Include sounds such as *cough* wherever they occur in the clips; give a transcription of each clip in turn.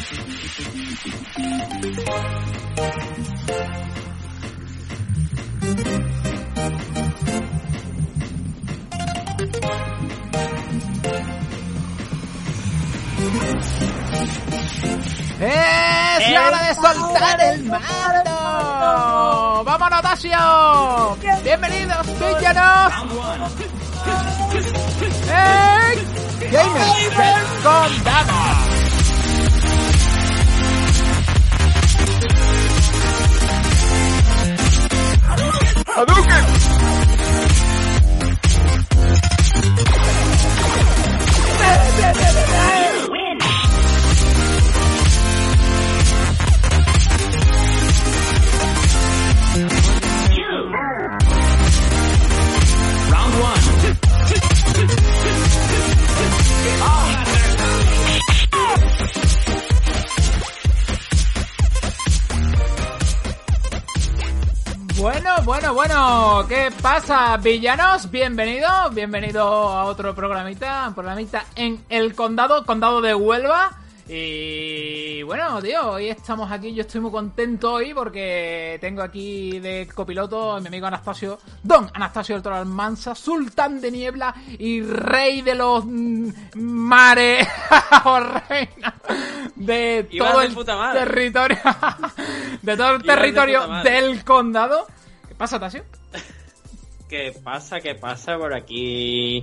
¡Es la hora de soltar el mando! ¡Vámonos, Tasio! ¡Bienvenidos, villanos! ¡Gamers del Condado! ¡Hadouken! Bueno, ¿qué pasa, villanos? Bienvenidos, bienvenidos a otro programita, un programita en el condado, condado de Huelva. Y bueno, tío, hoy estamos aquí, yo estoy muy contento hoy porque tengo aquí de copiloto a mi amigo Anastasio, Don Anastasio del Toro Almanza, sultán de niebla y rey de los mm, mares, *laughs* o reina de todo de el territorio, *laughs* de todo el Ibas territorio del condado. ¿Qué pasa, Tasio? ¿Qué pasa? ¿Qué pasa por aquí?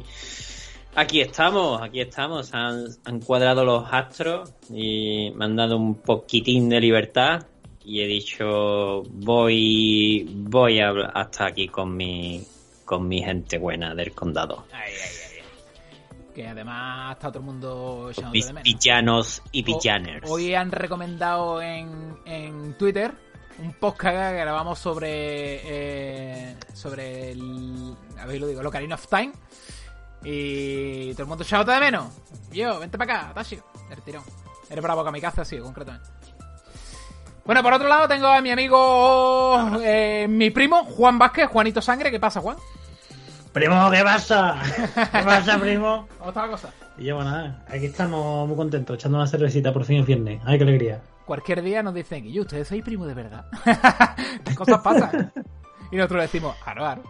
Aquí estamos, aquí estamos. Han, han cuadrado los astros y me han dado un poquitín de libertad. Y he dicho, voy, voy a, hasta aquí con mi, con mi gente buena del condado. Ay, ay, ay. Que además está todo el mundo de menos. villanos y villaners. Hoy han recomendado en, en Twitter un podcast que grabamos sobre eh, sobre el a ver lo digo, el Ocarina of Time y todo el mundo echándote de menos. Yo, vente para acá, Tasio, del tirón. Eres bravo kamikaze, sí, concretamente. Bueno, por otro lado tengo a mi amigo, eh, mi primo, Juan Vázquez, Juanito Sangre. ¿Qué pasa, Juan? Primo, ¿qué pasa? ¿Qué pasa, primo? *laughs* ¿Cómo está la cosa? Y yo, bueno, nada, aquí estamos muy contentos, echando una cervecita por fin es viernes. Ay, qué alegría. Cualquier día nos dicen, y yo, ustedes sois primo de verdad. *laughs* Estas cosas pasan. Y nosotros decimos, aro, aro.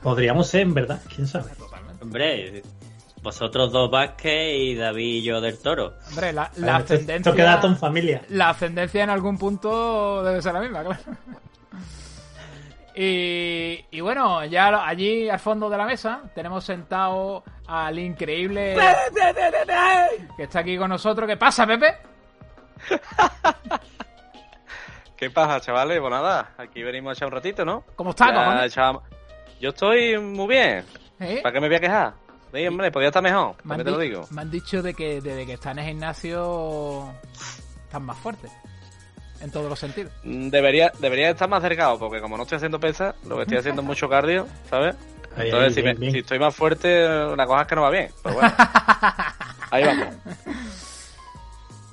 Podríamos ser, en verdad, quién sabe. Totalmente. Hombre, vosotros dos Vázquez y David y yo del Toro. Hombre, la, ascendencia. Esto queda todo en familia. La ascendencia en algún punto debe ser la misma, claro. Y, y bueno, ya allí al fondo de la mesa tenemos sentado al increíble que está aquí con nosotros. ¿Qué pasa, Pepe? *laughs* ¿Qué pasa, chavales? Pues nada, aquí venimos a echar un ratito, ¿no? ¿Cómo está, Ya Yo estoy muy bien. ¿Eh? ¿Para qué me voy a quejar? Sí, hombre, podría estar mejor. Me han, ¿Para qué te lo di- digo? me han dicho de que desde que está en el gimnasio están más fuertes. En todos los sentidos. Mm, Debería, debería estar más cercado, porque como no estoy haciendo pesas, lo que estoy haciendo es mucho cardio, ¿sabes? *laughs* Ahí, Entonces, ahí, si, bien, me- bien. si estoy más fuerte, la cosa es que no va bien. Pero bueno, *laughs* ahí vamos.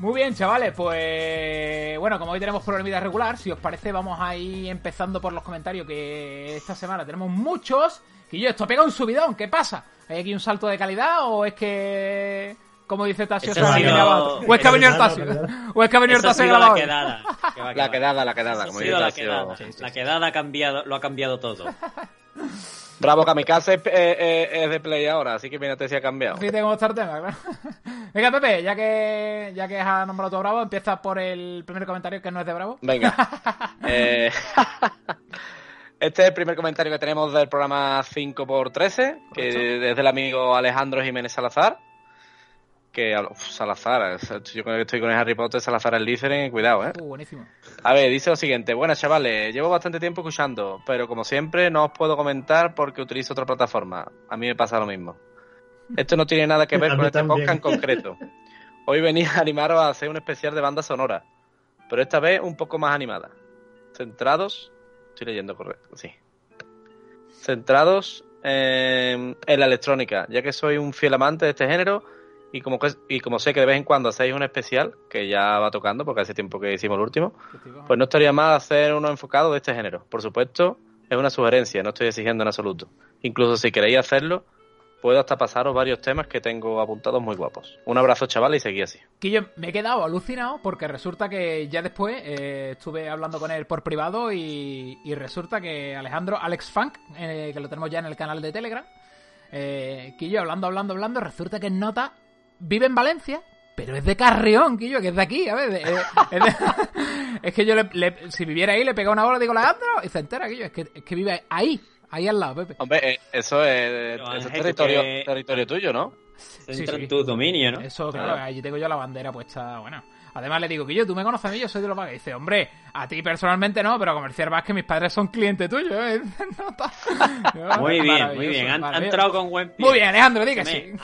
Muy bien, chavales, pues bueno, como hoy tenemos problemita regular, si os parece vamos a ir empezando por los comentarios que esta semana tenemos muchos. Que yo, esto pega un subidón, ¿qué pasa? ¿Hay aquí un salto de calidad o es que, como dice Tasio, se ha grabado? ¿O es que ha venido el Tasio? ¿O es que ha venido el Tasio la quedada. que va a La quedada, la quedada, como dice Tasio. La quedada ha cambiado, lo ha cambiado todo. *laughs* Bravo, Kamikaze es, eh, eh, es de play ahora, así que mírate si ha cambiado. Cómo está el tema, claro. Venga, Pepe, ya que ya que has nombrado todo Bravo, empieza por el primer comentario que no es de Bravo. Venga. *laughs* Eh, *laughs* este es el primer comentario que tenemos del programa 5x13, que es del amigo Alejandro Jiménez Salazar. Que, uf, Salazar, yo creo que estoy con el Harry Potter, Salazar el cuidado, eh. Uh, buenísimo. A ver, dice lo siguiente. Buenas, chavales. Llevo bastante tiempo escuchando, pero como siempre no os puedo comentar porque utilizo otra plataforma. A mí me pasa lo mismo. Esto no tiene nada que *laughs* ver con este también. podcast en concreto. Hoy venía a animaros a hacer un especial de banda sonora, pero esta vez un poco más animada. Centrados... Estoy leyendo correcto, sí. Centrados en, en la electrónica, ya que soy un fiel amante de este género y como, que- y como sé que de vez en cuando hacéis un especial, que ya va tocando porque hace tiempo que hicimos el último, pues no estaría mal hacer uno enfocado de este género. Por supuesto, es una sugerencia, no estoy exigiendo en absoluto. Incluso si queréis hacerlo, puedo hasta pasaros varios temas que tengo apuntados muy guapos. Un abrazo, chaval, y seguí así. Que yo me he quedado alucinado porque resulta que ya después eh, estuve hablando con él por privado y, y resulta que Alejandro, Alex Funk, eh, que lo tenemos ya en el canal de Telegram, eh, que yo hablando, hablando, hablando, resulta que en nota vive en Valencia, pero es de Carrión, que yo, que es de aquí, a ver. de- eh, es, de- *laughs* es que yo, le, le- si viviera ahí, le pegaba una bola y digo, Alejandro, y se entera, que yo, es que, es que vive ahí, ahí al lado, Pepe. Hombre, eh, eso es, Pero, eso es Ángel, territorio, que- territorio tuyo, ¿no? Se Sí, entra sí. en tu dominio, ¿no? Eso, claro, allí tengo yo la bandera puesta, bueno. Además le digo que yo, tú me conoces a mí, yo soy de los Vázquez. Dice, hombre, a ti personalmente no, pero comerciar Vázquez, mis padres son clientes tuyos, ¿eh? *laughs* No Muy bien, muy bien. Han, entrado con buen pie. Muy bien, Alejandro, di que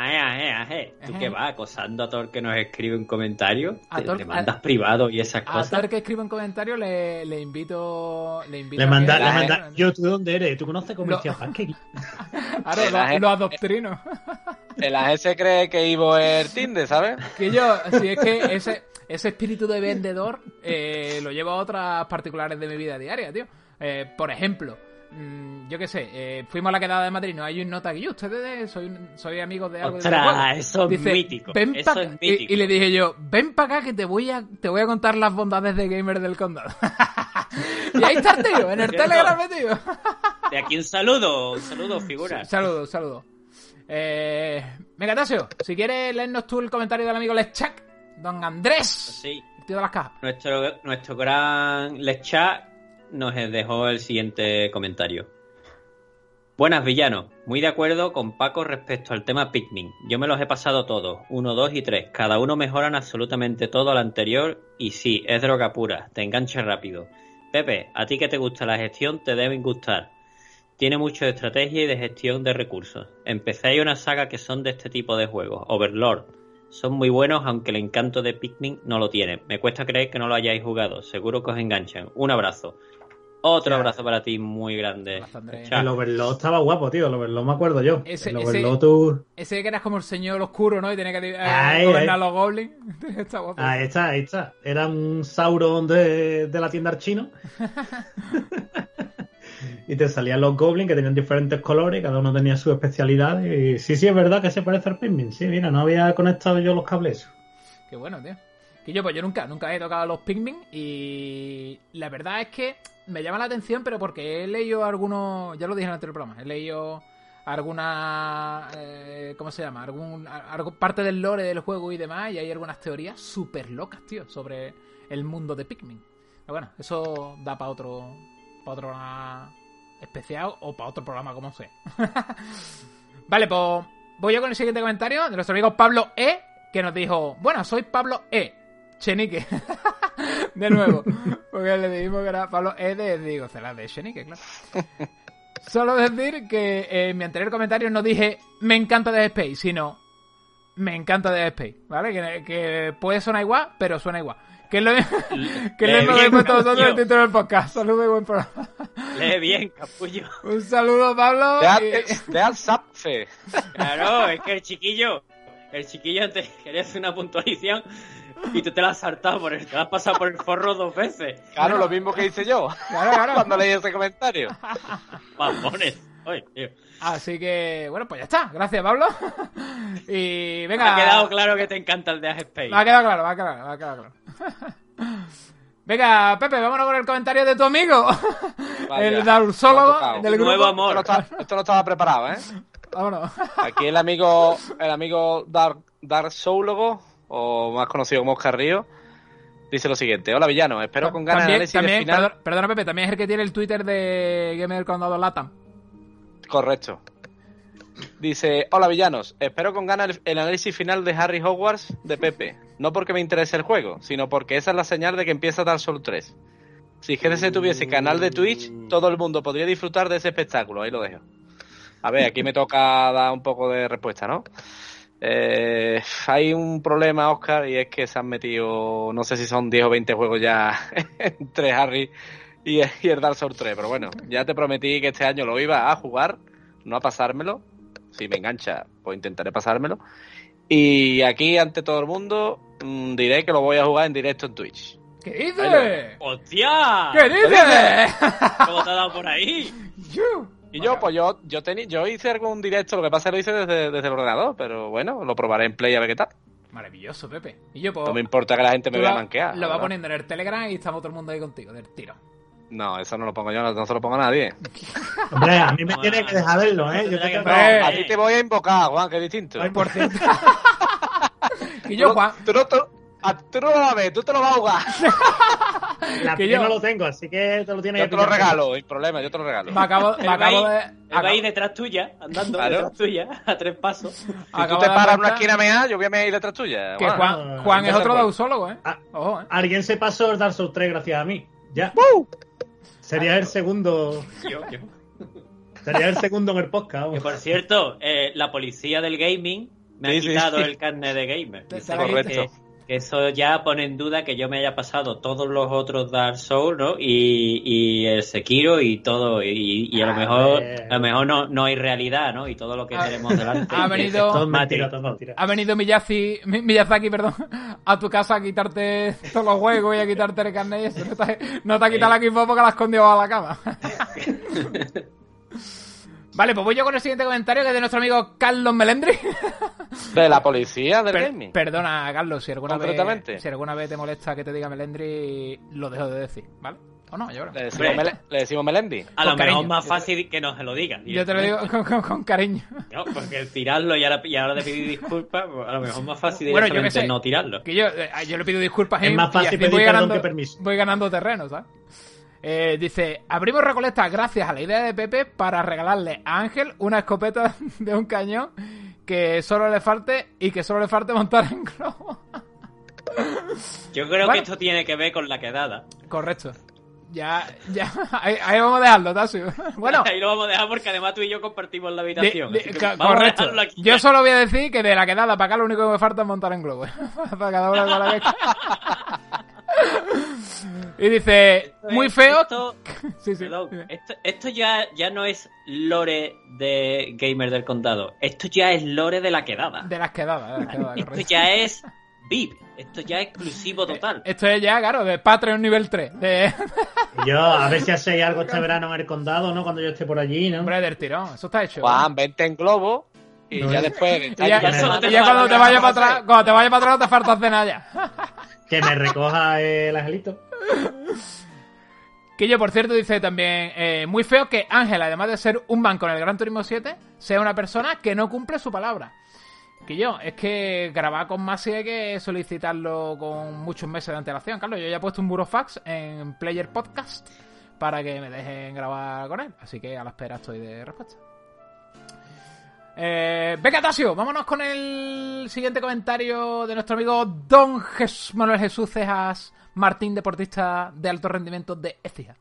aje, aje, aje. ¿Tú qué vas acosando a todo el que nos escribe un comentario? A ¿Te, todo el- te mandas privado y esas A cosas? todo el que escribe un comentario le, le invito. Le invito Le a manda, que- le manda. Yo, ¿tú dónde eres? ¿Tú conoces. Vázquez? *laughs* Claro, La- lo, lo adoctrino. *laughs* El AG se cree que Ivo es Tinder, ¿sabes? Que yo, si es que ese, ese espíritu de vendedor eh, lo llevo a otras particulares de mi vida diaria, tío. Eh, por ejemplo, mm, yo qué sé, eh, fuimos a la quedada de Madrid, no hay un nota aquí, ustedes de- soy, soy amigos de algo de Ostras, videojuegos?". eso es mítico, Ven eso pa' es acá". mítico. Y, y le dije yo, ven para acá que te voy a te voy a contar las bondades de gamer del condado. *laughs* y ahí está el tío, en el. *laughs* Telegram metido. De aquí un saludo, un saludo, figura. Saludos, saludos. Eh, venga, Tasio, si quieres leernos tú el comentario del amigo Leschak, don Andrés, Sí, el tío de las cajas. nuestro, nuestro gran Lechat nos dejó el siguiente comentario. Buenas villanos, muy de acuerdo con Paco respecto al tema Pikmin. Yo me los he pasado todos, 1, 2 y 3. Cada uno mejoran absolutamente todo al anterior y sí, es droga pura, te engancha rápido. Pepe, a ti que te gusta la gestión te deben gustar. Tiene mucho de estrategia y de gestión de recursos. Empecéis una saga que son de este tipo de juegos, Overlord. Son muy buenos, aunque el encanto de Pikmin no lo tiene. Me cuesta creer que no lo hayáis jugado. Seguro que os enganchan. Un abrazo. Otro abrazo para ti muy grande. El Overlord estaba guapo, tío. El Overlord me acuerdo yo. Ese- el ese- Overlord tú... Ese que eras como el señor oscuro, ¿no? Y tenía que eh, Ay, gobernar ay. a los goblins. *laughs* Está guapo. Ahí está, ahí está. Era un Sauron de, de la tienda chino. *laughs* y te salían los goblins que tenían diferentes colores, cada uno tenía su especialidad. Y sí, sí, es verdad que se parece al Pikmin. Sí, mira, no había conectado yo los cables. Qué bueno, tío. Que yo, pues yo nunca, nunca he tocado los Pikmin y la verdad es que me llama la atención, pero porque he leído algunos, ya lo dije en el anterior programa, he leído alguna, eh, ¿cómo se llama? Algún, parte del lore del juego y demás, y hay algunas teorías súper locas, tío, sobre el mundo de Pikmin. Pero bueno, eso da para otro, para otro programa especial o para otro programa como sea. *laughs* vale, pues voy yo con el siguiente comentario de nuestro amigo Pablo E, que nos dijo, bueno, soy Pablo E. Chenique. *laughs* de nuevo. Porque le dijimos que era Pablo E de, digo, será de Chenique, claro. Solo decir que en mi anterior comentario no dije me encanta Dead Space, sino me encanta Dead Space, ¿vale? Que, que puede sonar igual, pero suena igual. Que es lo, *laughs* que es lo lee mismo que bien, he puesto vosotros en el título del podcast. Saludos y buen programa. Lee bien, capullo. Un saludo, Pablo. De Alsace. Claro, es que el chiquillo, el chiquillo te quería hacer una puntualización *laughs* y tú te la has saltado por el, te la has pasado por el forro dos veces. Claro, lo mismo que hice yo *laughs* Claro, claro. cuando leí ese comentario. *laughs* Mamones. Oye, tío. Así que, bueno, pues ya está. Gracias, Pablo. y Me venga. ha quedado claro que te encanta el de Space. Me ha quedado claro, me ha quedado claro, me ha quedado claro. Venga, Pepe, vámonos con el comentario de tu amigo. Vaya, el me tocado. del grupo. Nuevo Esto amor. no, estaba, esto no estaba preparado, ¿eh? Vámonos. Aquí el amigo, el amigo Dark, Dark Soulólogo, o más conocido como Oscar Río, dice lo siguiente. Hola villano, espero con ganas también, análisis también, final. perdona, perdona, Pepe, también es el que tiene el Twitter de Gamer del Condado Latam. Correcto. Dice, hola villanos, espero con ganas el, el análisis final de Harry Hogwarts de Pepe. No porque me interese el juego, sino porque esa es la señal de que empieza Dark Souls 3. Si GDC tuviese canal de Twitch, todo el mundo podría disfrutar de ese espectáculo. Ahí lo dejo. A ver, aquí me toca *laughs* dar un poco de respuesta, ¿no? Eh, hay un problema, Oscar, y es que se han metido, no sé si son 10 o 20 juegos ya *laughs* entre Harry y, y el Dark Souls 3, pero bueno, ya te prometí que este año lo iba a jugar, no a pasármelo. Si me engancha, pues intentaré pasármelo. Y aquí, ante todo el mundo, mm, diré que lo voy a jugar en directo en Twitch. ¿Qué dices? ¡Hostia! ¿Qué dices? ¿Cómo te ha dado por ahí? *laughs* Yu. Y yo, pues yo, yo, teni- yo hice algún directo, lo que pasa es que lo hice desde, desde el ordenador, pero bueno, lo probaré en Play a ver qué tal. Maravilloso, Pepe. Y yo, pues. No me importa que la gente me tú vea manquear. Lo va verdad. poniendo en el Telegram y estamos todo el mundo ahí contigo, del tiro. No, eso no lo pongo yo, no, no se lo pongo a nadie. *laughs* Hombre, a mí me tiene que dejar verlo, ¿eh? Yo te tengo- Eh. A ti te voy a invocar, Juan, que es distinto. Por cierto. *laughs* y Tú yo, no- Juan. Tú no, tú- a- tú no lo vas a ver, tú te lo vas a jugar. *laughs* *laughs* La que yo- no lo tengo, así que te lo tienes Yo te lo regalo, sin problema, yo te lo regalo. Me acabo, me acabo ahí, de. acabo- detrás tuya, andando Claro. detrás tuya, a tres pasos. *laughs* Si tú acabo te de dar paras en una esquina mea, yo voy a ir detrás tuya. Que Juan. Juan, Ah, Juan es otro dausólogo, ¿eh? Ah. Ojo, ¿eh? Alguien se pasó el Dark Souls 3 gracias a mí. Ya. Sería el segundo. Yo, yo. Sería el segundo en el podcast. Que por cierto, eh, la policía del gaming me ha Sí, sí, quitado sí. el carnet de gamer. Te- te Correcto. que eso ya pone en duda que yo me haya pasado todos los otros Dark Souls, ¿no? Y, y el Sekiro y todo. Y, y a lo A mejor, a lo mejor no, no hay realidad, ¿no? Y todo lo que tenemos delante. *laughs* ha venido- es Todo mentira, todo es mentira. Ha venido Miyazaki, Mi- Miyazaki, perdón, a tu casa a quitarte todos los juegos y a quitarte el carnet y eso. No te, no te ha quitado la Xbox porque la has escondido a la cama. *laughs* vale, pues voy yo con el siguiente comentario que es de nuestro amigo Carlos Melendri. *laughs* De la policía del Per- gaming. perdona, Carlos, si alguna, vez, si alguna vez te molesta que te diga Melendri, lo dejo de decir, ¿vale? ¿O no? Yo creo. Le decimos. Mele- le decimos Melendi. A lo mejor es más fácil que nos lo digan. Yo te lo digo con, *laughs* con- con cariño. No, porque el tirarlo y ahora, y ahora de pedir disculpas, pues a lo mejor es más fácil Bueno, yo que sé. no tirarlo. Que yo, eh, yo le pido disculpas Es y- más y fácil así pedir voy perdón ganando, que permiso. voy ganando terreno, ¿sabes? Eh, dice, abrimos Recoleta gracias a la idea de Pepe para regalarle a Ángel una escopeta *laughs* de un cañón que solo le falte y que solo le falte montar en globo. *laughs* Yo creo Bueno. que esto tiene que ver con la quedada. Correcto. Ya, ya, *laughs* ahí, ahí vamos a dejarlo, Tasio. Bueno, Ahí lo vamos a dejar porque además tú y yo compartimos la habitación. correcto. Yo solo voy a decir que de la quedada para acá lo único que me falta es montar en globo. para cada con la. Y dice, muy feo. Esto, *laughs* Sí, sí. perdón, dime. esto, esto ya, ya no es lore de Gamer del Condado. Esto ya es lore de la quedada. De las quedadas, de las quedadas, Esto correcto. ya es VIP. Esto ya es exclusivo total. Esto es ya, claro, de Patreon nivel 3. De... Y *laughs* Yo, a ver si hacéis algo este verano en el condado, ¿no? Cuando yo esté por allí, ¿no? Hombre, del tirón. Eso está hecho. Juan, vente en globo y No, ya no. después. Y ya, y cuando te vayas para atrás, cuando te vayas para atrás no te falta cenar ya. *laughs* Que me recoja el angelito. Que yo, por cierto, dice también, eh, muy feo que Ángel, además de ser un man con el Gran Turismo 7, sea una persona que no cumple su palabra. Que yo, es que grabar con Masi hay que solicitarlo con muchos meses de antelación. Carlos, yo ya he puesto un burofax en Player Podcast para que me dejen grabar con él. Así que a la espera estoy de respuesta. Eh, venga, Tasio, vámonos con el siguiente comentario de nuestro amigo Don Jes- Manuel Jesús Cejas Martín, deportista de alto rendimiento de Écija.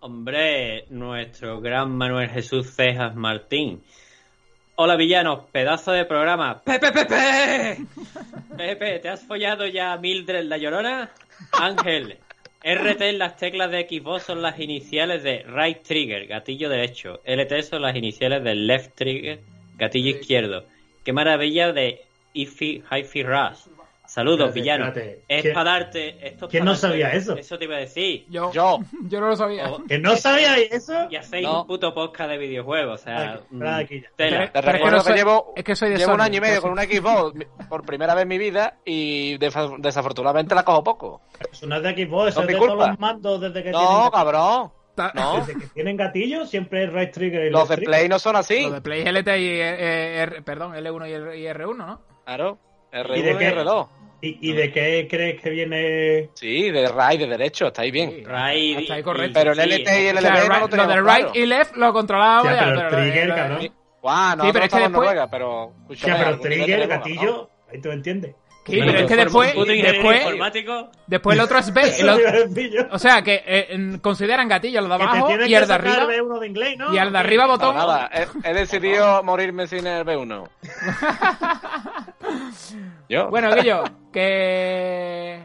Hombre, nuestro gran Manuel Jesús Cejas Martín. Hola villanos, pedazo de programa. Pepe, Pepe. Pepe, *laughs* ¿te has follado ya a Mildred la llorona? Ángel, RT en las teclas de Xbox son las iniciales de Right Trigger, gatillo derecho. LT son las iniciales de Left Trigger, gatillo izquierdo. Qué maravilla de Ify Hi-Fi Rush. Saludos, Espérate, villanos. espérate. Es ¿Quién- para darte. Esto es quién no darte- sabía eso? Eso te iba a decir. Yo, Yo. *laughs* yo no lo sabía. O- ¿Que no sabíais eso? y hacéis No. un puto podcast de videojuegos, o sea, Aquí, mm, aquí ya. tela. Pero Te es que recuerdo no que, soy- llevo, es que soy de llevo un Sony, año y medio con una Xbox por primera vez en mi vida y defa- desafortunadamente la cojo poco. Eso no es de Xbox, eso No es es de todos culpa. los mandos desde que No, tienen cabrón. Ta- No. *laughs* Desde que tienen gatillo, siempre es right trigger y Los de trigger. Play no son así. Lo de Play LT y eh, R- perdón, L1 y, R- y R1, ¿no? Claro. R1 ¿Y y, de qué? R2. ¿Y, y de qué crees que viene? Sí, de right, de derecho, está ahí bien. Sí. Right Hasta ahí y- correcto. Pero el sí, LT y el O sea, no right- lo lo tenemos del claro. right y left lo controlaba Ya, ya, pero el de- trigger, de- cabrón. Sí. Guau, Sí, nosotros pero es que después- Noruega, pero... O escúchame, sea, pero día trigger, tenemos, gatillo, ahí tú entiendes. Sí, pero es que después, después, informático, después el otro es B. el otro- o sea, que eh, consideran gatillo el de Que abajo tienes y que el de arriba. B1 de inglés, ¿no? Y al de arriba ¿no? botón. Para nada, he, he decidido morirme sin el B1. *laughs* Yo. Bueno, Guillo, que.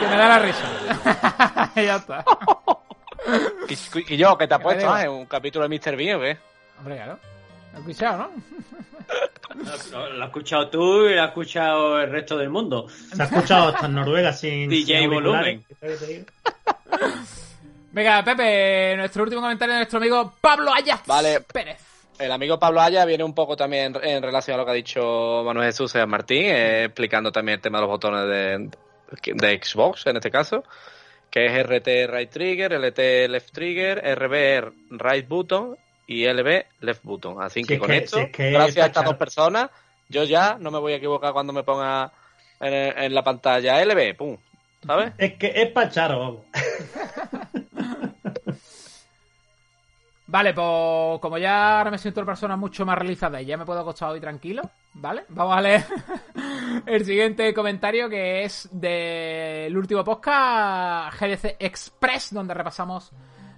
Que me da la risa. *laughs* ya está. Y, y yo, ¿qué te has Que puesto? ah. ¿en un capítulo de Mr. Bean o qué? Hombre, claro. Lo he escuchado, ¿no? *laughs* lo, lo has escuchado tú y lo ha escuchado el resto del mundo. Se ha escuchado hasta en Noruega sin. *laughs* DJ sin volumen. Venga, Pepe, nuestro último comentario de nuestro amigo Pablo Ayaz Vale. Pérez. El amigo Pablo Aya viene un poco también en relación a lo que ha dicho Manuel Jesús Sebastián Martín, eh, explicando también el tema de los botones de, de Xbox, en este caso, que es RT Right Trigger, LT Left Trigger, RB Right Button y LB Left Button. Así Si que es con que- esto, si es que gracias a estas dos personas, yo ya no me voy a equivocar cuando me ponga en, en la pantalla LB, pum, ¿sabes? Es que es pacharo, vamos. *laughs* Vale, pues como ya ahora me siento una persona mucho más realizada y ya me puedo acostar hoy tranquilo, ¿vale? Vamos a leer *laughs* el siguiente comentario que es del último podcast GDC Express, donde repasamos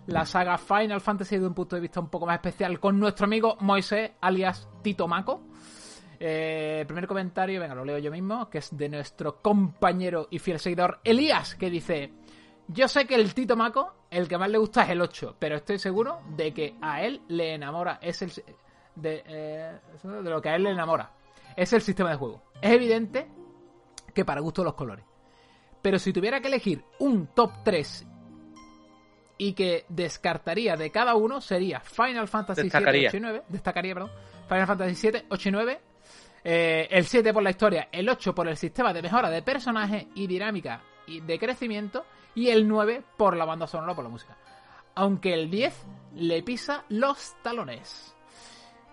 la saga Final Fantasy desde un punto de vista un poco más especial con nuestro amigo Moisés, alias Tito Maco. Eh, primer comentario, venga, lo leo yo mismo, que es de nuestro compañero y fiel seguidor Elías, que dice... Yo sé que el Tito Maco, el que más le gusta es el 8, pero estoy seguro de que a él le enamora, es el... De, eh, de lo que a él le enamora. Es el sistema de juego. Es evidente que para gusto los colores. Pero si tuviera que elegir un top 3 y que descartaría de cada uno, sería Final Fantasy 7, Destacaría. 8 y 9. Destacaría, perdón. Final Fantasy 7, 8 y 9. Eh, el 7 por la historia, el 8 por el sistema de mejora de personajes y dinámica y de crecimiento, y el 9 por la banda sonora, por la música. Aunque el 10 le pisa los talones.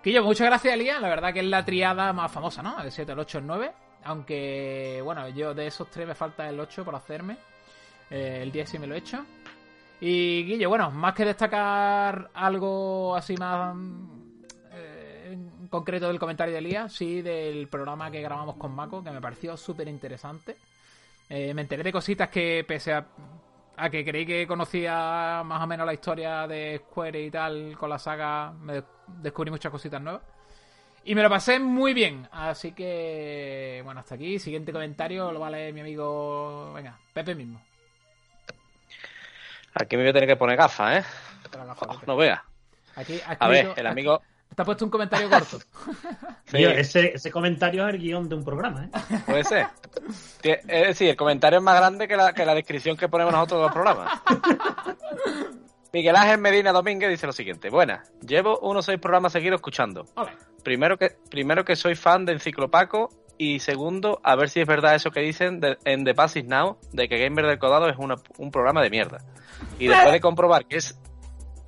Que yo, muchas gracias, Elías. La verdad que es la triada más famosa, ¿no? El 7, el 8, el 9. Aunque, bueno, yo de esos tres me falta el 8 por hacerme. Eh, el 10 sí me lo he hecho. Y Guillo, bueno, más que destacar algo así más mm, eh, concreto del comentario de Elías, sí del programa que grabamos con Mako, que me pareció súper interesante. Eh, me enteré de cositas que pese a, a que creí que conocía más o menos la historia de Square y tal con la saga, me descubrí muchas cositas nuevas. Y me lo pasé muy bien. Así que, bueno, hasta aquí. Siguiente comentario lo va a leer mi amigo, venga, Pepe mismo. Aquí me voy a tener que poner gafas, ¿eh? No veas. Aquí, ha A ver, el amigo... Te ha puesto un comentario corto. *laughs* Sí. Tío, ese, ese comentario es el guion de un programa, ¿eh? Puede ser. Es decir, el comentario es más grande que la, que la descripción que ponemos nosotros de los programas. Miguel Ángel Medina Domínguez dice lo siguiente. Buenas, llevo unos seis programas seguidos escuchando. Ole. Primero que, primero que soy fan de Enciclopaco y segundo, a ver si es verdad eso que dicen de- en The Passes Now de que Gamer del Codado es una- un programa de mierda. Y después de comprobar que es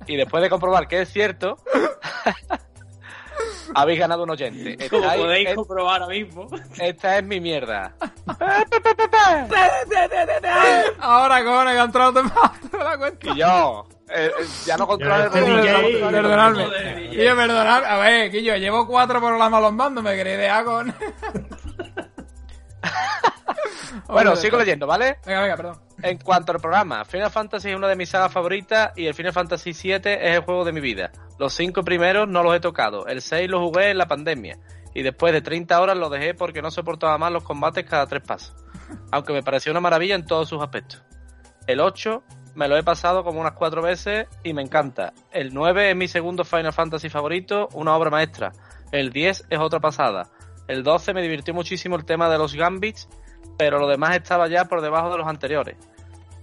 y después de comprobar que es cierto, *laughs* habéis ganado un oyente. *laughs* Como Estáis- podéis es- comprobar ahora mismo. esta es mi mierda. Ahora, cojones, que ha entrado te la cuenta. Y yo, eh, eh, ya no controlo el Este DJ, Perdonadme. A ver, Guillo, llevo cuatro programas los mandos, me queréis dejar con. *laughs* Bueno, sigo leyendo, ¿vale? Venga, venga, perdón. En cuanto al programa, Final Fantasy es una de mis sagas favoritas y el Final Fantasy VII es el juego de mi vida. Los cinco primeros no los he tocado, el 6 lo jugué en la pandemia y después de 30 horas lo dejé porque no soportaba más los combates cada tres pasos, aunque me pareció una maravilla en todos sus aspectos. El 8 me lo he pasado como unas cuatro veces y me encanta. El 9 es mi segundo Final Fantasy favorito, una obra maestra. El 10 es otra pasada. El 12 me divirtió muchísimo el tema de los Gambits, pero lo demás estaba ya por debajo de los anteriores.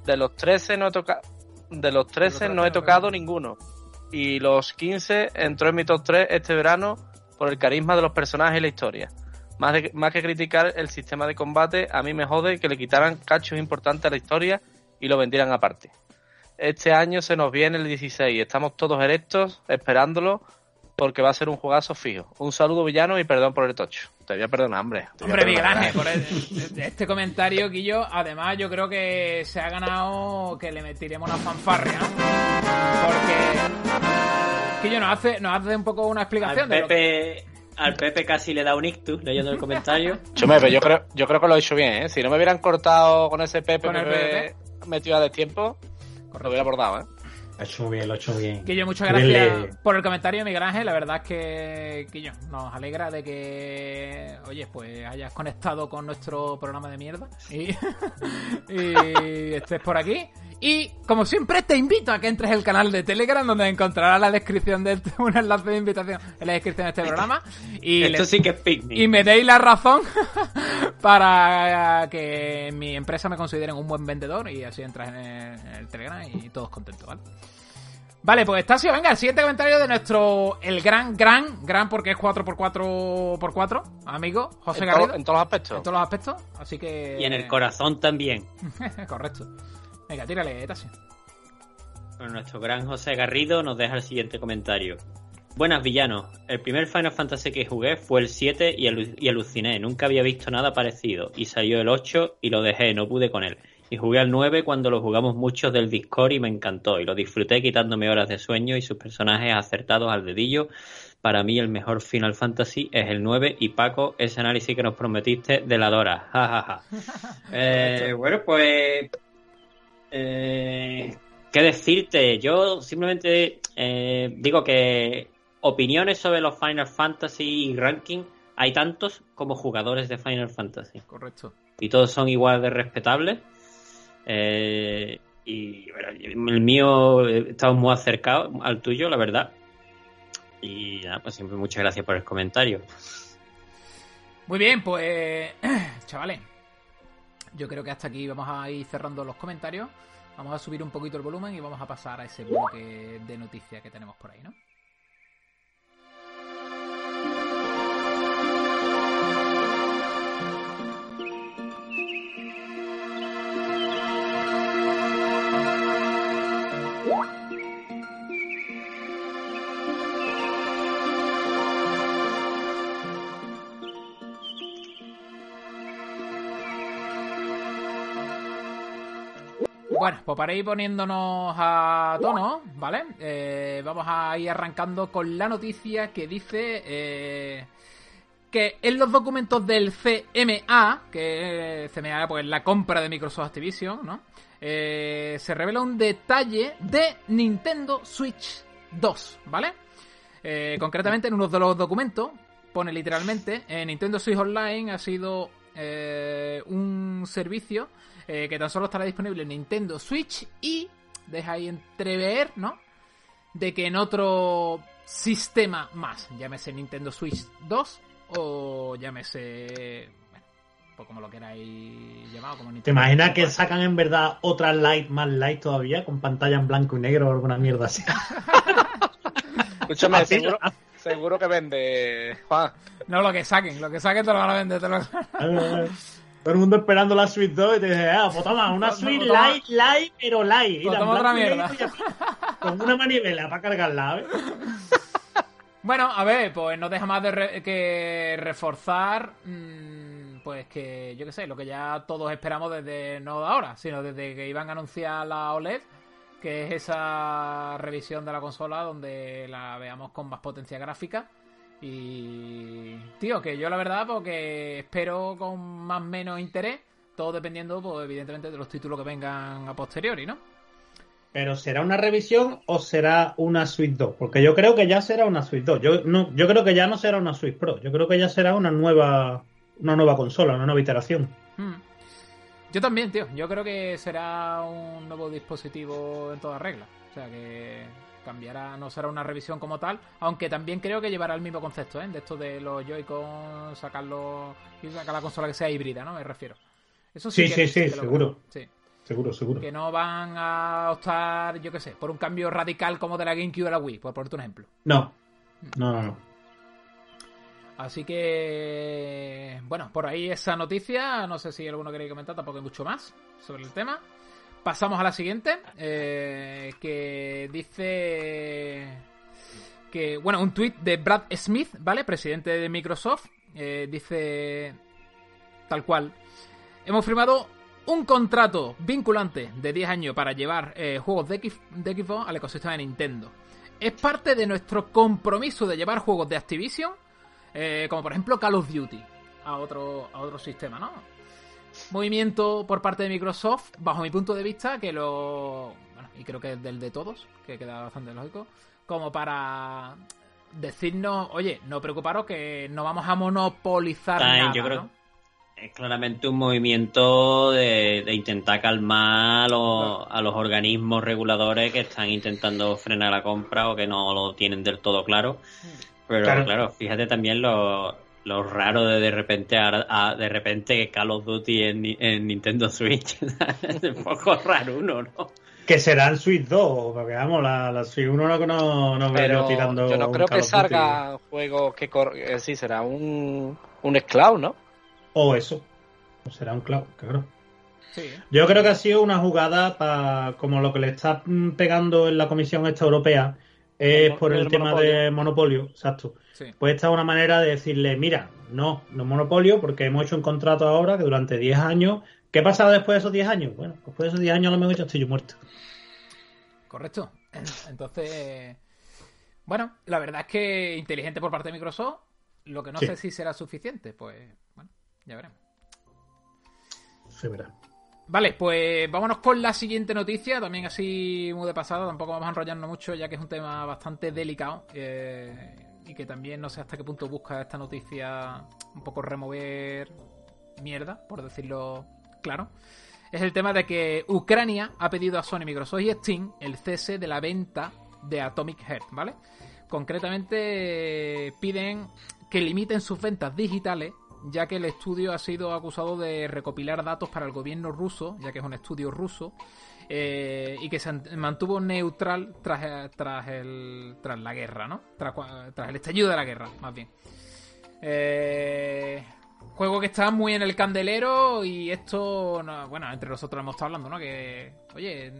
De los 13 no he tocado de los 13 no he tocado ninguno. Y los 15 entró en mi top 3 este verano por el carisma de los personajes y la historia. Más, de- más que criticar el sistema de combate, a mí me jode que le quitaran cachos importantes a la historia y lo vendieran aparte. Este año se nos viene el 16 y estamos todos erectos esperándolo porque va a ser un jugazo fijo. Un saludo villano y perdón por el tocho. Te voy a perdonar, hombre. Te Hombre, Miguel. Ángel, por el- este comentario, Guillo, además yo creo que se ha ganado que le metiremos una fanfarria. Porque Guillo nos hace, nos hace un poco una Al explicación de lo que... Pepe, al Pepe casi le da un ictus leyendo el comentario. *laughs* Yo creo, yo creo que lo he hecho bien, ¿eh? Si no me hubieran cortado con ese Pepe Con el me Pepe. metido a destiempo, lo hubiera abordado, ¿eh? Lo he hecho bien, lo he hecho bien. Guillo, muchas Dele. gracias por el comentario, Miguel Ángel. La verdad es que, Guillo, nos alegra de que, oye, pues hayas conectado con nuestro programa de mierda y, *laughs* y estés por aquí. Y, como siempre, te invito a que entres al canal de Telegram, donde encontrarás la descripción de este- *laughs* un enlace de invitación en la descripción de este programa. Y Esto le- sí que es picnic. y me deis la razón *laughs* para que mi empresa me consideren un buen vendedor y así entras en el, en el Telegram y todos contentos, ¿vale? Vale, pues Tasio, venga, el siguiente comentario de nuestro, el gran, gran, gran porque es 4x4x4, amigo, José En, to- en todos los aspectos. En todos los aspectos, así que... Y en el corazón también. *laughs* Correcto. Venga, tírale, Tasio. Bueno, nuestro gran José Garrido nos deja el siguiente comentario. Buenas villanos, el primer Final Fantasy que jugué fue el 7 y, alu- y aluciné, nunca había visto nada parecido. Y salió el 8 y lo dejé, no pude con él. Y jugué al 9 cuando lo jugamos muchos del Discord y me encantó. Y lo disfruté quitándome horas de sueño y sus personajes acertados al dedillo. Para mí el mejor Final Fantasy es el 9 y Paco, ese análisis que nos prometiste de la Dora. Ja, ja, ja. *laughs* Eh, bueno, pues... Eh, ¿Qué decirte? Yo simplemente eh, digo que opiniones sobre los Final Fantasy y ranking hay tantos como jugadores de Final Fantasy. Correcto. Y todos son igual de respetables. Eh, y bueno, el mío eh, estamos muy acercados al tuyo, la verdad. Y nada, pues siempre muchas gracias por el comentario. Muy bien, pues, *clears throat* chavales, yo creo que hasta aquí vamos a ir cerrando los comentarios. Vamos a subir un poquito el volumen y vamos a pasar a ese bloque de noticias que tenemos por ahí, ¿no? Bueno, pues para ir poniéndonos a tono, ¿vale? Eh, vamos a ir arrancando con la noticia que dice eh, que en los documentos del CMA, que CMA pues la compra de Microsoft Activision, ¿no? Eh, se revela un detalle de Nintendo Switch 2, ¿vale? Concretamente en uno de los documentos pone literalmente Nintendo Switch Online ha sido un servicio eh, que tan solo estará disponible en Nintendo Switch y deja ahí entrever, ¿no? De que en otro sistema más, llámese Nintendo Switch 2 o llámese, bueno, pues como lo queráis llamar, como ¿Te imaginas que 4. sacan en verdad otra light más light todavía, con pantalla en blanco y negro o alguna mierda así? *laughs* Escúchame, Así- seguro, seguro que vende, Juan. No, lo que saquen, lo que saquen te lo van a vender. Te lo... *laughs* Todo el mundo esperando la Switch 2 y te dice, ah, pues toma, una Switch light, light, pero light. Pues Mira, toma otra y mierda. y Con una manivela para cargarla, ¿ves? *laughs* Bueno, a ver, pues no deja más de re- que reforzar, mm, pues que, yo qué sé, lo que ya todos esperamos desde, no de ahora, sino desde que iban a anunciar la OLED, que es esa revisión de la consola donde la veamos con más potencia gráfica. Y, tío, que yo la verdad, porque espero con más o menos interés, todo dependiendo, pues evidentemente, de los títulos que vengan a posteriori, ¿no? Pero ¿será una revisión o será una Switch 2? Porque yo creo que ya será una Switch 2. Yo, no, yo creo que ya no será una Switch Pro. Yo creo que ya será una nueva, una nueva consola, una nueva iteración. Hmm. Yo también, tío. Yo creo que será un nuevo dispositivo en toda regla. O sea que cambiará, no será una revisión como tal, aunque también creo que llevará el mismo concepto, ¿eh? De esto de los Joy-Con, sacarlo y sacar la consola que sea híbrida, ¿no? Me refiero. Eso sí, Sí, que, sí, seguro. Sí. Seguro, seguro. Que no van a optar, yo qué sé, por un cambio radical como de la GameCube a la Wii, por ponerte un ejemplo. No. No, no, no. Así que, bueno, por ahí esa noticia. No sé si alguno queréis comentar, tampoco hay mucho más sobre el tema. Pasamos a la siguiente, eh, que dice que, bueno, un tweet de Brad Smith, ¿vale? Presidente de Microsoft, eh, dice tal cual. Hemos firmado un contrato vinculante de 10 años para llevar eh, juegos de, de Xbox al ecosistema de Nintendo. Es parte de nuestro compromiso de llevar juegos de Activision, como por ejemplo Call of Duty, a otro, a otro sistema, ¿no? Movimiento por parte de Microsoft, bajo mi punto de vista, que lo. Bueno, y creo que es del de todos, que queda bastante lógico, como para decirnos, oye, no preocuparos que no vamos a monopolizar nada, yo creo- ¿no? Es claramente un movimiento de, de intentar calmar a los, a los organismos reguladores que están intentando frenar la compra o que no lo tienen del todo claro. Pero Claro. claro, fíjate también los, lo raro de de repente a, a- de repente Call of Duty en, Ni- en Nintendo Switch. *laughs* es un poco raro uno, ¿no? Que será el Switch 2, porque vamos, la, la Switch 1 no, no, no veo Pero tirando. yo no un creo que salga juegos que cor... eh, sí, será un, un esclavo, ¿no? O eso. O será un cloud, claro. Sí. Yo creo que ha sido una jugada para como lo que le está mm, pegando en la Comisión esta europea es por el el tema monopolio. de monopolio, exacto. Sí. Pues esta es una manera de decirle, mira, no, no monopolio, porque hemos hecho un contrato ahora que durante 10 años. ¿Qué pasaba después de esos 10 años? Bueno, después de esos 10 años a lo mejor ya estoy yo muerto. Correcto. *clears throat* Entonces, bueno, la verdad es que inteligente por parte de Microsoft. Lo que no Sí. sé si será suficiente, pues bueno, ya veremos. Se verá. Vale, pues vámonos con la siguiente noticia, también así muy de pasada, tampoco vamos a enrollarnos mucho ya que es un tema bastante delicado eh, y que también no sé hasta qué punto busca esta noticia un poco remover mierda, por decirlo claro. Es el tema de que Ucrania ha pedido a Sony, Microsoft y Steam el cese de la venta de Atomic Heart, ¿vale? Concretamente piden que limiten sus ventas digitales ya que el estudio ha sido acusado de recopilar datos para el gobierno ruso, ya que es un estudio ruso, eh, y que se an- mantuvo neutral tras, eh, tras, el, tras la guerra, ¿no? Tras, tras el estallido de la guerra, más bien. Eh, juego que está muy en el candelero y esto, no- bueno, entre nosotros hemos estado hablando, ¿no? Que, oye,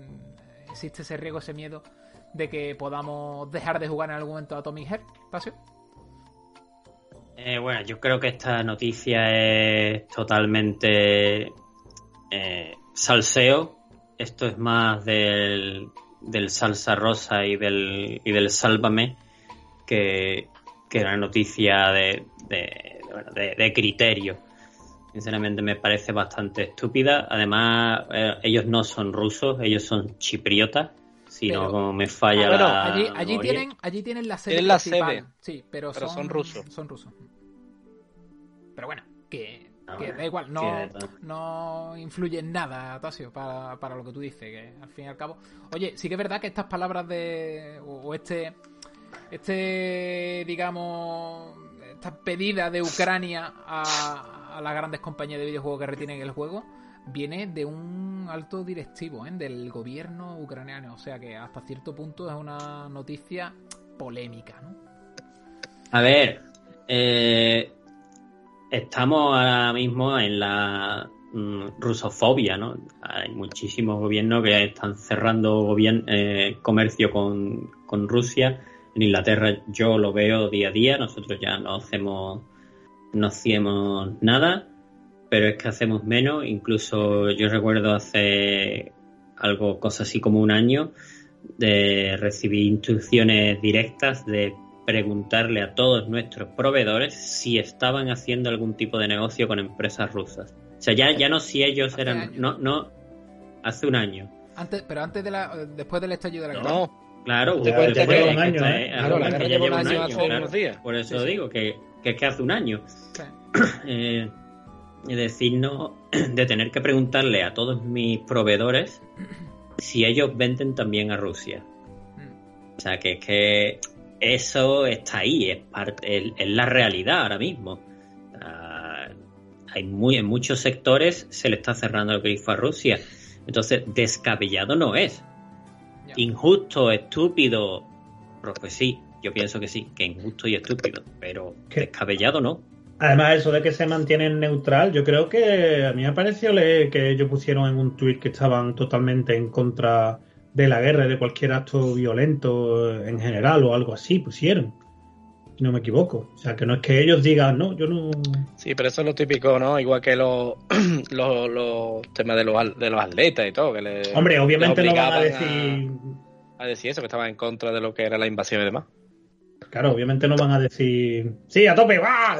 existe ese riesgo, ese miedo de que podamos dejar de jugar en algún momento a Atomic Heart, Tasio. Eh, bueno, yo creo que esta noticia es totalmente eh, salseo. Esto es más del, del salsa rosa y del, y del sálvame que, que una noticia de, de, de, bueno, de- de criterio. Sinceramente me parece bastante estúpida. Además, eh, ellos no son rusos, ellos son chipriotas. Si no, como me falla Ah, bueno, la allí, allí tienen, allí tienen la sede Tienen la sede, Sí, pero, pero son, son rusos. Son rusos. Pero bueno, que, Ah, que da igual, no, no influye en nada, Tasio, para, para lo que tú dices, que al fin y al cabo. Oye, sí que es verdad que estas palabras de. o, o este. Este, digamos. Esta pedida de Ucrania a, a las grandes compañías de videojuegos que retienen el juego viene de un alto directivo, ¿eh? del gobierno ucraniano. O sea que hasta cierto punto es una noticia polémica, ¿no? A ver, eh, estamos ahora mismo en la mm, rusofobia, ¿no? Hay muchísimos gobiernos que están cerrando eh, comercio con, con Rusia. En Inglaterra yo lo veo día a día, nosotros ya no hacemos, no hacemos nada, pero es que hacemos menos. Incluso yo recuerdo hace algo, cosa así como un año, de recibir instrucciones directas de preguntarle a todos nuestros proveedores si estaban haciendo algún tipo de negocio con empresas rusas. O sea, ya, ya no si ellos Hace eran... años. No, no, hace un año. Antes, pero antes de la, después del estallido de la guerra. No, Claro, que que un año, ¿eh? Claro, la que guerra ya lleva lleva un año año, hace claro. unos días. Por eso Sí, sí. digo que, que es que hace un año. Sí. *clears throat* eh, decirnos *clears throat* de tener que preguntarle a todos mis proveedores *clears throat* si ellos venden también a Rusia. Mm. O sea, que es que eso está ahí, es, parte, es, es la realidad ahora mismo. Hay muy, en muchos sectores se le está cerrando el grifo a Rusia. Entonces, descabellado no es. Injusto, estúpido. Pues, pues sí, yo pienso que sí, que injusto y estúpido, pero ¿Qué? descabellado no. Además, eso de que se mantienen neutral, yo creo que a mí me pareció leer que ellos pusieron en un tuit que estaban totalmente en contra de la guerra, y de cualquier acto violento en general o algo así, pusieron. Si no me equivoco. O sea, que no es que ellos digan, no, yo no. sí, pero eso es lo típico, ¿no? Igual que los, *clears throat* los, los temas de los, al- de los atletas y todo. Que le, Hombre, obviamente no van a decir. A, decir eso, que estaban en contra de lo que era la invasión y demás. Claro, obviamente no van a decir. ¡Sí, a tope! ¡Va!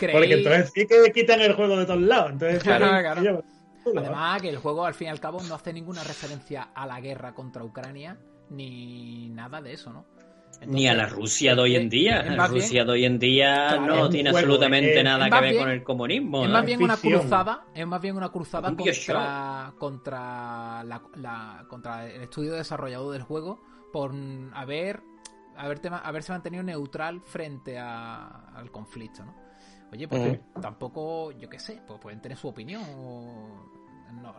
¿Creéis- *laughs* Porque entonces sí que quitan el juego de todos lados. Entonces, Claro, *laughs* claro. Además, que el juego al fin y al cabo no hace ninguna referencia a la guerra contra Ucrania ni nada de eso, ¿no? Ni a la Rusia de hoy en día. La bien- Rusia de hoy en día Claro, no tiene juego, absolutamente es- nada es que ver bien- con el comunismo. Es ¿no? más bien una cruzada, es más bien una cruzada Un contra, contra, la, la- contra el estudio desarrollado del juego por haber haberse mantenido neutral frente a- al conflicto, ¿no? Oye, pues tampoco, yo qué sé, pues pueden tener su opinión o no,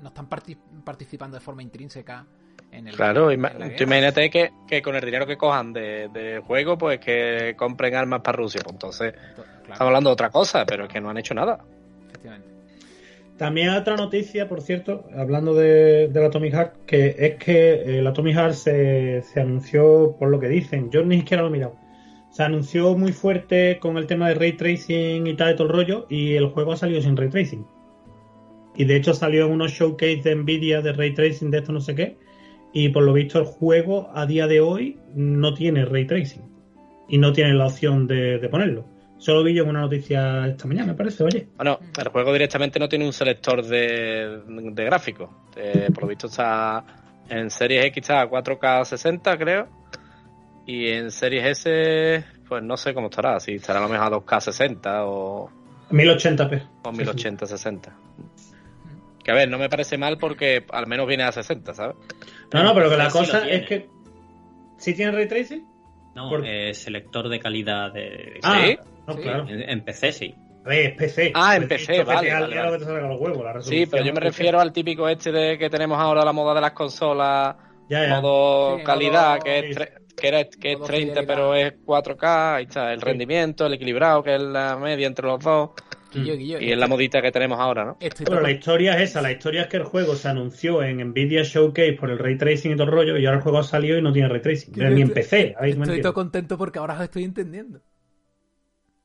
no están parti- participando de forma intrínseca en el Claro, en la tú imagínate que, que con el dinero que cojan de, de juego, pues que compren armas para Rusia. Pues entonces, To- estamos hablando de otra cosa, pero es que no han hecho nada. efectivamente. También hay otra noticia, por cierto, hablando de, del Atomic Heart, que es que el Atomic Heart se, se anunció, por lo que dicen, yo ni siquiera lo he mirado, se anunció muy fuerte con el tema de ray tracing y tal y todo el rollo, y el juego ha salido sin ray tracing. Y de hecho salió en unos showcase de Nvidia de ray tracing de esto no sé qué, y por lo visto el juego a día de hoy no tiene ray tracing. Y no tiene la opción de, de ponerlo. Solo vi yo en una noticia esta mañana, me parece, oye. Bueno, el juego directamente no tiene un selector de, de gráficos. Eh, por lo visto está en Series X está a 4K 60, creo. Y en Series S, pues no sé cómo estará. Si estará a lo mejor a 2K 60 o, 1080p. o 1080 60. Que a ver, no me parece mal porque al menos viene a 60, ¿sabes? No, no, pero que la Sí cosa es que. ¿Sí tiene ray tracing? No, Por- eh, selector de calidad de... Ah, ¿Sí? no, Sí. claro. En, en PC sí. A ver, es PC. Ah, en PC, esto vale, vale, ya vale. lo que te salga los huevos, la Sí, pero yo me refiero al típico este de que tenemos ahora la moda de las consolas, Ya, ya. modo Sí, calidad, modo- que es, tre- que, era, que es modo 30 fidelidad. pero es 4K, ahí está, el Sí. rendimiento, el equilibrado, que es la media entre los dos, Guillo, Guillo, y es la modita que tenemos ahora, ¿no? estoy Pero todo- la historia es esa, la historia es que el juego se anunció en Nvidia Showcase por el ray tracing y todo el rollo, y ahora el juego ha salido y no tiene ray tracing. Yo Ni en estoy- PC, Estoy todo contento porque ahora os estoy entendiendo.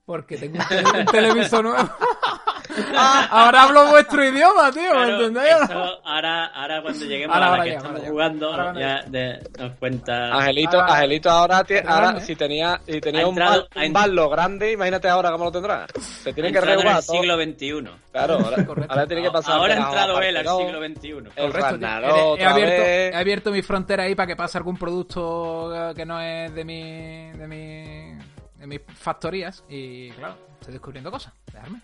Porque tengo un, tele- un televisor nuevo. *laughs* ahora hablo vuestro idioma, tío, ¿me Claro, entendéis? eso ahora, ahora cuando lleguemos Ahora, a la ahora que ya, estamos ya. jugando, ya de- nos cuenta... Angelito, Ahora- Angelito ahora, ahora Perdóname. si tenía, si tenía Ha un, entrado- bal- ha un en- ballo grande, imagínate ahora cómo lo tendrá. Se tiene ha que entrado en el siglo XXI. Claro, ahora, *laughs* Correcto. ahora tiene que pasar. Ahora ha entrado él al siglo XXI. El. Ragnarok He- abierto, he abierto mi frontera ahí para que pase algún producto eh, que no es de mi, de mi, de mis factorías y claro, estoy descubriendo cosas. Dejarme.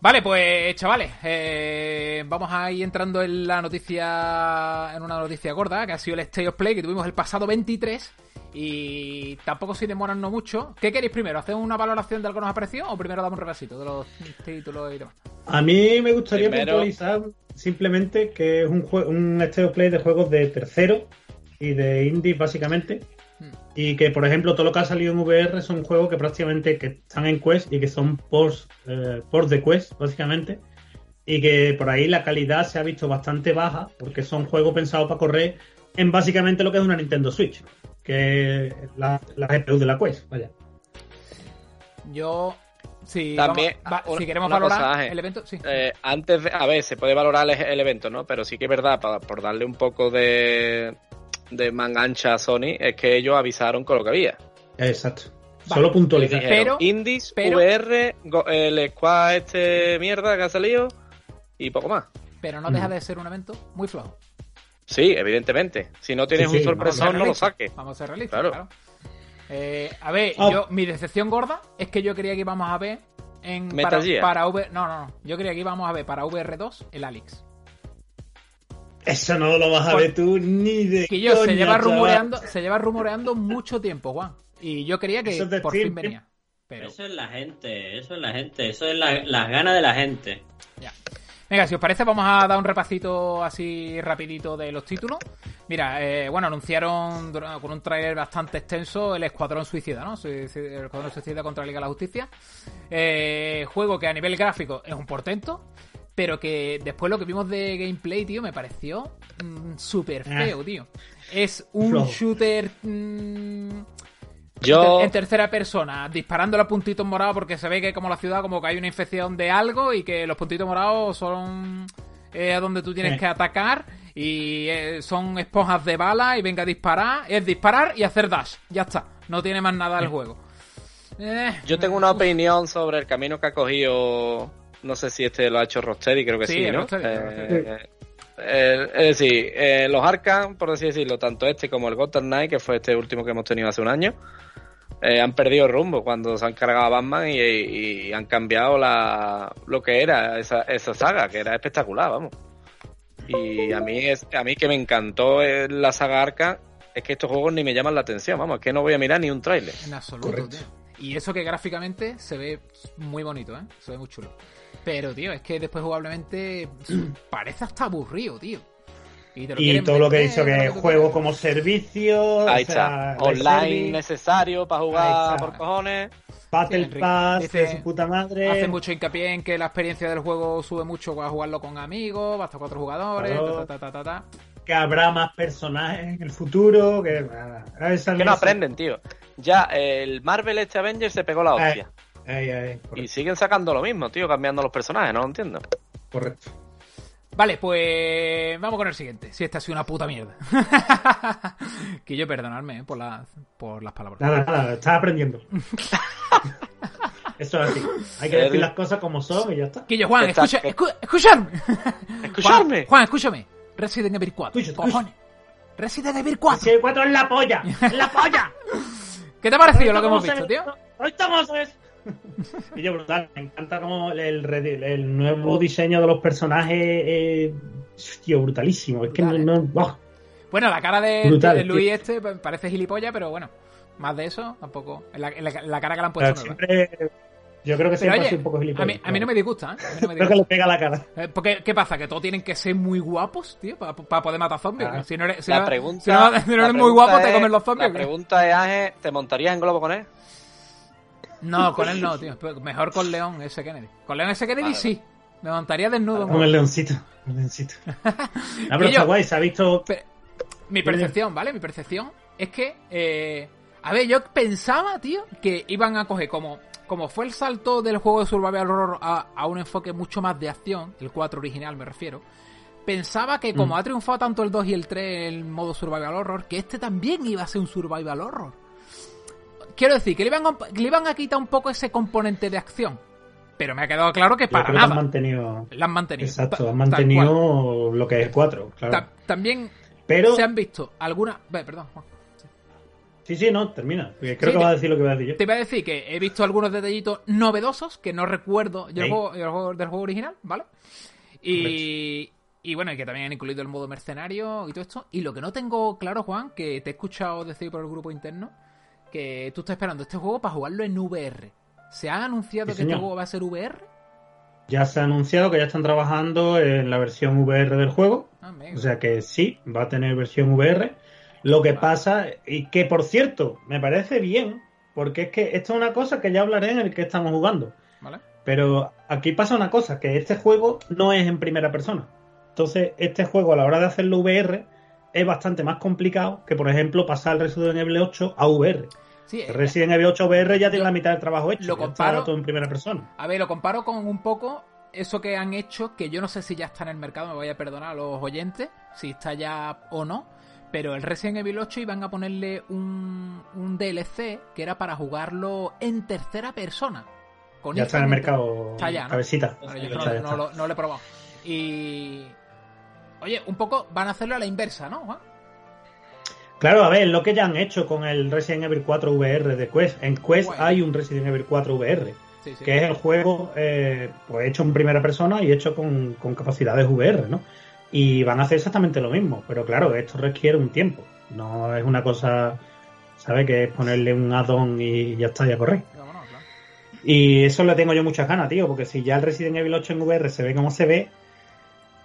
Vale, pues chavales, eh, vamos a ir entrando en la noticia, en una noticia gorda, que ha sido el State of Play que tuvimos el pasado 23 y tampoco sin demorarnos mucho. ¿Qué queréis primero? ¿Hacemos una valoración de algo que nos ha parecido o primero damos un repasito de los títulos y demás? A mí me gustaría Primero- puntualizar simplemente que es un, un State of Play de juegos de tercero y de indie básicamente. Y que, por ejemplo, todo lo que ha salido en VR son juegos que prácticamente que están en Quest y que son ports, eh, ports de Quest, básicamente. Y que por ahí la calidad se ha visto bastante baja porque son juegos pensados para correr en básicamente lo que es una Nintendo Switch, que es la, la GPU de la Quest, vaya. Yo, si, También, vamos- va- una- si queremos valorar cosa, el evento, sí. Eh, antes de, a ver, se puede valorar el, el evento, ¿no? Pero sí que es verdad, para, por darle un poco de, de mangancha a Sony, es que ellos avisaron con lo que había. Exacto. Vale. Solo puntualizar. Pero- Indies, pero- VR, go- el squad este mierda que ha salido y poco más. Pero no deja Mm. de ser un evento muy flojo. Sí, evidentemente. Si no tienes Sí, sí, un sorpresón, no lo saques. Vamos a ser realistas, Claro. claro. Eh, a ver, Ah. yo, mi decepción gorda es que yo creía que íbamos a ver en Metal para, Gear. para V, no, no, no, yo creía que íbamos a ver para VR2 el Alex. Eso no lo vas a ver tú ni de Que yo se lleva chaval. rumoreando, se lleva rumoreando mucho tiempo, Juan. Y yo creía que es por fin venía. Pero Eso es la gente, eso es la gente, eso es la- las ganas de la gente. Ya. Venga, si os parece, vamos a dar un repasito así rapidito de los títulos. Mira, eh, bueno, anunciaron con un tráiler bastante extenso el Escuadrón Suicida, ¿no? El Escuadrón Suicida contra la Liga de la Justicia. Eh, juego que a nivel gráfico es un portento, pero que después lo que vimos de gameplay, tío, me pareció mm, súper feo, tío. Es un shooter... mm, Yo, en tercera persona, disparando los puntitos morados porque se ve que como la ciudad como que hay una infección de algo y que los puntitos morados son eh, a donde tú tienes Sí. que atacar y eh, son esponjas de bala y venga a disparar, es disparar y hacer dash, ya está, no tiene más nada el juego. Eh, yo tengo una opinión sobre el camino que ha cogido. No sé si este lo ha hecho Rocksteady, creo que Sí, sí, ¿no? Rocksteady, Eh, eh, es decir, eh, los Arkham, por así decirlo, tanto este como el Gotham Knight, que fue este último que hemos tenido hace un año, eh, han perdido el rumbo cuando se han cargado a Batman y, y han cambiado la, lo que era esa, esa saga, que era espectacular, vamos. Y a mí, es, a mí que me encantó eh, la saga Arkham es que estos juegos ni me llaman la atención, vamos, es que no voy a mirar ni un tráiler. En absoluto, Correcto. tío. Y eso que gráficamente se ve muy bonito, ¿eh? Se ve muy chulo. Pero, tío, es que después jugablemente *clears throat* parece hasta aburrido, tío. Y, te lo Y todo lo que dicho que es juego como servicio, Ahí o sea, está, live online service, necesario para jugar por cojones. Battle Sí. Pass Dice- de su puta madre. Hace mucho hincapié en que la experiencia del juego sube mucho para jugarlo con amigos, hasta cuatro jugadores, Claro. ta, ta, ta, ta, ta. que habrá más personajes en el futuro, que, nada, esa Que no aprenden, tío. Ya el Marvel este Avengers se pegó la hostia. Ay, ay, Y siguen sacando lo mismo, tío, cambiando los personajes, no lo entiendo. correcto. Vale, pues vamos con el siguiente. Si esta ha sido una puta mierda. *laughs* que yo perdonadme eh, por, la- por las palabras. Nada, nada, estás aprendiendo. *laughs* Eso es así. Hay que decir las cosas como son y ya está. Que yo, Juan, está- escucha, escu- escucharme. ¡Escucharme! Juan, Juan, escúchame. Resident Evil 4. Escucha, cojones. Resident Evil 4. Si el 4 es la polla, es la polla. *laughs* ¿Qué te ha parecido lo que hemos ¿Cómo visto, tío? Hoy estamos es. *laughs* Y yo brutal, me encanta como el, nuevo diseño de los personajes, eh, tío, brutalísimo. Es que no, ¡buah! Bueno, la cara de, Brutal, de Luis tío. este pa- parece gilipollas, pero bueno. Más de eso, tampoco. La, cara que le han puesto siempre, yo creo que Pero siempre ha oye, sido un poco a gilipollas. mí, a mí no me disgusta, ¿eh? A mí no me Creo que le pega la cara. Eh, Porque, ¿qué pasa? ¿Que todos tienen que ser muy guapos, tío? Para poder matar zombies. Ah. Si no eres, si La pregunta, si no- si no la eres muy guapo, te comen los zombies. La pregunta es, Ángel, ¿te montarías en globo con él? No, con él no, tío. Mejor con León S. Kennedy. Con León S. Kennedy Vale, sí. Me montaría desnudo. Con el leoncito. el leoncito. *laughs* Ah, pero está guay, se ha visto. Mi percepción, ¿vale? Mi percepción es que. eh, a ver, yo pensaba, tío, que iban a coger como. Como fue el salto del juego de Survival Horror a, a un enfoque mucho más de acción, el 4 original me refiero. Pensaba que como Mm. ha triunfado tanto el 2 y el 3 el modo Survival Horror, que este también iba a ser un Survival Horror. Quiero decir, que le iban, a, le iban a quitar un poco ese componente de acción. Pero me ha quedado claro que para que han nada. mantenido. La han mantenido. Exacto, han mantenido lo que es el 4, cual. claro. Ta- también Pero. se han visto algunas... Perdón, Juan. Sí, sí, no, termina. Porque creo Sí, que te- va a decir lo que va a decir yo. Te iba a decir que he visto algunos detallitos novedosos que no recuerdo yo juego, juego- del juego original, ¿vale? Y, y bueno, y que también han incluido el modo mercenario y todo esto. Y lo que no tengo claro, Juan, que te he escuchado decir por el grupo interno, que tú estás esperando este juego para jugarlo en VR. ¿Se ha anunciado Sí, que este juego va a ser VR? Ya se ha anunciado que ya están trabajando en la versión VR del juego. Ah. O sea que sí, va a tener versión VR. Lo que pasa, y que por cierto, me parece bien, porque es que esto es una cosa que ya hablaré en el que estamos jugando. ¿Vale? Pero aquí pasa una cosa, que este juego no es en primera persona. Entonces, este juego a la hora de hacerlo VR es bastante más complicado que, por ejemplo, pasar el Resident Evil 8 a VR. Sí, El Resident Evil 8 VR ya tiene la mitad del trabajo hecho. lo comparo- todo en primera persona. A ver, lo comparo con un poco eso que han hecho, que yo no sé si ya está en el mercado, me voy a perdonar a los oyentes, si está ya o no, pero el Resident Evil 8 iban a ponerle un, un DLC que era para jugarlo en tercera persona. Con Ya está en el mercado. Está ya, ¿no? Cabecita. Ya yo lo, no lo he probado. Y... Oye, un poco van a hacerlo a la inversa, ¿no? Juan? Claro, a ver, lo que ya han hecho con el Resident Evil 4 VR de Quest. En Quest Bueno. hay un Resident Evil 4 VR, Sí, sí. que es el juego eh, pues hecho en primera persona y hecho con, con capacidades VR, ¿no? Y van a hacer exactamente lo mismo, pero claro, esto requiere un tiempo. No es una cosa, ¿sabes? Que es ponerle un add-on y ya está, ya corre. Y eso le tengo yo muchas ganas, tío, porque si ya el Resident Evil 8 en VR se ve como se ve,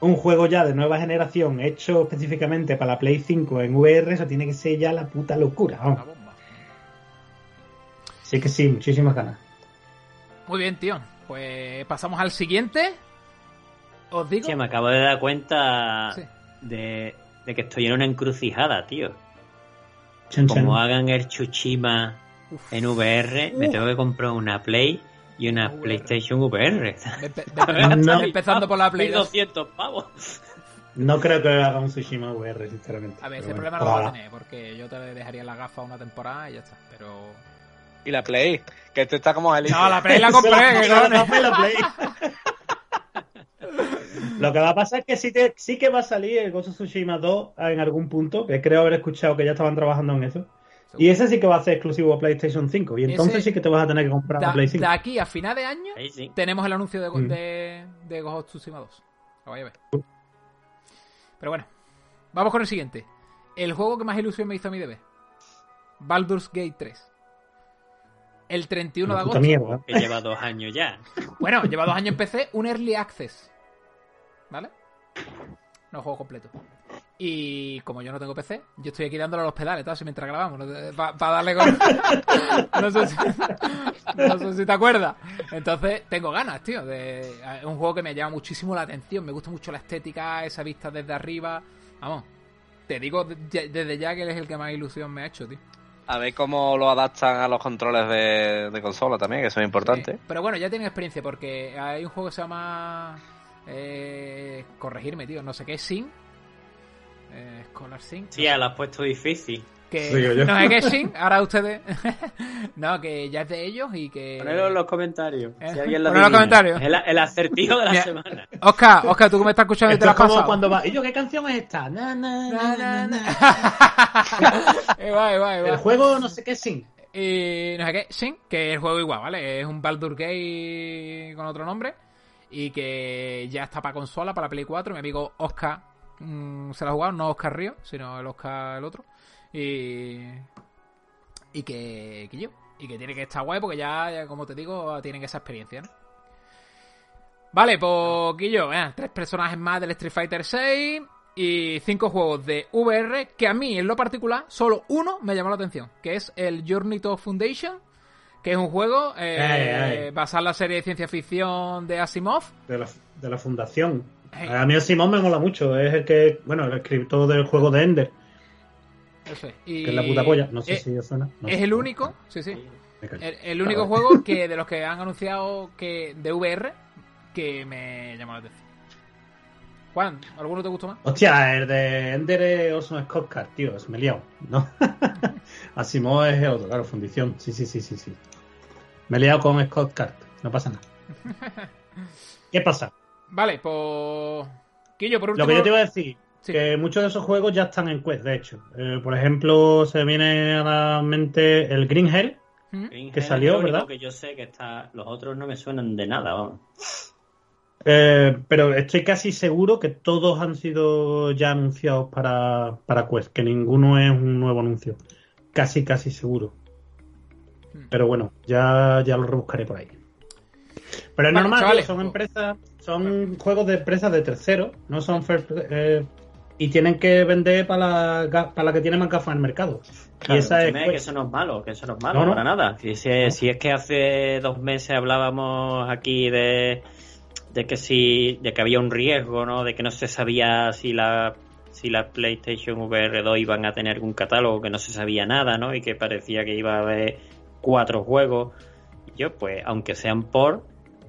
un juego ya de nueva generación hecho específicamente para la Play 5 en VR, eso tiene que ser ya la puta locura. Vamos. bomba. Sí que sí, muchísimas ganas. Muy bien, tío. Pues pasamos al siguiente. Os digo... Hostia, me acabo de dar cuenta Sí. de, de que estoy en una encrucijada, tío. Como hagan el Chuchima Uf. en VR, me tengo que comprar una Play y una VR. PlayStation VR. *laughs* No. Empezando por la Play 2. 1200 pavos. No creo que haga un Tsushima VR, sinceramente. A ver, ese bueno, problema no lo va a ojalá. tener, porque yo te dejaría la gafa una temporada y ya está. Pero. Y la Play, que este está como el No, la Play la compré, que cojones. compré, la Play. *laughs* Lo que va a pasar es que sí, te- sí que va a salir el Ghost of Tsushima 2 en algún punto, que creo haber escuchado que ya estaban trabajando en eso. Y ese sí que va a ser exclusivo a PlayStation 5. Y entonces Ese- sí que te vas a tener que comprar Da- la Play de 5. aquí a final de año sí. tenemos el anuncio de, Mm. de, de Ghost of Tsushima 2. Lo vais a ver. Pero bueno, vamos con el siguiente. el juego que más ilusión me hizo a mí de ver. Baldur's Gate 3. El 31 de agosto. mierda. Que lleva dos años ya. *laughs* Bueno, lleva dos años en PC, un Early Access. ¿Vale? No juego completo. Y como yo no tengo PC, yo estoy aquí dándole a los pedales, así mientras grabamos, para darle con... *laughs* no, sé si, no sé si te acuerdas. Entonces, tengo ganas, tío. De... Es un juego que me llama muchísimo la atención. Me gusta mucho la estética, esa vista desde arriba. Vamos, te digo de- desde ya que él es el que más ilusión me ha hecho, tío. A ver cómo lo adaptan a los controles de, de consola también, que eso es importante. Sí, Pero bueno, ya tienen experiencia porque hay un juego que se llama. Eh, corregirme, tío. No sé qué Sin. Eh, Scholar Sin. Sí, ya la has puesto difícil. Que, Sí, no sé qué es Sin. *laughs* Ahora ustedes. *laughs* no, que ya es de ellos y que. Ponedlo en los comentarios. Eh, Si alguien lo ponedlo en los comentarios. Es el, el acertijo de la Mira. semana. Oscar, Oscar, tú que me estás escuchando y te lo es has como pasado. cuando va. ¿Y yo qué canción es esta? Na, na, na, na, na. *laughs* Va, va, va. El juego no sé qué sin. Y no sé qué, Sin, que es el juego igual, ¿vale? Es un Baldur Gate con otro nombre. Y que ya está para consola, para la Play 4. Mi amigo Oscar mm, se lo ha jugado, no Oscar Río, sino el Oscar el otro. Y. Y que, que yo. Y que tiene que estar guay porque ya, ya, como te digo, tienen esa experiencia, ¿no? Vale, pues Guillo, tres personajes más del Street Fighter 6 y cinco juegos de VR que a mí en lo particular solo uno me llamó la atención, que es el Journey to Foundation, que es un juego eh, basado en la serie de ciencia ficción de Asimov. De la, de la fundación. A mí el Simón me mola mucho. Es el que. Bueno, el escritor del juego de Ender. Eso es. Y Que es la puta polla. No sé eh, si suena. No es el único, sí, sí. El, el único juego que de los que han anunciado que de VR que me llamó la atención. Juan, ¿alguno te gustó más? Hostia, el de Ender es Orson Scott Card, tío. Es me liado, ¿no? *laughs* Asimov es el otro, claro, fundición. Sí, sí, sí, sí, sí. Me he liado con Scott Card. No pasa nada. *laughs* ¿Qué pasa? Vale, pues. Quillo, por último. Lo que yo te iba a decir, Sí. que muchos de esos juegos ya están en Quest, de hecho. Eh, por ejemplo, se viene a la mente el Green Hell, ¿Mm? Que salió, es ¿verdad? que yo sé que está. Los otros no me suenan de nada, vamos. eh, pero estoy casi seguro que todos han sido ya anunciados para, para Quest, que ninguno es un nuevo anuncio. Casi, casi seguro. Hmm. Pero bueno, ya, ya lo rebuscaré por ahí. Pero es Bueno, normal, chavales, son empresas, son juegos de empresas de terceros, no son first- eh, y tienen que vender para la, para la que tiene más gafas en el mercado. Claro, y esa es escúchame, que eso no es malo, que eso no es malo No, no. para nada. Si, si- si es que hace dos meses hablábamos aquí de, de que si, de que había un riesgo, ¿no? De que no se sabía si la si la PlayStation VR 2 iban a tener un catálogo, que no se sabía nada, ¿no? Y que parecía que iba a haber cuatro juegos. Yo, pues, aunque sean por,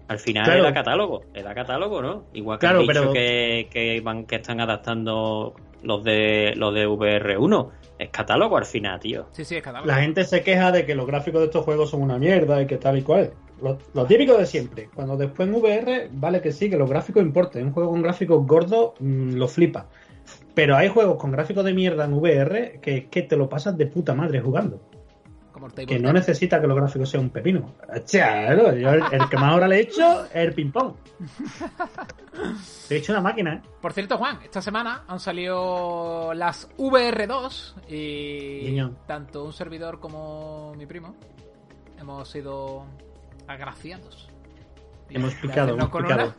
al final Claro. era catálogo, era catálogo, ¿no? Igual que Claro, han dicho pero- que, que van, que están adaptando los de los de VR1. Es catálogo al final, tío. Sí, sí, es catálogo. La gente se queja de que los gráficos de estos juegos son una mierda y que tal y cual. Lo, lo típico de siempre. Cuando después en VR, vale que sí, que los gráficos importen. Un juego con gráficos gordos mm, lo flipa. Pero hay juegos con gráficos de mierda en VR que es que te lo pasas de puta madre jugando. Como el table Que no necesita que los gráficos sean un pepino. Claro, yo el, el que más ahora le he hecho es el ping-pong. Te he hecho una máquina, ¿eh? Por cierto, Juan, esta semana han salido las VR2 y tanto un servidor como mi primo hemos sido agraciados. Hemos picado, hacernos hemos con picado.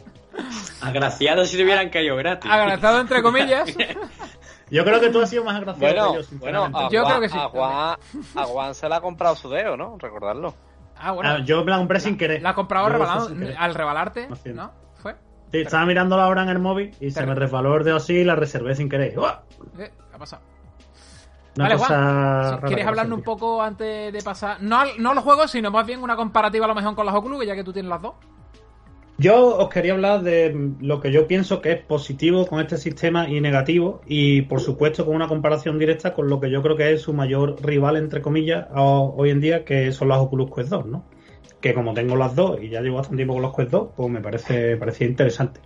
Agraciado si te hubieran caído gratis. Agraciado entre comillas. *laughs* Yo creo que tú has sido más agraciado Bueno, que yo, bueno, sinceramente. a Yo Juan, creo que sí, A Juan, a Juan se le ha comprado su dedo, ¿no? Recordarlo. Ah, bueno. Ah, yo me la compré sin querer. La has comprado rebalado, al rebalarte. ¿no? ¿Fue? Sí, estaba mirando la hora en el móvil y se me resbaló el dedo así y la reservé sin querer. ¡Uah! ¿Qué ha pasado? Una Vale, Juan, si ¿Quieres hablarnos un poco antes de pasar? No, al- no los juegos, sino más bien una comparativa a lo mejor con las Oculus, ya que tú tienes las dos. Yo os quería hablar de lo que yo pienso que es positivo con este sistema y negativo y por supuesto con una comparación directa con lo que yo creo que es su mayor rival entre comillas hoy en día que son las Oculus Quest 2, ¿no? Que como tengo las dos y ya llevo bastante tiempo con los Quest 2, pues me parece parecía interesante.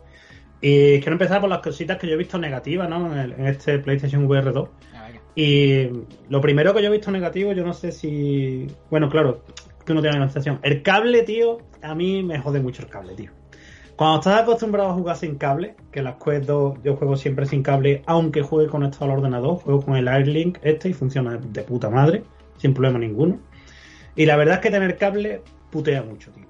Y quiero empezar por las cositas que yo he visto negativas, ¿no? En, el- en este PlayStation VR 2. A ver, Y lo primero que yo he visto negativo, yo no sé si. Bueno, claro, que uno tiene una sensación. El cable, tío, a mí me jode mucho el cable, tío. Cuando estás acostumbrado a jugar sin cable, que las Quest 2 yo juego siempre sin cable, aunque juegue conectado al ordenador, juego con el Airlink este y funciona de puta madre, sin problema ninguno. Y la verdad es que tener cable putea mucho, tío.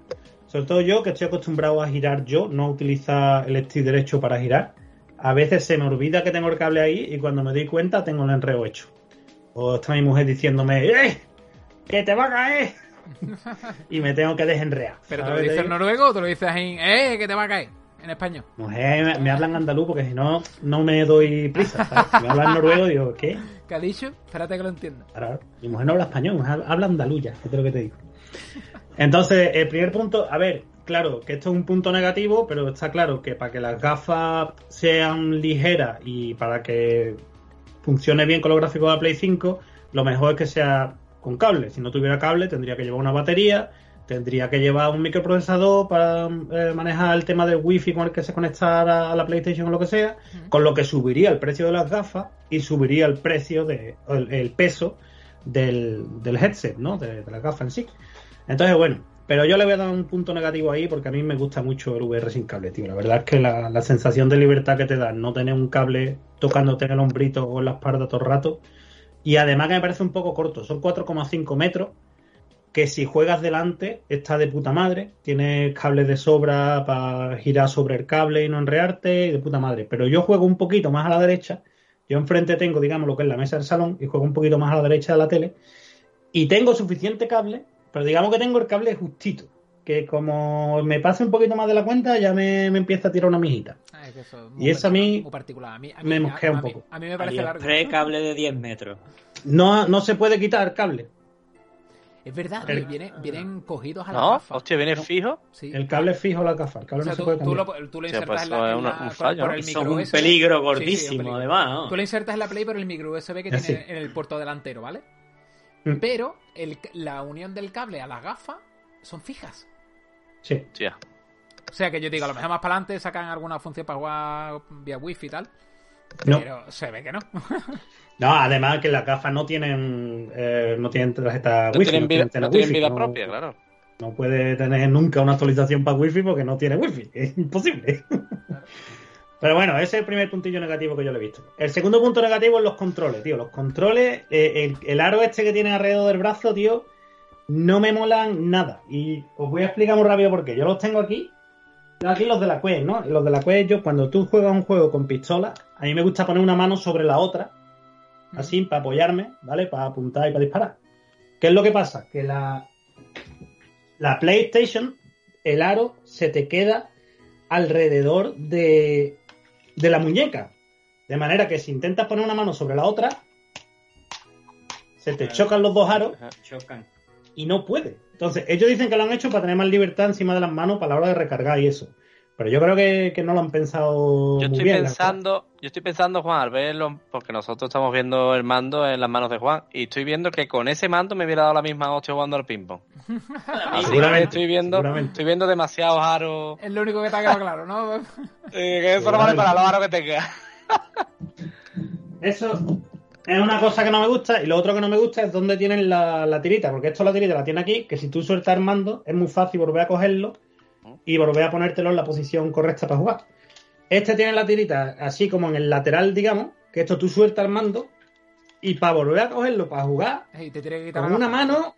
Sobre todo yo, que estoy acostumbrado a girar yo, no utilizar el stick derecho para girar. A veces se me olvida que tengo el cable ahí y cuando me doy cuenta tengo el enreo hecho. O está mi mujer diciéndome, ¡eh! ¡Que te va a caer! *laughs* y me tengo que desenrear. ¿Pero te lo dices en noruego o te lo dices en. ¡Eh! Que te va a caer. En español. Mujer, me, me hablan andaluz porque si no, no me doy prisa. ¿sabes? Si me hablan noruego, digo, ¿qué? *laughs* ¿Qué ha dicho? Espérate que lo entienda. Claro, mi mujer no habla español, mi mujer habla andaluz ya, es lo que te digo. Entonces, el primer punto, a ver, claro, que esto es un punto negativo, pero está claro que para que las gafas sean ligeras y para que funcione bien con los gráficos de la Play 5, lo mejor es que sea con cable. Si no tuviera cable, tendría que llevar una batería, tendría que llevar un microprocesador para eh, manejar el tema del wifi con el que se conectara a la PlayStation o lo que sea, con lo que subiría el precio de las gafas y subiría el precio de el, el peso del, del headset, ¿no? De, de la gafa en sí. Entonces, bueno, pero yo le voy a dar un punto negativo ahí porque a mí me gusta mucho el VR sin cable, tío. La verdad es que la, la sensación de libertad que te da no tener un cable tocándote en el hombrito o en la espalda todo el rato. Y además que me parece un poco corto, son 4,5 metros, que si juegas delante está de puta madre, tienes cables de sobra para girar sobre el cable y no enrearte, y de puta madre. Pero yo juego un poquito más a la derecha, yo enfrente tengo, digamos, lo que es la mesa del salón, y juego un poquito más a la derecha de la tele, y tengo suficiente cable, pero digamos que tengo el cable justito, que como me pase un poquito más de la cuenta, ya me, me empieza a tirar una mijita. Ah, es que eso es Y eso a mí particular, muy particular. A mí, a mí- me mosquea un a mí- poco. A mí me parece largo. Cable de 10 metros. No, no se puede quitar el cable. Es verdad, El- tío, viene- vienen cogidos a la ¿No? gafa. Hostia, viene fijo. Sí. El cable es fijo a la gafa, el cable O sea, no se tú, puede tú cambiar. lo, tú lo insertas pues en la, en un- la- un por- fallo, por ¿no? el Son micro un USB. peligro Sí, sí, gordísimo, un peligro. además. ¿no? Tú lo insertas en la Play por el micro USB que tiene en el puerto delantero, ¿vale? Mm. Pero el- la unión del cable a la gafa son fijas. Sí. O sea que yo digo, a lo mejor más para adelante sacan alguna función para jugar vía wifi y tal. No. Pero se ve que no. *laughs* No, además que las gafas no tienen eh, no tienen tarjeta No wifi, tienen vida, antena no tienen wifi, vida no- propia, claro. No puede tener nunca una actualización para wifi porque no tiene wifi. *laughs* Es imposible. Pero bueno, ese es el primer puntillo negativo que yo le he visto. El segundo punto negativo es los controles, tío. Los controles, eh, el, el aro este que tiene alrededor del brazo, tío, no me molan nada. Y os voy a explicar muy rápido por qué. Yo los tengo aquí. Aquí los de la Quest, ¿no? Los de la Quest, yo cuando tú juegas un juego con pistola, a mí me gusta poner una mano sobre la otra, así, para apoyarme, ¿vale? Para apuntar y para disparar. ¿Qué es lo que pasa? Que la, la PlayStation, el aro se te queda alrededor de, de la muñeca. De manera que si intentas poner una mano sobre la otra, se te chocan los dos aros Chocan. Y no puede. Entonces, ellos dicen que lo han hecho para tener más libertad encima de las manos para la hora de recargar y eso. Pero yo creo que, que no lo han pensado Yo muy estoy bien. pensando, yo estoy pensando, Juan, al verlo, porque nosotros estamos viendo el mando en las manos de Juan, y estoy viendo que con ese mando me hubiera dado la misma hostia jugando al ping-pong. *laughs* Así que Seguramente, estoy viendo, seguramente. estoy viendo demasiados aros. Es lo único que te ha quedado *laughs* claro, ¿no? eh, que eso no vale para los aros que tenga. Eso es una cosa que no me gusta. Y lo otro que no me gusta es dónde tienen la, la tirita. Porque esto la tirita la tiene aquí, que si tú sueltas el mando, es muy fácil volver a cogerlo y volver a ponértelo en la posición correcta para jugar. Este tiene la tirita así como en el lateral, digamos, que esto tú sueltas el mando y para volver a cogerlo para jugar te que con una mano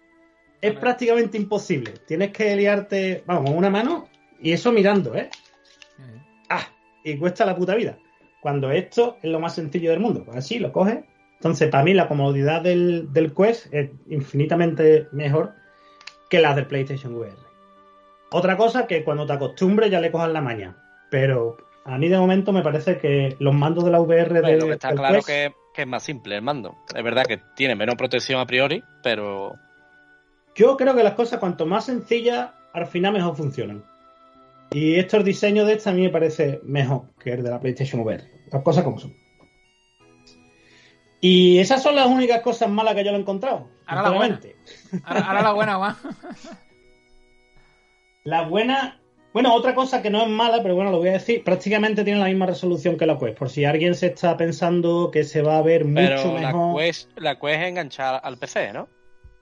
es prácticamente imposible. Tienes que liarte, vamos, con una mano y eso mirando, ¿eh? Eh, ¡Ah! Y cuesta la puta vida. Cuando esto es lo más sencillo del mundo. Pues así lo coges. Entonces, para mí, la comodidad del, del Quest es infinitamente mejor que la del PlayStation VR. Otra cosa que cuando te acostumbres ya le cojas la maña. Pero a mí de momento me parece que los mandos de la VR de, Pero que está del claro Quest- que, que es más simple el mando. Es verdad que tiene menos protección a priori, pero Yo creo que las cosas, cuanto más sencillas, al final mejor funcionan. Y estos diseños de esta a mí me parece mejor que el de la PlayStation VR. Las cosas como son. Y esas son las únicas cosas malas que yo le he encontrado. Ahora la sinceramente. Ahora, ahora la buena, Juan. *laughs* La buena. Bueno, otra cosa que no es mala, pero bueno, lo voy a decir, prácticamente tiene la misma resolución que la Quest. Por si alguien se está pensando que se va a ver mucho pero la mejor. Quest, la Quest es enganchar al PC, ¿no?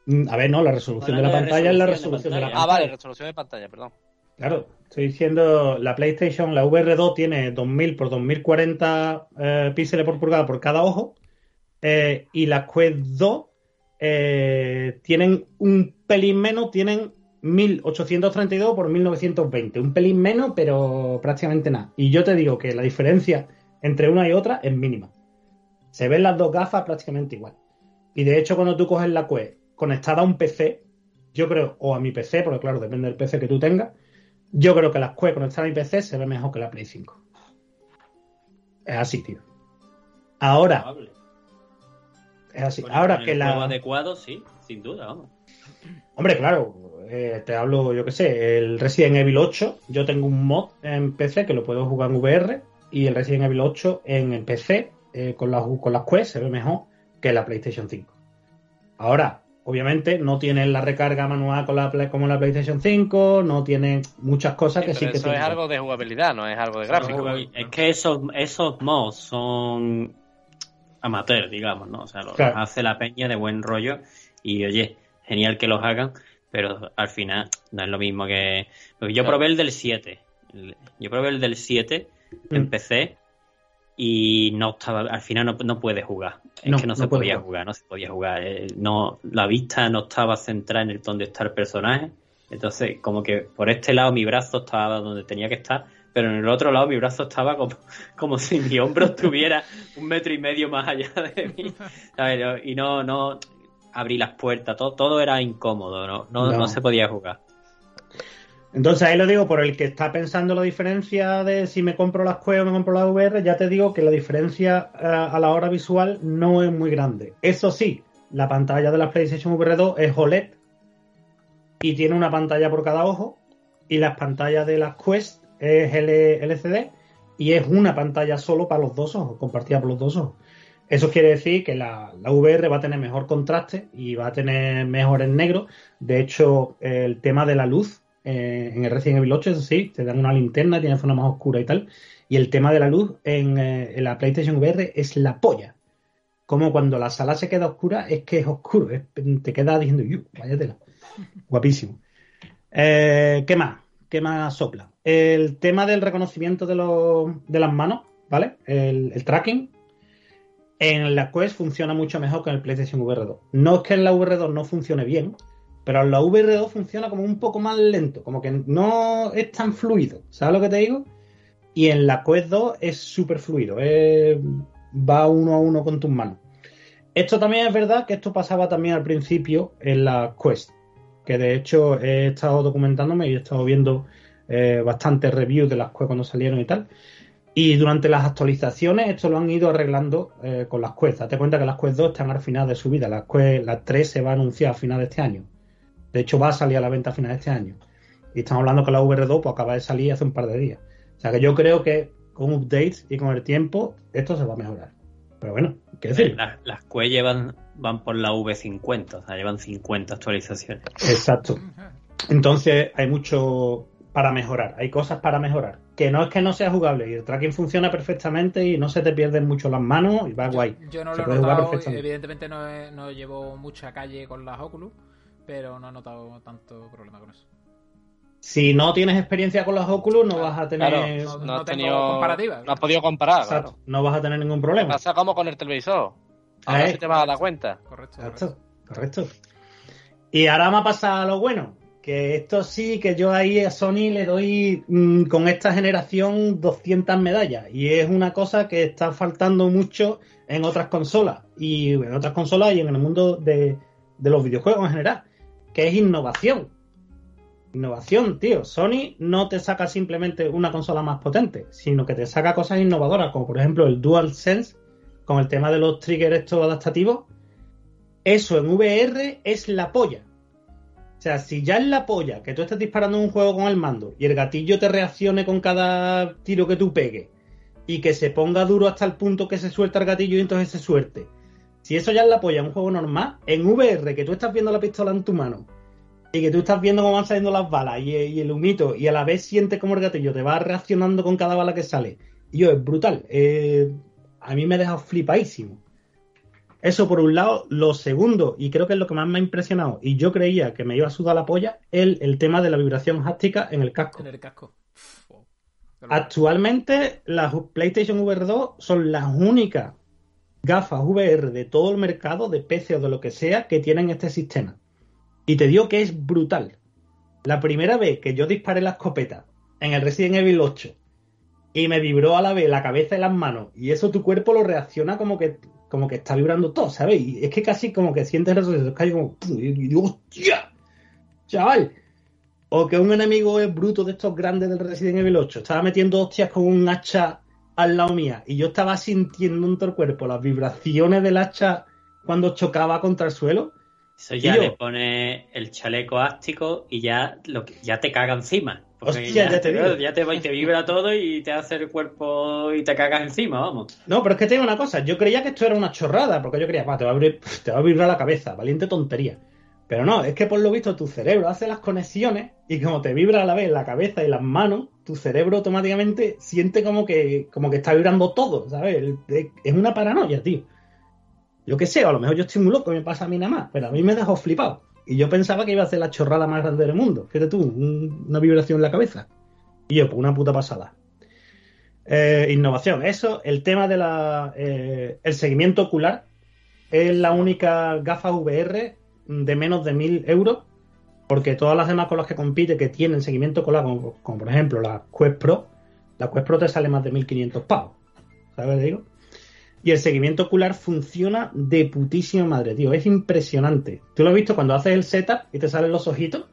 Mm, A ver, no, la resolución de la pantalla es la resolución de la pantalla. Ah, vale, resolución de pantalla, perdón. Claro, estoy diciendo, la PlayStation, la VR2 tiene 2000 por 2040 eh, píxeles por pulgada por cada ojo eh, y las Quest 2 eh, tienen un pelín menos, tienen 1832 por 1920, un pelín menos, pero prácticamente nada. Y yo te digo que la diferencia entre una y otra es mínima. Se ven las dos gafas prácticamente igual. Y de hecho, cuando tú coges la Quest conectada a un PC, yo creo, o a mi PC, porque claro, depende del PC que tú tengas, yo creo que la Quest conectada a mi PC se ve mejor que la Play 5. Es así, tío. Ahora. Es así. Con- Ahora que el juego la. adecuado, sí, sin duda, vamos. Hombre, claro, eh, te hablo, yo qué sé, el Resident Evil 8, yo tengo un mod en PC que lo puedo jugar en VR y el Resident Evil 8 en, PC eh, con, las, con las Quest se ve mejor que la PlayStation 5. Ahora, obviamente no tienen la recarga manual con la, como la PlayStation 5, no tienen muchas cosas que Pero sí que eso es tienen. algo de jugabilidad, no es algo de gráfico. Es que esos, esos mods son amateur, digamos, ¿no? O sea, los, Claro. hace la peña de buen rollo y, oye, genial que los hagan, pero al final no es lo mismo que... porque yo Claro. probé el del 7. el- Yo probé el del 7 en Mm. PC y no estaba... Al final no, no puedes jugar. Es No, que no, no se podía jugar. jugar, no se podía jugar. Eh, no, la vista no estaba centrada en el donde está el personaje. Entonces, como que por este lado mi brazo estaba donde tenía que estar, pero en el otro lado mi brazo estaba como, *laughs* como si mi hombro estuviera un metro y medio más allá de mí. *laughs* ¿sabes? Y no, no abrí las puertas, todo, todo era incómodo, no, no, No. no se podía jugar. Entonces ahí lo digo por el que está pensando la diferencia de si me compro las Quest o me compro las VR, ya te digo que la diferencia eh, a la hora visual no es muy grande. Eso sí, la pantalla de la PlayStation VR 2 es OLED y tiene una pantalla por cada ojo y las pantallas de las Quest es LCD y es una pantalla solo para los dos ojos, compartida por los dos ojos. Eso quiere decir que la, la VR va a tener mejor contraste y va a tener mejor en negro. De hecho, el tema de la luz eh, en el Resident Evil 8, eso sí, te dan una linterna, tiene forma más oscura y tal. Y el tema de la luz en, eh, la PlayStation VR es la polla. Como cuando la sala se queda oscura, es que es oscuro. te queda diciendo, "Yu, vaya tela". Guapísimo. Eh, ¿Qué más? ¿Qué más sopla? El tema del reconocimiento de, las manos, ¿vale? El, tracking. En la Quest funciona mucho mejor que en el PlayStation VR 2. No es que en la VR 2 no funcione bien, pero en la VR 2 funciona como un poco más lento, como que no es tan fluido. ¿Sabes lo que te digo? Y en la Quest 2 es súper fluido, va uno a uno con tus manos. Esto también es verdad que esto pasaba también al principio en la Quest, que de hecho he estado documentándome y he estado viendo eh, bastantes reviews de las Quest cuando salieron y tal. Y durante las actualizaciones esto lo han ido arreglando eh, con las Quest. Date cuenta que las Quest 2 están al final de su vida. Las Quest, la 3 se va a anunciar a final de este año. De hecho, va a salir a la venta a final de este año. Y estamos hablando que la VR2 pues, acaba de salir hace un par de días. O sea que yo creo que con updates y con el tiempo esto se va a mejorar. Pero bueno, ¿qué decir? Las, las Quest llevan, van por la V50, o sea, llevan 50 actualizaciones. Exacto. Entonces hay mucho para mejorar, hay cosas para mejorar. Que no es que no sea jugable y el tracking funciona perfectamente y no se te pierden mucho las manos y va guay. Yo no Se lo he notado, evidentemente no, he- no llevo mucha calle con las Oculus, pero no he notado tanto problema con eso. Si no tienes experiencia con las Oculus no vas a tener Claro, no- no, no has tengo tenido. comparativa. No has podido comparar, Exacto, claro. no vas a tener ningún problema. Pasa como con el televisor. Ahora Eh. sí te vas a dar cuenta. Correcto. correcto. Correcto, correcto. Y ahora me ha pasado lo bueno, que esto sí, que yo ahí a Sony le doy mm, con esta generación 200 medallas. Y es una cosa que está faltando mucho en otras consolas. Y en otras consolas y en el mundo de, de los videojuegos en general. Que es innovación. Innovación, tío. Sony no te saca simplemente una consola más potente, sino que te saca cosas innovadoras, como por ejemplo el DualSense, con el tema de los triggers estos adaptativos. Eso en VR es la polla. O sea, si ya es la polla que tú estés disparando un juego con el mando y el gatillo te reaccione con cada tiro que tú pegues y que se ponga duro hasta el punto que se suelta el gatillo y entonces se suelte. Si eso ya es la polla un juego normal, en VR, que tú estás viendo la pistola en tu mano y que tú estás viendo cómo van saliendo las balas y, y el humito y a la vez sientes como el gatillo te va reaccionando con cada bala que sale. Y yo, es brutal. Eh, a mí me ha dejado flipadísimo. Eso por un lado. Lo segundo, y creo que es lo que más me ha impresionado, y yo creía que me iba a sudar la polla, el, el tema de la vibración háptica en el casco. En el casco. Wow. Actualmente las PlayStation VR 2 son las únicas gafas VR de todo el mercado, de PC o de lo que sea, que tienen este sistema. Y te digo que es brutal. La primera vez que yo disparé la escopeta en el Resident Evil 8 y me vibró a la vez la cabeza y las manos, y eso tu cuerpo lo reacciona como que, como que está vibrando todo, ¿sabes? Y es que casi como que sientes el retroceso, casi como, y digo, ¡hostia! Chaval, o que un enemigo es bruto de estos grandes del Resident Evil 8. Estaba metiendo hostias con un hacha al lado mía y yo estaba sintiendo en todo el cuerpo las vibraciones del hacha cuando chocaba contra el suelo. Eso ya le pone el chaleco áctico y ya, lo que, ya te caga encima. Porque Hostia, ya te digo. ya te, te vibra todo y te hace el cuerpo y te cagas encima, vamos. No, pero es que te digo una cosa, yo creía que esto era una chorrada, porque yo creía, "Va, te va a abrir, *laughs* te va a vibrar la cabeza, valiente tontería. Pero no, es que por lo visto tu cerebro hace las conexiones y como te vibra a la vez la cabeza y las manos, tu cerebro automáticamente siente como que, como que está vibrando todo, ¿sabes? Es es una paranoia, tío. Yo qué sé, a lo mejor yo estoy muy loco y me pasa a mí nada más, pero a mí me dejó flipado. Y yo pensaba que iba a hacer la chorrada más grande del mundo. Fíjate tú, un- una vibración en la cabeza. Y yo, pues una puta pasada. Eh, innovación. Eso, el tema de la, eh, el seguimiento ocular es la única gafa VR de menos de 1000 euros, porque todas las demás con las que compite que tienen seguimiento ocular, como, como por ejemplo la Quest Pro, la Quest Pro te sale más de 1500 pavos. ¿Sabes digo? Y el seguimiento ocular funciona de putísima madre, tío. Es impresionante. ¿Tú lo has visto cuando haces el setup y te salen los ojitos?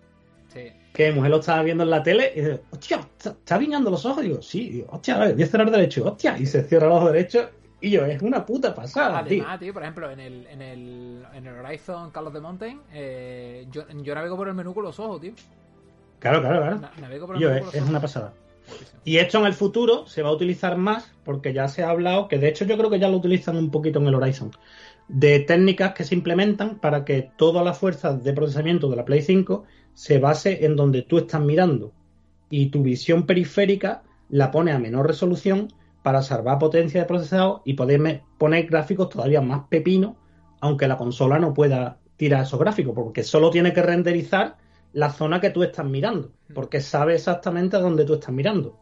Sí. que mujer lo estaba viendo en la tele y dice, hostia, ¿está- ¿está guiñando los ojos? Digo, sí, Digo, hostia, voy a cerrar derecho, hostia, y se cierra el ojo derecho y yo, es una puta pasada, tío. Además, tío, por ejemplo, en el, en el, en el Horizon Call of the Mountain, eh, yo, yo navego por el menú con los ojos, tío. Claro, claro, claro. Na- navego por el Yo, menú es, con los es ojos. una pasada. Y esto en el futuro se va a utilizar más, porque ya se ha hablado, que de hecho yo creo que ya lo utilizan un poquito en el Horizon, de técnicas que se implementan para que todas las fuerzas de procesamiento de la Play 5 se base en donde tú estás mirando. Y tu visión periférica la pone a menor resolución para salvar potencia de procesado y poder poner gráficos todavía más pepinos, aunque la consola no pueda tirar esos gráficos, porque solo tiene que renderizar la zona que tú estás mirando, porque sabe exactamente a dónde tú estás mirando.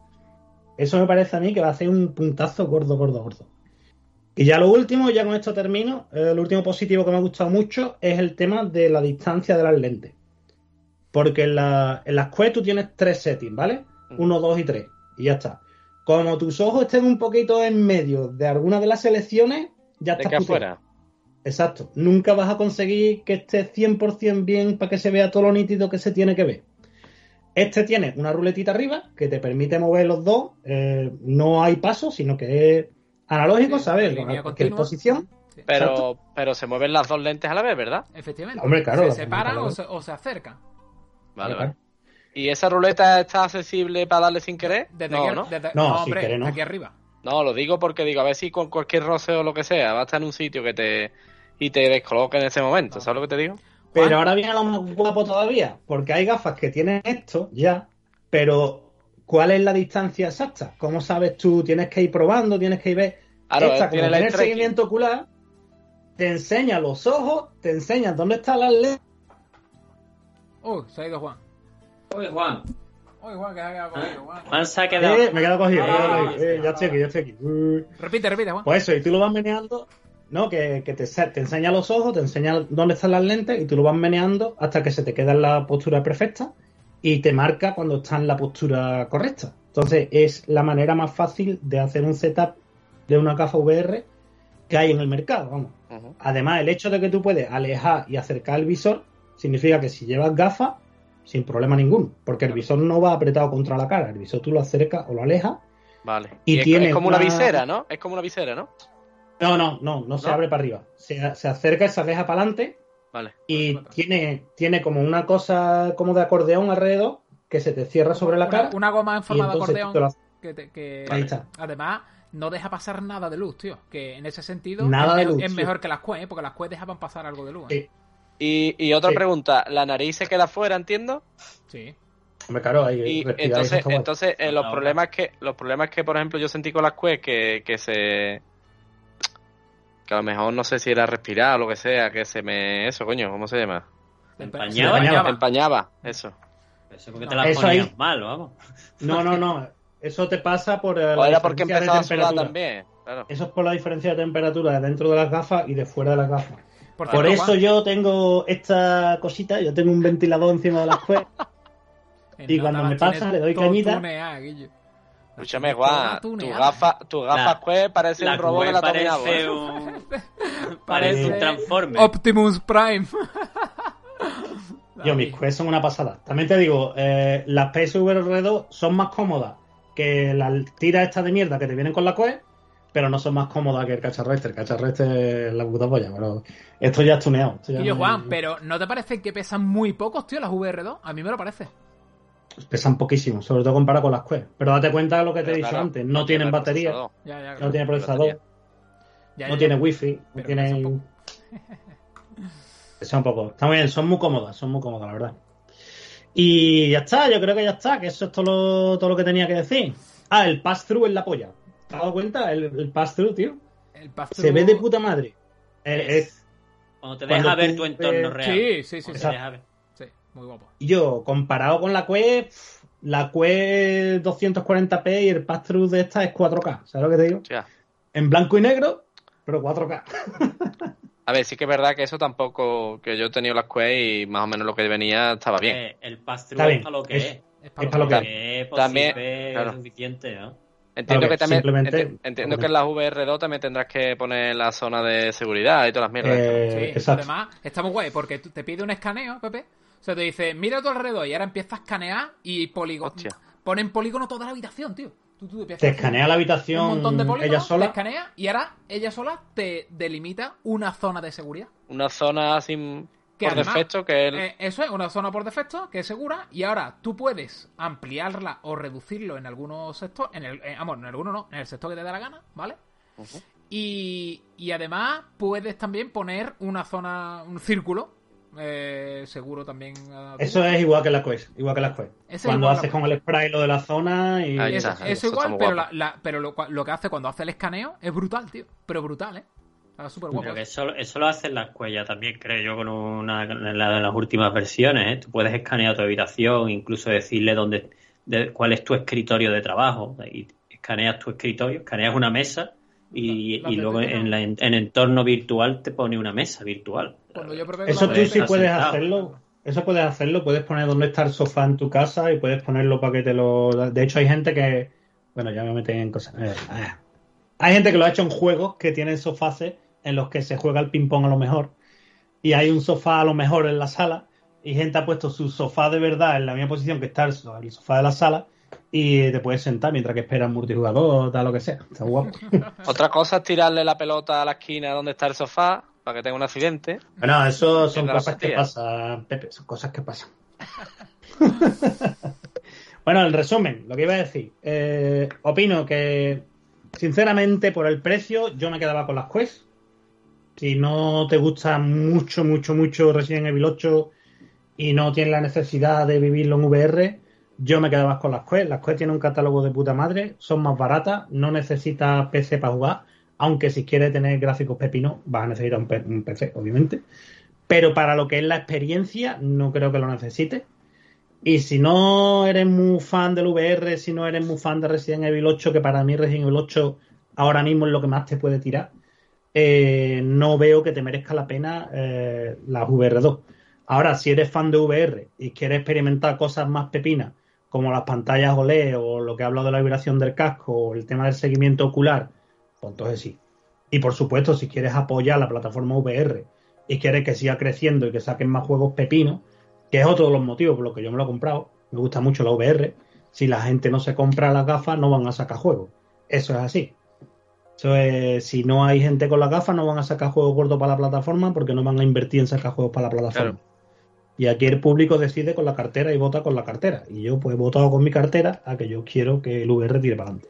Eso me parece a mí que va a ser un puntazo gordo, gordo, gordo. Y ya lo último, ya con esto termino, eh, el último positivo que me ha gustado mucho es el tema de la distancia de las lentes. Porque en, la- en las Quest tú tienes tres settings, ¿vale? Uno, dos y tres. Y ya está. Como tus ojos estén un poquito en medio de alguna de las selecciones, ya De estás que puteado. afuera. Exacto. Nunca vas a conseguir que esté 100% bien para que se vea todo lo nítido que se tiene que ver. Este tiene una ruletita arriba que te permite mover los dos. eh, no hay pasos, sino que es analógico, Sí, ¿sabes? línea A cualquier posición. Sí. Pero, pero se mueven las dos lentes a la vez, ¿verdad? Efectivamente. Hombre, claro, Se separan o se, o se acercan. Vale, vale. ¿Y esa ruleta está accesible para darle sin querer? Desde no, aquí, ¿no? desde- No, no, sin hombre, querer, no. aquí arriba. No, lo digo porque digo, a ver si con cualquier roce o lo que sea va a estar en un sitio que te y te descoloque en ese momento, ¿sabes lo que te digo? Pero Juan. ahora viene lo más guapo todavía, porque hay gafas que tienen esto ya, pero ¿cuál es la distancia exacta? ¿Cómo sabes tú? Tienes que ir probando, tienes que ir ver. Claro, Esta, eh, tiene como el tiene el seguimiento ocular, te enseña los ojos, te enseña dónde están las lentes. Uy, se ha ido Juan. Oye, Juan. Uy, Juan, que se ha quedado cogido, Juan. Juan se ha quedado. Eh, me he quedado cogido, Ah. Eh, ya estoy aquí, ya estoy aquí. Uh. Repite, repite, Juan. Pues eso, y tú lo vas meneando, ¿no? Que, que te, te enseña los ojos, te enseña dónde están las lentes y tú lo vas meneando hasta que se te queda en la postura perfecta y te marca cuando está en la postura correcta. Entonces es la manera más fácil de hacer un setup de una gafa VR que hay en el mercado, vamos. Además, el hecho de que tú puedes alejar y acercar el visor significa que si llevas gafas, sin problema ninguno, porque el visor no va apretado contra la cara, el visor tú lo acercas o lo alejas. Vale. Y es, tiene es como una una- visera, ¿no? Es como una visera, ¿no? No, no, no, no se ¿No? abre para arriba. Se, se acerca y se aleja para adelante Vale. y Vale. tiene, tiene como una cosa como de acordeón alrededor que se te cierra sobre la cara. Una, goma en forma de acordeón. tú te lo- Que, te- que- Ahí está. Además, no deja pasar nada de luz, tío. Que en ese sentido Nada es, de me- luz, es sí. mejor que las Quest, ¿eh? porque las Quest dejaban pasar algo de luz. ¿eh? Sí. Y, y otra Sí. pregunta, ¿la nariz se queda fuera, entiendo? Sí. Hombre, claro, ahí Y entonces, entonces eh, los problemas que los problemas que por ejemplo yo sentí con las Quest que, que se Que a lo mejor no sé si era respirar o lo que sea, que se me... Eso, coño, ¿cómo se llama? Empañaba. Empañaba. Empañaba, eso. Eso porque te las Eso ponías ahí- mal, vamos. No, no, no. Eso te pasa por eh, O la era porque empezaba a sudar temperatura. también. Claro. Eso es por la diferencia de temperatura de dentro de las gafas y de fuera de las gafas. Por, eso yo tengo esta cosita, yo tengo un ventilador encima de las cuevas. en y cuando me pasa, le doy cañita. Escúchame, Juan, tu gafa, tu gafas La- Quest parece La un robot de la parece un... *laughs* parece un Transformer. Optimus Prime. *laughs* Yo, mis quests son una pasada. También te digo, eh, las PSVR 2 son más cómodas que las tiras estas de mierda que te vienen con la quest, pero no son más cómodas que el cacharro este. El cacharro este es la puta polla, pero esto ya es tuneado. esto ya Y yo, no- Juan, pero ¿no te parece que pesan muy pocos, tío, las VR2? A mí me lo parece. Pesan poquísimo, sobre todo comparado con las quests. Pero date cuenta de lo que te he dicho claro, antes, no tienen tiene batería, procesador. Ya, ya, no claro. tiene procesador. Ya, no ya, tiene wifi, no Pero tiene... pesa poco. Son poco. Está muy bien, son muy cómodas, son muy cómodas, la verdad. Y ya está, yo creo que ya está, que eso es todo lo, todo lo que tenía que decir. Ah, el pass-through en la polla. ¿Te has dado cuenta? El, el pass-through, tío. El pass Se ve de puta madre. Es- Cuando te Cuando deja ver tú tu entorno real. Sí, sí, sí. Cuando sí. te deja ver. Sí, muy guapo. yo, comparado con la Quest, la Quest 240p y el pass-through de esta es 4K. ¿Sabes lo que te digo? En blanco y negro, pero 4K. *laughs* A ver, sí que es verdad que eso tampoco, que yo he tenido las Quest y más o menos lo que venía estaba bien. Eh, el bien, es para lo que es- es. Es Es para lo que Que es También, posible, claro. es suficiente, ¿no? Entiendo que también, simplemente- enti- entiendo que en las VR2 también tendrás que poner la zona de seguridad y todas las mierdas. Eh, Sí, exacto. además está muy guay porque te pide un escaneo, Pepe. O sea, te dice, mira a tu alrededor y ahora empiezas a escanear y polígono. Hostia. Ponen polígono toda la habitación, tío. Tú, tú empiezas Te escanea la un habitación montón de ella polígonos, te sola. escanea y ahora ella sola te delimita una zona de seguridad. Una zona sin Que por además, defecto que el- Eh, eso es una zona por defecto que es segura y ahora tú puedes ampliarla o reducirlo en algunos sectores, en el, eh, vamos, en alguno no, en el sector que te dé la gana, ¿vale? Y, y además puedes también poner una zona, un círculo eh, seguro también. a tu Eso es igual que la Quest, igual que la Quest. Cuando haces la- con el spray lo de la zona y... Ahí Eso, está, eso eso igual, pero, la- la- pero lo, cua- lo que hace cuando hace el escaneo es brutal, tío. Pero brutal, ¿eh? Está súper guapo. Pero que eso, eso lo hacen las cuellas también, creo yo, con una en la- en las últimas versiones. ¿eh? Tú puedes escanear tu habitación, incluso decirle dónde, de- cuál es tu escritorio de trabajo. Y escaneas tu escritorio, escaneas una mesa y, La- la y luego en, la, en entorno virtual te pone una mesa virtual. Yo Eso tú sí puedes sentado. hacerlo. Eso puedes hacerlo, puedes poner dónde está el sofá en tu casa y puedes ponerlo para que te lo... De hecho hay gente que... Bueno, ya me meten en cosas... eh, ah. Hay gente que lo ha hecho en juegos que tienen sofaces en los que se juega el ping-pong a lo mejor y hay un sofá a lo mejor en la sala y gente ha puesto su sofá de verdad en la misma posición que está el sofá de la sala y te puedes sentar mientras que esperas multijugador tal lo que sea. Está guapo. *laughs* Otra cosa es tirarle la pelota a la esquina donde está el sofá para que tenga un accidente. Bueno, eso son cosas que pasan, Pepe, son cosas que pasan. *laughs* bueno, en resumen, lo que iba a decir, eh, opino que, sinceramente, por el precio, yo me quedaba con las Quest. Si no te gusta mucho, mucho, mucho Resident Evil 8 y no tienes la necesidad de vivirlo en VR, yo me quedaba con las Quest. Las Quest tienen un catálogo de puta madre, son más baratas, no necesitas PC para jugar, aunque si quieres tener gráficos pepino, vas a necesitar un, PC, obviamente. Pero para lo que es la experiencia, no creo que lo necesites. Y si no eres muy fan del VR, si no eres muy fan de Resident Evil 8, que para mí Resident Evil 8 ahora mismo es lo que más te puede tirar, eh, no veo que te merezca la pena eh, las VR2. Ahora, si eres fan de VR y quieres experimentar cosas más pepinas, como las pantallas OLED o lo que he hablado de la vibración del casco o el tema del seguimiento ocular, pues entonces sí. Y por supuesto, si quieres apoyar la plataforma VR y quieres que siga creciendo y que saquen más juegos pepinos, que es otro de los motivos por los que yo me lo he comprado, me gusta mucho la VR, si la gente no se compra las gafas no van a sacar juegos. Eso es así. Si no hay gente con las gafas no van a sacar juegos gordos para la plataforma porque no van a invertir en sacar juegos para la plataforma. Y aquí el público decide con la cartera y vota con la cartera. Y yo pues he votado con mi cartera a que yo quiero que el VR tire para adelante.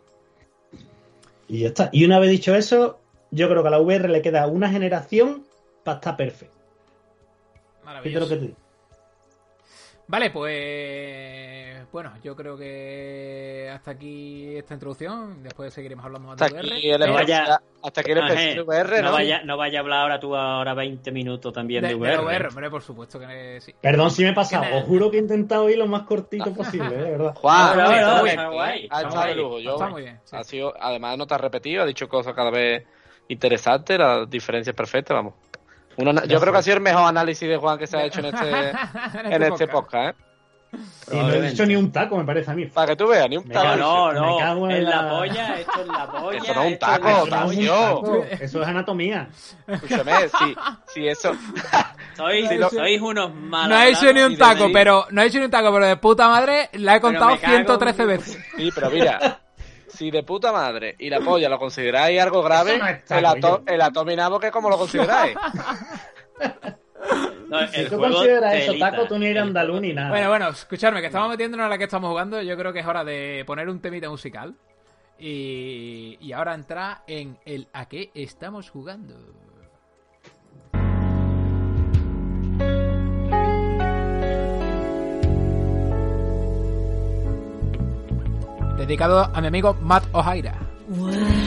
Y ya está. Y una vez dicho eso, yo creo que a la VR le queda una generación para estar perfecto. Fíjate lo Maravilloso. que te digo. Vale, pues. Bueno, yo creo que hasta aquí esta introducción. Después seguiremos hablando más Hasta de VR. aquí el No vaya- especial- hasta aquí el especial VR, no, ¿no? vaya, no vaya a hablar ahora tú ahora 20 minutos también de, de, VR. de VR, hombre, por supuesto que sí. Perdón si me he pasado. Os juro que he intentado ir lo más cortito *laughs* posible, ¿eh? de verdad. Juan, está no, muy está bien, guay, ¿eh? ha estado de lujo. Yo, Está muy bien, sí. ha sido, además no te has repetido, ha dicho cosas cada vez interesantes, la diferencia es perfecta, vamos. Yo creo que ha sido el mejor análisis de Juan que se ha hecho en este, *laughs* en este podcast, ¿eh? Y no he dicho ni un taco, me parece a mí. Para que tú veas, ni un Me taco. No, Me no, cago no. en En la la- polla, esto es la polla. Eso no es un taco, la- Eso no es un taco. taco, Eso es anatomía. Escúchame, si, si eso. *laughs* Sois, Si no- sois unos malos. No he hecho ni un taco, pero no he hecho ni un taco, pero de puta madre la he contado me cago 113 en- veces. Sí, pero mira, si de puta madre y la polla lo consideráis algo grave, no el, ato el atominabo que como lo consideráis. *laughs* No, el Si tú consideras eso taco, tú no eres andaluz ni nada. Bueno, bueno, escuchadme, que estamos metiéndonos en la que estamos jugando. Yo creo que es hora de poner un temita musical. Y, y ahora entrar en el a qué estamos jugando. Dedicado a mi amigo Matt O'Hara. What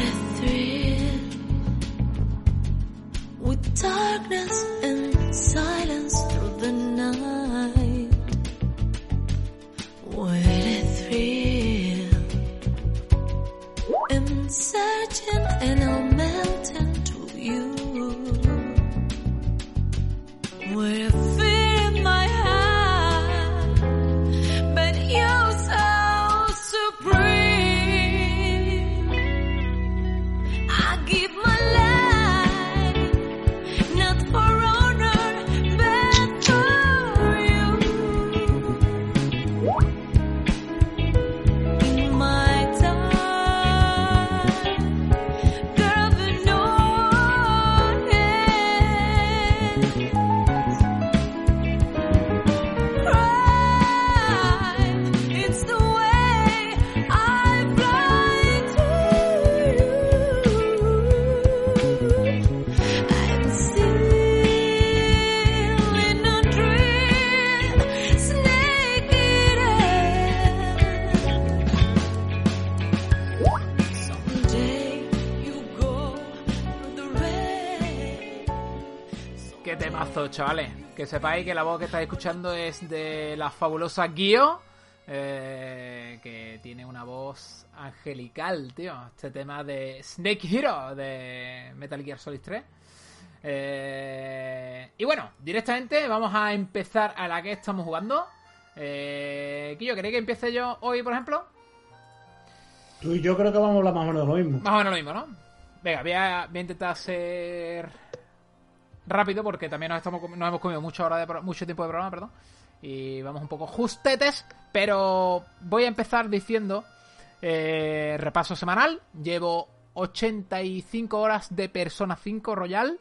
Chavales. Que sepáis que la voz que estáis escuchando es de la fabulosa Gio. eh, que tiene una voz angelical, tío. Este tema de Snake Hero de Metal Gear Solid 3. Eh, y bueno, directamente vamos a empezar a la que estamos jugando. Eh, ¿queréis que empiece yo hoy, por ejemplo? Tú y yo creo que vamos a hablar más o menos de lo mismo. Más o menos lo mismo, ¿no? Venga, voy a, voy a intentar ser rápido porque también nos, estamos, nos hemos comido mucha hora de mucho tiempo de programa, perdón. Y vamos un poco justetes, pero voy a empezar diciendo eh, repaso semanal. Llevo 85 horas de Persona 5 Royal.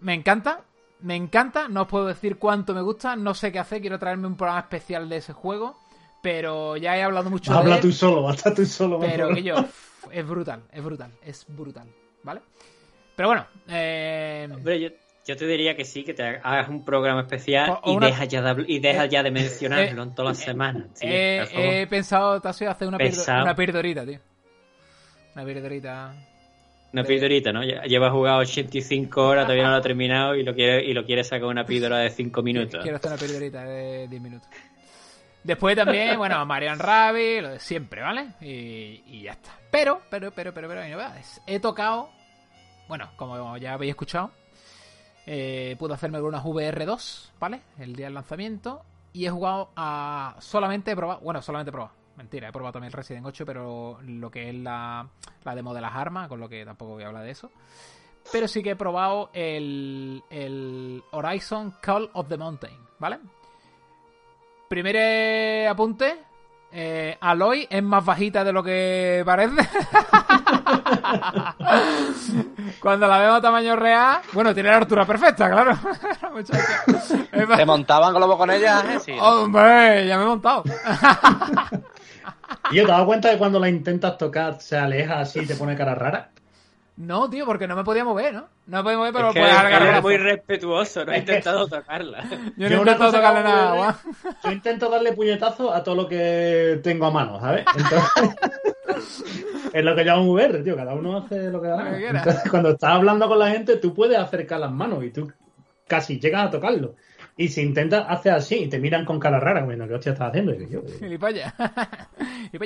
Me encanta, me encanta. No os puedo decir cuánto me gusta. No sé qué hacer. Quiero traerme un programa especial de ese juego. Pero ya he hablado mucho de *laughs* Habla tú solo, basta tú solo. Pero que yo, es brutal, es brutal, es brutal, ¿vale? Pero bueno, eh, Hombre, yo, yo te diría que sí, que te hagas un programa especial O- o y, una- dejas ya de, y dejas eh, ya de mencionarlo eh, en todas las semanas. tío, he, pensado, Tasio, hacer una, Pesado. una pirdorita, tío. Una pirdorita. Una píldorita, ¿no? Lle- Llevas jugado 85 horas, todavía no lo ha *laughs* terminado y lo quiere, y lo quiere sacar una píldora de 5 minutos. Quiero hacer una pirdorita de 10 minutos. Después también, bueno, Marian Rabbit, lo de siempre, ¿vale? Y, y ya está. Pero, pero, pero, pero, pero. He tocado, bueno, como ya habéis escuchado, eh, pude hacerme algunas VR2, ¿vale? El día del lanzamiento. Y he jugado a. Solamente he probado. Bueno, solamente he probado. Mentira, he probado también el Resident 8, pero lo que es la, la demo de las armas, con lo que tampoco voy a hablar de eso. Pero sí que he probado el, el Horizon Call of the Mountain, ¿vale? Primer apunte. Eh, Aloy es más bajita de lo que parece. *laughs* Cuando la vemos a tamaño real. Bueno, tiene la altura perfecta, claro. *laughs* ¿Te montaban globo con ella? *laughs* eh? Hombre, ya me he montado. Y yo te das cuenta de cuando la intentas tocar se aleja así y te pone cara rara. No, tío, porque no me podía mover, ¿no? No me podía mover, pero Es que puedes él agarrar era muy respetuoso, no he intentado tocarla. *laughs* Yo no Yo he una intentado tocarle nada, de- guau. Yo intento darle puñetazo a todo lo que tengo a mano, ¿sabes? Entonces, *laughs* es lo que llamo VR, tío. Cada uno hace lo que da. Entonces, cuando estás hablando con la gente, tú puedes acercar las manos y tú casi llegas a tocarlo. Y si intentas hacer así y te miran con cara rara, bueno, ¿qué hostia estás haciendo? Y digo, yo, *laughs*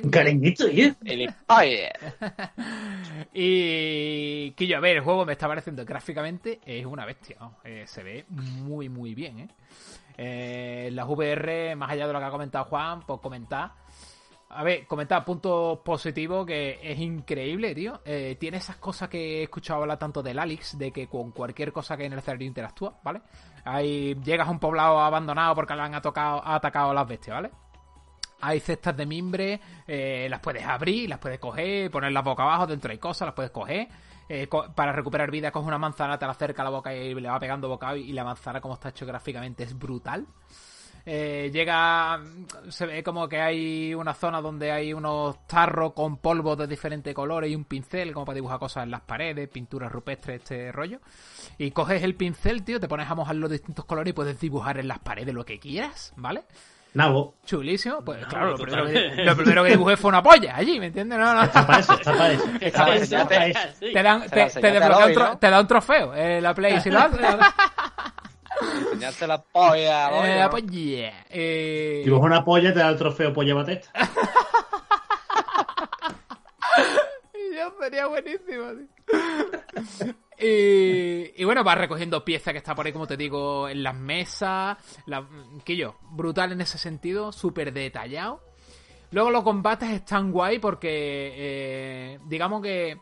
*laughs* cariñito, *laughs* Y que yo, a ver, el juego me está pareciendo gráficamente es una bestia. ¿no? Eh, se ve muy, muy bien, ¿eh? Eh, Las VR, más allá de lo que ha comentado Juan, pues comentar. A ver, comentar puntos positivos que es increíble, tío. Eh, tiene esas cosas que he escuchado hablar tanto del Alex, de que con cualquier cosa que hay en el escenario interactúa, ¿vale? Ahí llegas a un poblado abandonado porque le han atacado, las bestias, ¿vale? Hay cestas de mimbre, eh, las puedes abrir, las puedes coger, ponerlas boca abajo, dentro hay cosas, las puedes coger. Eh, para recuperar vida, coges una manzana, te la acerca a la boca y le va pegando bocado y la manzana, como está hecho gráficamente, es brutal. Eh, llega, se ve como que hay una zona donde hay unos tarros con polvo de diferentes colores y un pincel, como para dibujar cosas en las paredes, pinturas rupestres, este rollo. Y coges el pincel, tío, te pones a mojar los distintos colores y puedes dibujar en las paredes lo que quieras, ¿vale? Nabo, Chulísimo, pues claro, lo primero, que, totalmente. lo primero que dibujé fue una polla allí, ¿me entiendes? No, no. está para eso, está para eso. Está Está para eso, está para eso. Sí. Te dan, te, te te da un trofeo, eh, la Play, si lo haces, *laughs* enseñaste la polla. eh, la polla. Eh, Dibuja una polla te da el trofeo polla batesta. Y *laughs* yo sería buenísimo. Y, *laughs* y bueno, vas recogiendo piezas que está por ahí, como te digo, en las mesas. La, que yo, brutal en ese sentido, súper detallado. Luego los combates están guay porque, eh, digamos que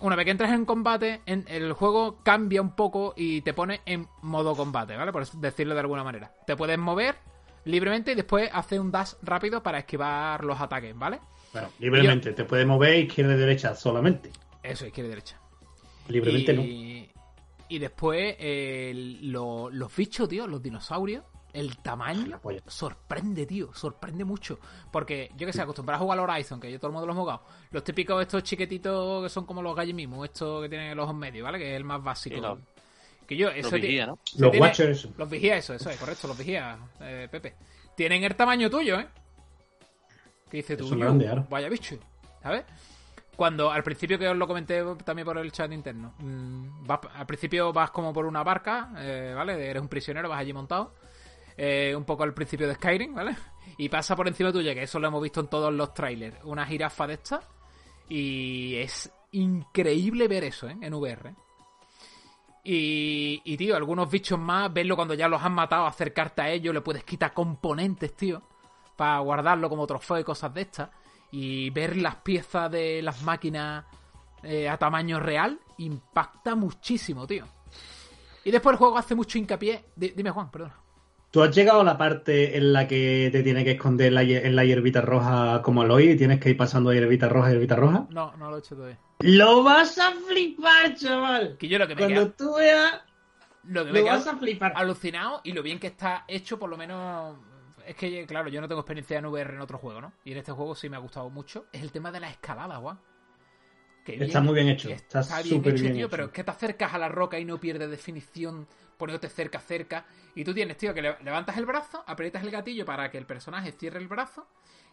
una vez que entras en combate, en, el juego cambia un poco y te pone en modo combate, ¿vale? Por decirlo de alguna manera. Te puedes mover libremente y después hace un dash rápido para esquivar los ataques, ¿vale? Bueno, libremente, te puedes mover izquierda y derecha solamente. Eso, izquierda y derecha. Libremente no. y, y después eh, lo- los bichos, tío, los dinosaurios, el tamaño sorprende, tío, sorprende mucho. Porque yo que sé, acostumbrado a jugar al Horizon, que yo todo el mundo lo he jugado, los típicos estos chiquititos que son como los gallos mismos, estos que tienen los ojos medios, ¿vale? Que es el más básico. Sí, los- que yo, eso ti- vigía, ¿no? Los tiene- Watchers, eso. Los vigía, eso, eso es correcto, los vigía, eh, Pepe. Tienen el tamaño tuyo, ¿eh? Que dice tú, vaya bicho, ¿sabes? Cuando al principio que os lo comenté también por el chat interno, mm, vas- al principio vas como por una barca, eh, ¿vale? Eres un prisionero, vas allí montado. Eh, un poco al principio de Skyrim, ¿vale? Y pasa por encima tuya, que eso lo hemos visto en todos los trailers, una jirafa de estas. Y es increíble ver eso, ¿eh? En VR. Y, y, tío, algunos bichos más, verlo cuando ya los han matado, acercarte a ellos, le puedes quitar componentes, tío, para guardarlo como trofeo y cosas de estas. Y ver las piezas de las máquinas eh, a tamaño real impacta muchísimo, tío. Y después el juego hace mucho hincapié. Di- dime, Juan, perdona. ¿Tú has llegado a la parte en la que te tiene que esconder la en la hierbita roja como Aloy y tienes que ir pasando hierbita roja, hierbita roja? No, no lo he hecho todavía. ¡Lo vas a flipar, chaval! Que yo lo que me Cuando queda, tú veas, lo que me lo vas a flipar. alucinado y lo bien que está hecho, por lo menos. Es que, claro, yo no tengo experiencia en VR en otro juego, ¿no? Y en este juego sí me ha gustado mucho. Es el tema de la escalada, guau. Está muy bien hecho, Está, está bien súper hecho, bien tío, hecho. pero es que te acercas a la roca y no pierdes definición poniéndote cerca, cerca. Y tú tienes, tío, que le- levantas el brazo, aprietas el gatillo para que el personaje cierre el brazo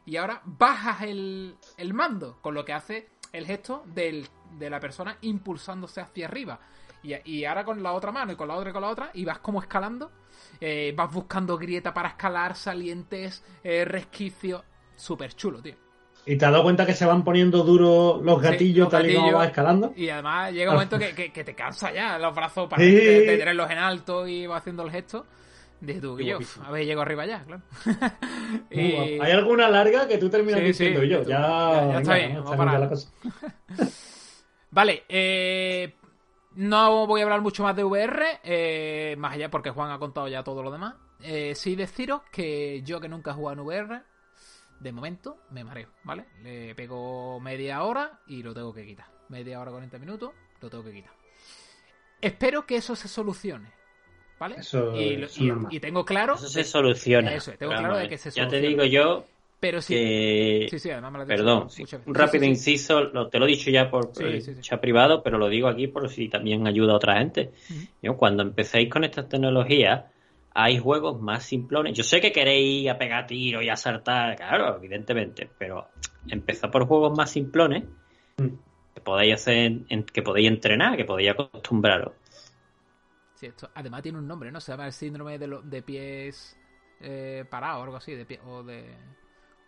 y ahora bajas el, el mando, con lo que hace el gesto del- de la persona impulsándose hacia arriba. Y, y ahora con la otra mano y con la otra y con la otra, y vas como escalando, eh, vas buscando grieta para escalar, salientes, eh, resquicios. Súper chulo, tío. ¿Y te has dado cuenta que se van poniendo duros los Sí, gatillos los tal y como vas escalando? Y además llega un momento que, que- que te cansa ya los brazos para Sí. de, de tenerlos en alto y vas haciendo el gesto. Dices tú, Qué yo, a ver, llego arriba ya, claro. *laughs* Y-. Hay alguna larga que tú terminas Sí, diciendo sí, yo. tú- Ya, ya- ya venga, está bien, ¿no? vamos Está a bien la cosa. *laughs* Vale, eh, no voy a hablar mucho más de VR, eh, más allá porque Juan ha contado ya todo lo demás. Eh, sí deciros que yo que nunca he jugado en VR, de momento me mareo, ¿vale? Le pego media hora y lo tengo que quitar. Media hora, 40 minutos, lo tengo que quitar. Espero que eso se solucione, ¿vale? Eso y, lo- es y- normal. y tengo claro... Eso se soluciona. Eso, tengo claro de que se Ya te soluciona. digo yo, Pero sí. que... Sí, sí, además me lo Perdón, sí, un rápido sí, sí. inciso, lo- te lo he dicho ya por Sí, eh, sí, sí. chat privado, pero lo digo aquí por si también ayuda a otra gente. Yo, cuando empecéis con estas tecnologías, hay juegos más simplones. Yo sé que queréis ir a pegar tiros y a saltar, claro, evidentemente, pero empezad por juegos más simplones Mm. que podéis hacer, en- que podéis entrenar, que podéis acostumbraros. Sí, esto además tiene un nombre, ¿no? Se llama el síndrome de, lo- de pies eh, parados o algo así, de pie, o de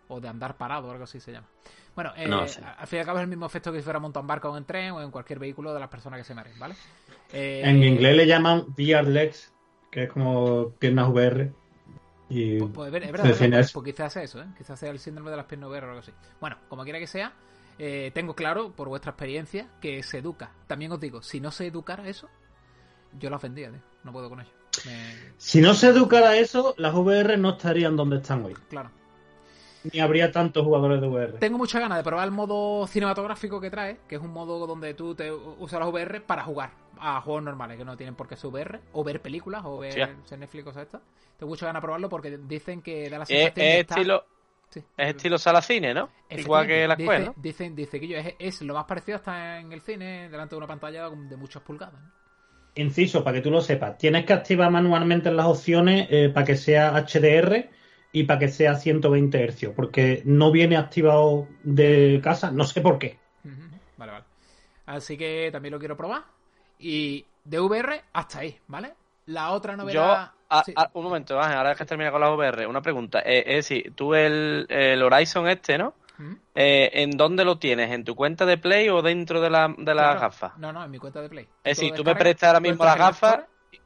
o de andar parado o algo así se llama. Bueno, eh, No al fin y al cabo es el mismo efecto que si fuera montar un barco o en tren o en cualquier vehículo de las personas que se mareen, ¿vale? Eh, En inglés le llaman VR Legs, que es como piernas VR. Y Pues, pues, es verdad, se verdad, define pues, quizás sea eso, ¿eh? Quizás sea el síndrome de las piernas VR o algo así. Bueno, como quiera que sea, eh, tengo claro, por vuestra experiencia, que se educa. También os digo, si no se educara eso, yo la ofendía, tío. No puedo con ello. Me- Si no se educara eso, las VR no estarían donde están hoy. Claro. Ni habría tantos jugadores de VR. Tengo muchas ganas de probar el modo cinematográfico que trae, que es un modo donde tú te usas las VR para jugar a juegos normales, que no tienen por qué ser VR, o ver películas, o ver ser Netflix o cosas estas. Tengo muchas ganas de probarlo porque dicen que da la Es, sensación de es estar- estilo, Sí. es estilo sala cine, ¿no? Igual que la escuela. Dice, dicen, dice que yo es, es lo más parecido hasta en el cine, delante de una pantalla de muchas pulgadas. ¿no? Inciso, para que tú lo sepas, tienes que activar manualmente las opciones eh, para que sea HDR y para que sea 120 Hz, porque no viene activado de casa, no sé por qué. Vale, vale. Así que también lo quiero probar. Y de VR hasta ahí, ¿vale? La otra Yo, novedad. a- sí. a- un momento, Ángel, ahora que termina con la VR, una pregunta. Eh, es decir, tú el, el Horizon este, ¿no? Ujú. Eh, ¿En dónde lo tienes? ¿En tu cuenta de Play o dentro de la, de las Claro. gafas? No, no, en mi cuenta de Play. Es decir, tú me prestas ahora mismo las la gafas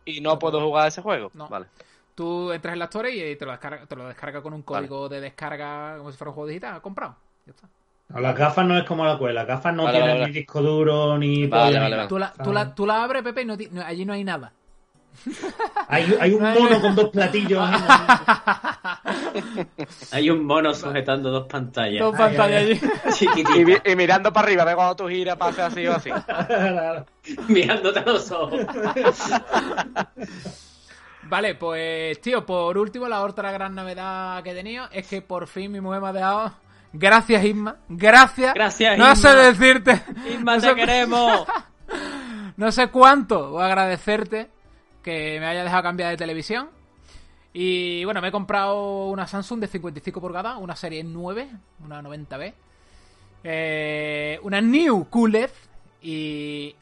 y no No puedo puedo. jugar a ese juego. No. Vale. Tú entras en la Store y te lo descarga, te lo descarga con un Vale. código de descarga como si fuera un juego digital comprado. Ya está. No, las gafas no es como la cueva, las gafas no Vale, tienen vale, ni vale. disco duro ni Vale. Tú la, tú la, tú la abres, Pepe, y no allí no hay nada. Hay, hay un mono con dos platillos. Hay un mono sujetando dos pantallas. Dos pantallas allí. *laughs* Y mirando para arriba, ve cuando tú giras, pasa así o así. *laughs* mirándote a los ojos. *laughs* Vale, pues, tío, por último, la otra gran novedad que he tenido es que por fin mi mujer me ha dejado. Gracias, Isma. Gracias. Gracias, No sé decirte. Isma, *laughs* no te sé- queremos. *laughs* No sé cuánto voy a agradecerte que me haya dejado cambiar de televisión. Y bueno, me he comprado una Samsung de 55 pulgadas, una serie 9, una 90B. Eh, una New QLED. Y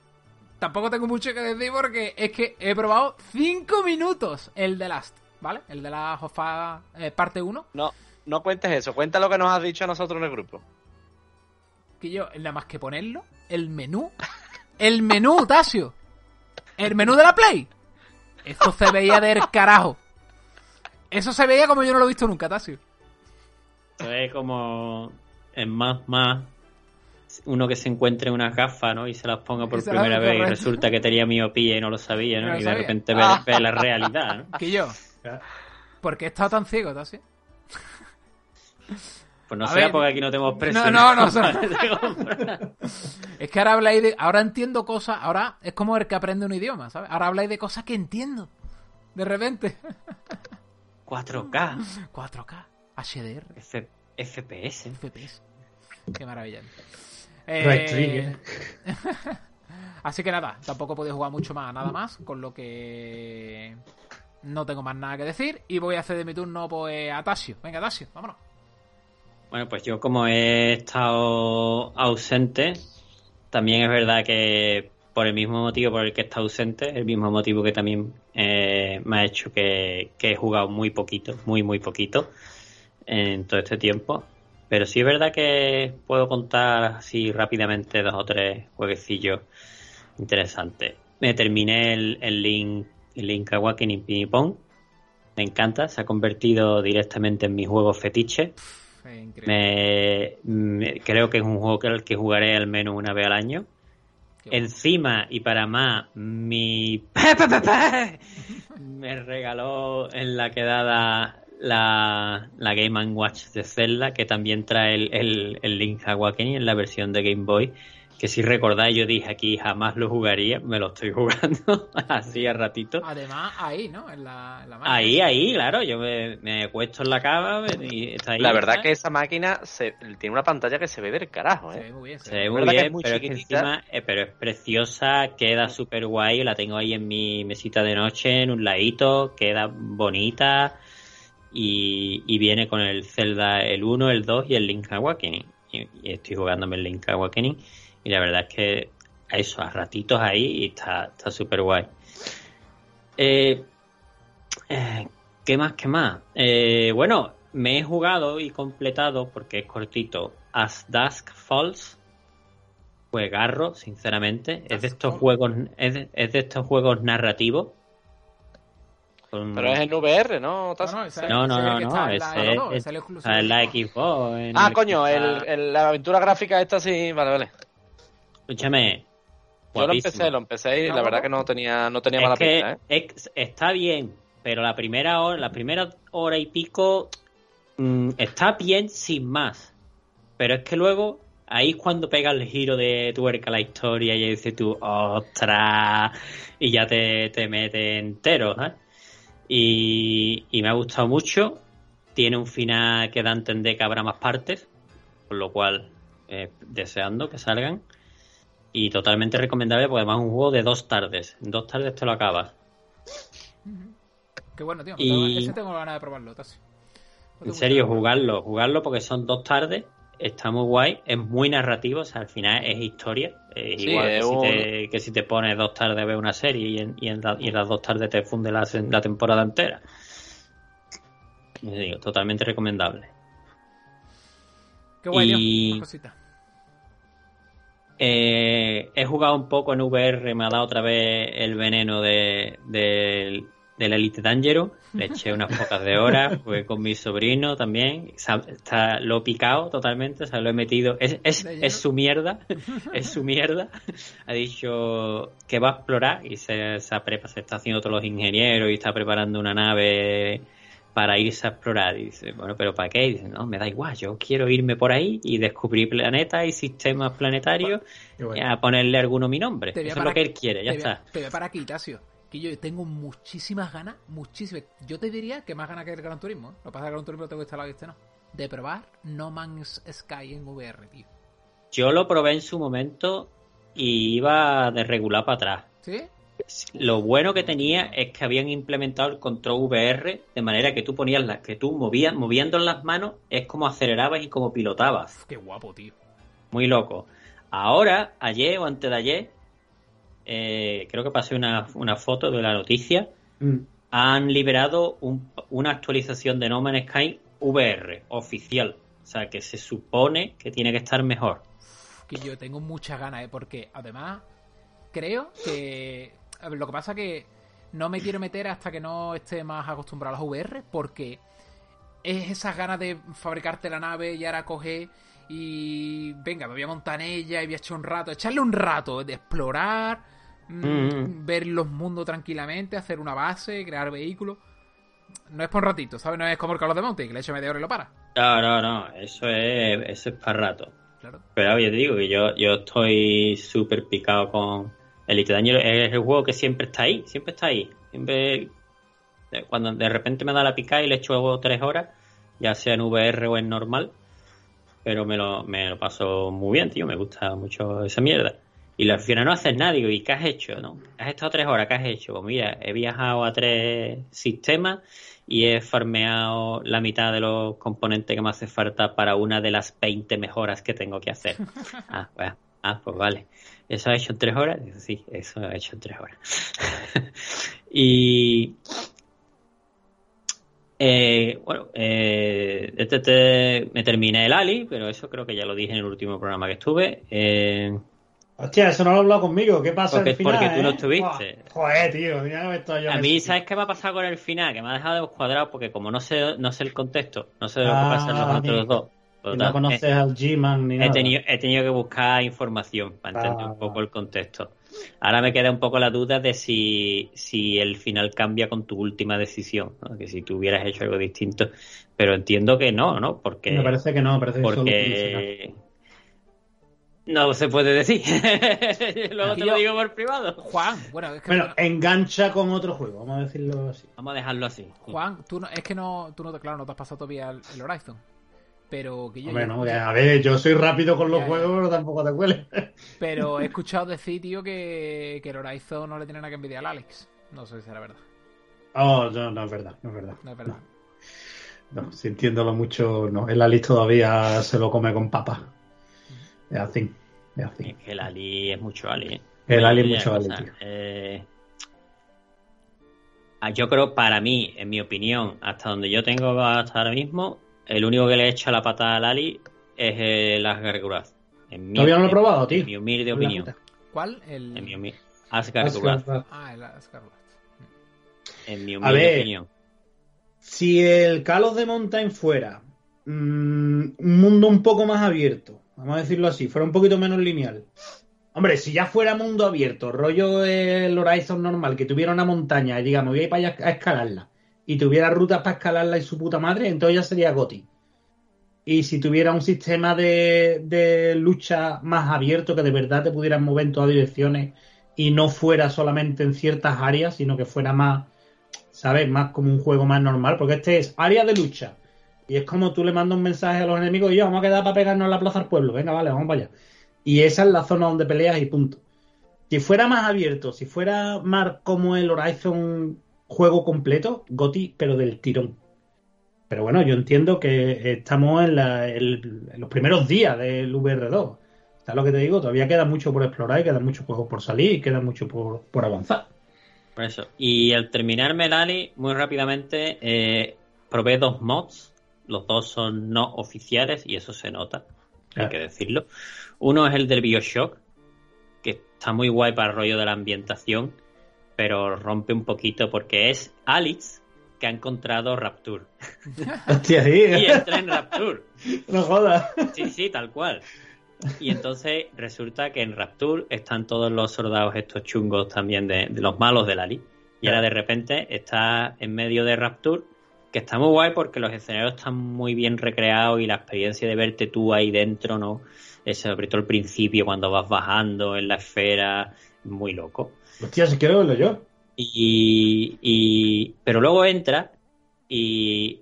tampoco tengo mucho que decir porque es que he probado 5 minutos el de Last, ¿vale? El de la Jofa eh, parte 1. No, no cuentes eso, cuenta lo que nos has dicho a nosotros en el grupo. Que yo, nada más que ponerlo, el menú. El menú, Tasio. El menú de la Play. Esto se veía del carajo. Eso se veía como yo no lo he visto nunca, Tasio. Esto es como en más más uno que se encuentre unas gafas, ¿no? Y se las ponga por primera vez y resulta que tenía miopía y no lo sabía, No ¿no? lo y de sabía. repente ve, Ah. ve la realidad, ¿no? *laughs* Que yo. ¿Por qué he estado tan ciego, Tasio? Pues no A sea ver, porque aquí no tenemos precio. no, no, *laughs* *laughs* Es que ahora habláis de. Ahora entiendo cosas. Ahora es como el que aprende un idioma, ¿sabes? Ahora habláis de cosas que entiendo. De repente. 4K, 4K, HDR, F- FPS. FPS. Qué maravilla. Eh, Trigger. *laughs* Así que nada, tampoco he podido jugar mucho más, nada más, con lo que no tengo más nada que decir y voy a hacer de mi turno pues a Tasio. Venga, Tasio, vámonos. Bueno, pues yo como he estado ausente, también es verdad que por el mismo motivo por el que he estado ausente, el mismo motivo que también eh, me ha hecho que, que he jugado muy poquito, muy, muy poquito en todo este tiempo. Pero sí es verdad que puedo contar así rápidamente dos o tres jueguecillos interesantes. Me terminé el, el Link, el Link Awakening Ping Pong. Me encanta, se ha convertido directamente en mi juego fetiche. Me, me- creo que es un juego que, que jugaré al menos una vez al año. Bueno. Encima, y para más, mi *laughs* *laughs* me regaló en la quedada la, la Game Watch de Zelda, que también trae el, el, el Link Awakening en la versión de Game Boy, que si recordáis yo dije aquí jamás lo jugaría, me lo estoy *laughs* jugando así a ratito. Además, ahí, ¿no? En la, en la máquina. Ahí, ahí, claro, yo me, me acuesto en la cama y está ahí. La verdad ¿sabes? que esa máquina se, tiene una pantalla que se ve del carajo, Se ve ¿eh? muy bien. se Se ve muy bien, es muy pero es que chiquitita. encima, eh, pero es preciosa, queda súper guay, la tengo ahí en mi mesita de noche, en un ladito, queda bonita y, y viene con el Zelda el 1, el 2 y el Link Awakening. Y, y estoy jugándome el Link Awakening y la verdad es que a eso, a ratitos ahí y está está súper guay. Eh, eh, ¿Qué más? ¿Qué más? Eh, bueno, me he jugado y completado, porque es cortito, As Dusk Falls. Juegarro, sinceramente. es de estos juegos, es de, es de estos juegos narrativos. Pero es en VR, ¿no? No, no, no, no, ese es no, no, la es, Xbox, es- el exclusivo la en Ah, el coño, el, la aventura gráfica esta sí, vale, vale. Escúchame. Yo lo empecé, lo empecé y ¿No, la verdad que no tenía, no tenía mala es que pinta, ¿eh? es- está bien, pero la primera hora, la primera hora y pico mm, está bien sin más. Pero es que luego ahí es cuando pega el giro de tuerca la historia y dices tú, ostras, y ya te, te mete entero, ¿sabes? Y, y me ha gustado mucho. Tiene un final que da a entender que habrá más partes, por lo cual eh, deseando que salgan. Y totalmente recomendable porque además es un juego de dos tardes. En dos tardes te lo acabas. Qué bueno, tío. Y- tengo- Ese tengo ganas de probarlo, Tassi. En serio, jugarlo, jugarlo porque son dos tardes. Está muy guay, es muy narrativo, o sea, al final es historia. Es Sí, igual que, es si te, que si te pones dos tardes a ver una serie y en, y en, la- y en las dos tardes te funde la, temporada entera. Digo, totalmente recomendable. Qué guay, y- Una cosita. Eh, he jugado un poco en VR, me ha dado otra vez el veneno de, de, del Elite Dangerous. Le eché unas pocas de horas, *laughs* jugué con mi sobrino también. Está, lo he picado totalmente, o sea, lo he metido. Es, es, ¿De es su mierda, *laughs* es su mierda. Ha dicho que va a explorar y se, se, ha prepa- se está haciendo todos los ingenieros y está preparando una nave para irse a explorar. Y dice, bueno, ¿pero para qué? Y dice, no, me da igual, yo quiero irme por ahí y descubrir planetas y sistemas planetarios Qué y bueno. a ponerle alguno mi nombre. Eso es lo que él quiere, ya está. Te voy a parar aquí, Tasio. Que yo tengo muchísimas ganas, muchísimas. Yo te diría que más ganas que el Gran Turismo. ¿eh? Lo que pasa es que el Gran Turismo lo tengo instalado y este no. De probar No Man's Sky en VR, tío. Yo lo probé en su momento y iba de regular para atrás. ¿Sí? Lo bueno que tenía es que habían implementado el control VR de manera que tú ponías las que tú movías, moviendo las manos es como acelerabas y como pilotabas. Uf, qué guapo, tío. Muy loco. Ahora, ayer o antes de ayer, eh, creo que pasé una, una foto de la noticia, Mm. han liberado un- una actualización de No Man's Sky VR oficial. O sea, que se supone que tiene que estar mejor. que yo tengo muchas ganas, ¿eh? porque además creo que a ver, lo que pasa que no me quiero meter hasta que no esté más acostumbrado a las VR, porque es esas ganas de fabricarte la nave y ahora coger y venga, me voy a montar en ella y voy a echar un rato, echarle un rato de explorar, mm, ver los mundos tranquilamente, hacer una base, crear vehículos. No es por un ratito, ¿sabes? No es como el Call of the Mountain, que le echo media hora y lo para. No, no, no, eso es, eso es para rato. Claro. Pero oye, te digo que yo, yo estoy súper picado con Elite Dangerous. Es el juego que siempre está ahí, siempre está ahí. Siempre, cuando de repente me da la pica y le echo tres horas, ya sea en VR o en normal, pero me lo, me lo paso muy bien, tío, me gusta mucho esa mierda. Y al final no haces nada, digo, ¿y qué has hecho? No? Has estado tres horas, ¿qué has hecho? Pues mira, he viajado a tres sistemas y he farmeado la mitad de los componentes que me hace falta para una de las 20 mejoras que tengo que hacer. *laughs* Ah, pues, ah, pues vale. ¿Eso ha hecho en tres horas? Sí, eso ha hecho en tres horas. *laughs* y... Eh, bueno, eh, este- este- me terminé el Ali, pero eso creo que ya lo dije en el último programa que estuve. Eh, Hostia, eso no lo ha hablado conmigo. ¿Qué pasa Porque- al final? porque tú no eh? estuviste. Joder, tío. mira que me estoy yo A mí, ¿sabes qué me ha pasado con el final? Que me ha dejado descuadrado porque como no sé, no sé el contexto, no sé de lo que Ah, pasa en los otros dos. Que total, no conoces al G-Man ni he, nada. he tenido, he tenido que buscar información para entender Ah. un poco el contexto. Ahora me queda un poco la duda de si, si el final cambia con tu última decisión, ¿no? que si tú hubieras hecho algo distinto, pero entiendo que no, ¿no? Porque Me parece que no, me parece que porque No se puede decir. *laughs* Luego Aquí te lo yo- digo por privado. Juan, bueno, es que Bueno, engancha con otro juego, vamos a decirlo así. Vamos a dejarlo así. Juan, tú no, es que no, tú no te, claro, no te has pasado todavía el, el Horizon. Pero que yo, Hombre, no, a ver, yo soy rápido con los Ya, ya. juegos, pero tampoco te cueles. *laughs* pero he *laughs* escuchado decir, tío, que, que el Horizon no le tiene nada que envidiar al Alex. No sé si será verdad. Oh, no, no es verdad, no es verdad. No es verdad. No, sintiéndolo mucho, no. El Alice todavía se lo come con papa. Es así, es así. Es que el Ali es mucho Ali. ¿eh? El Ali es mucho Ali, tío. eh, ah, yo creo, para mí, en mi opinión, hasta donde yo tengo hasta ahora mismo, el único que le echa la pata al Ali es el Asgard En mi, Todavía no lo he probado, en tío. mi humilde opinión. ¿Cuál? El... En mi humi- Asgard Asgard. Ah, el Asgard. En mi A humilde ver. opinión. Si el Call of the Mountain fuera mm, un mundo un poco más abierto, vamos a decirlo así, fuera un poquito menos lineal. Hombre, si ya fuera mundo abierto, rollo el Horizon normal, que tuviera una montaña y digamos, voy a ir para a escalarla, y tuviera rutas para escalarla y su puta madre, entonces ya sería GOTI. Y si tuviera un sistema de, de lucha más abierto, que de verdad te pudieras mover en todas direcciones y no fuera solamente en ciertas áreas, sino que fuera más, ¿sabes? Más como un juego más normal, porque este es área de lucha. Y es como tú le mandas un mensaje a los enemigos y yo, vamos a quedar para pegarnos en la plaza del pueblo. Venga, vale, vamos para allá. Y esa es la zona donde peleas y punto. Si fuera más abierto, si fuera más como el Horizon juego completo, Goti, pero del tirón. Pero bueno, yo entiendo que estamos en, los primeros días del VR2. ¿Sabes lo que te digo? Todavía queda mucho por explorar y quedan muchos juegos por salir y queda mucho por, por avanzar. Por eso. Y al terminarme el Ali, muy rápidamente, eh, probé dos mods. Los dos son no oficiales y eso se nota, hay que decirlo. Uno es el del Bioshock, que está muy guay para el rollo de la ambientación, pero rompe un poquito porque es Alex que ha encontrado Rapture. *laughs* Hostia, sí. Y entra en Rapture. *laughs* no jodas. Sí, sí, tal cual. Y entonces resulta que en Rapture están todos los soldados estos chungos también de, de los malos del Ali. Y ahora de repente está en medio de Rapture, que está muy guay porque los escenarios están muy bien recreados y la experiencia de verte tú ahí dentro, ¿no? Es sobre todo el principio cuando vas bajando en la esfera, muy loco. Hostia, si quiero verlo yo. Y, y- pero luego entra y,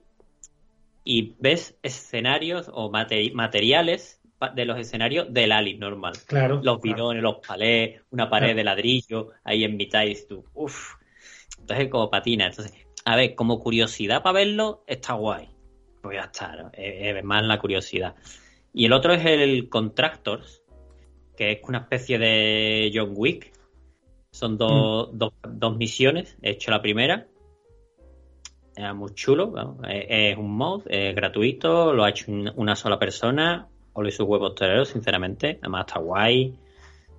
y ves escenarios o mate- materiales de los escenarios del Ali normal. Claro. Los claro. bidones, los palés, una pared Claro. de ladrillo ahí en mitad y tú, uff. Entonces como patina. Entonces, a ver, como curiosidad para verlo, está guay. Pues ya está, ¿no? es, es más la curiosidad. Y el otro es el Contractors, que es una especie de John Wick. Son dos, dos misiones. He hecho la primera. Era muy chulo. ¿no? Es, es un mod es gratuito. Lo ha hecho un- una sola persona. O le hizo huevos toreros, sinceramente. Además está guay.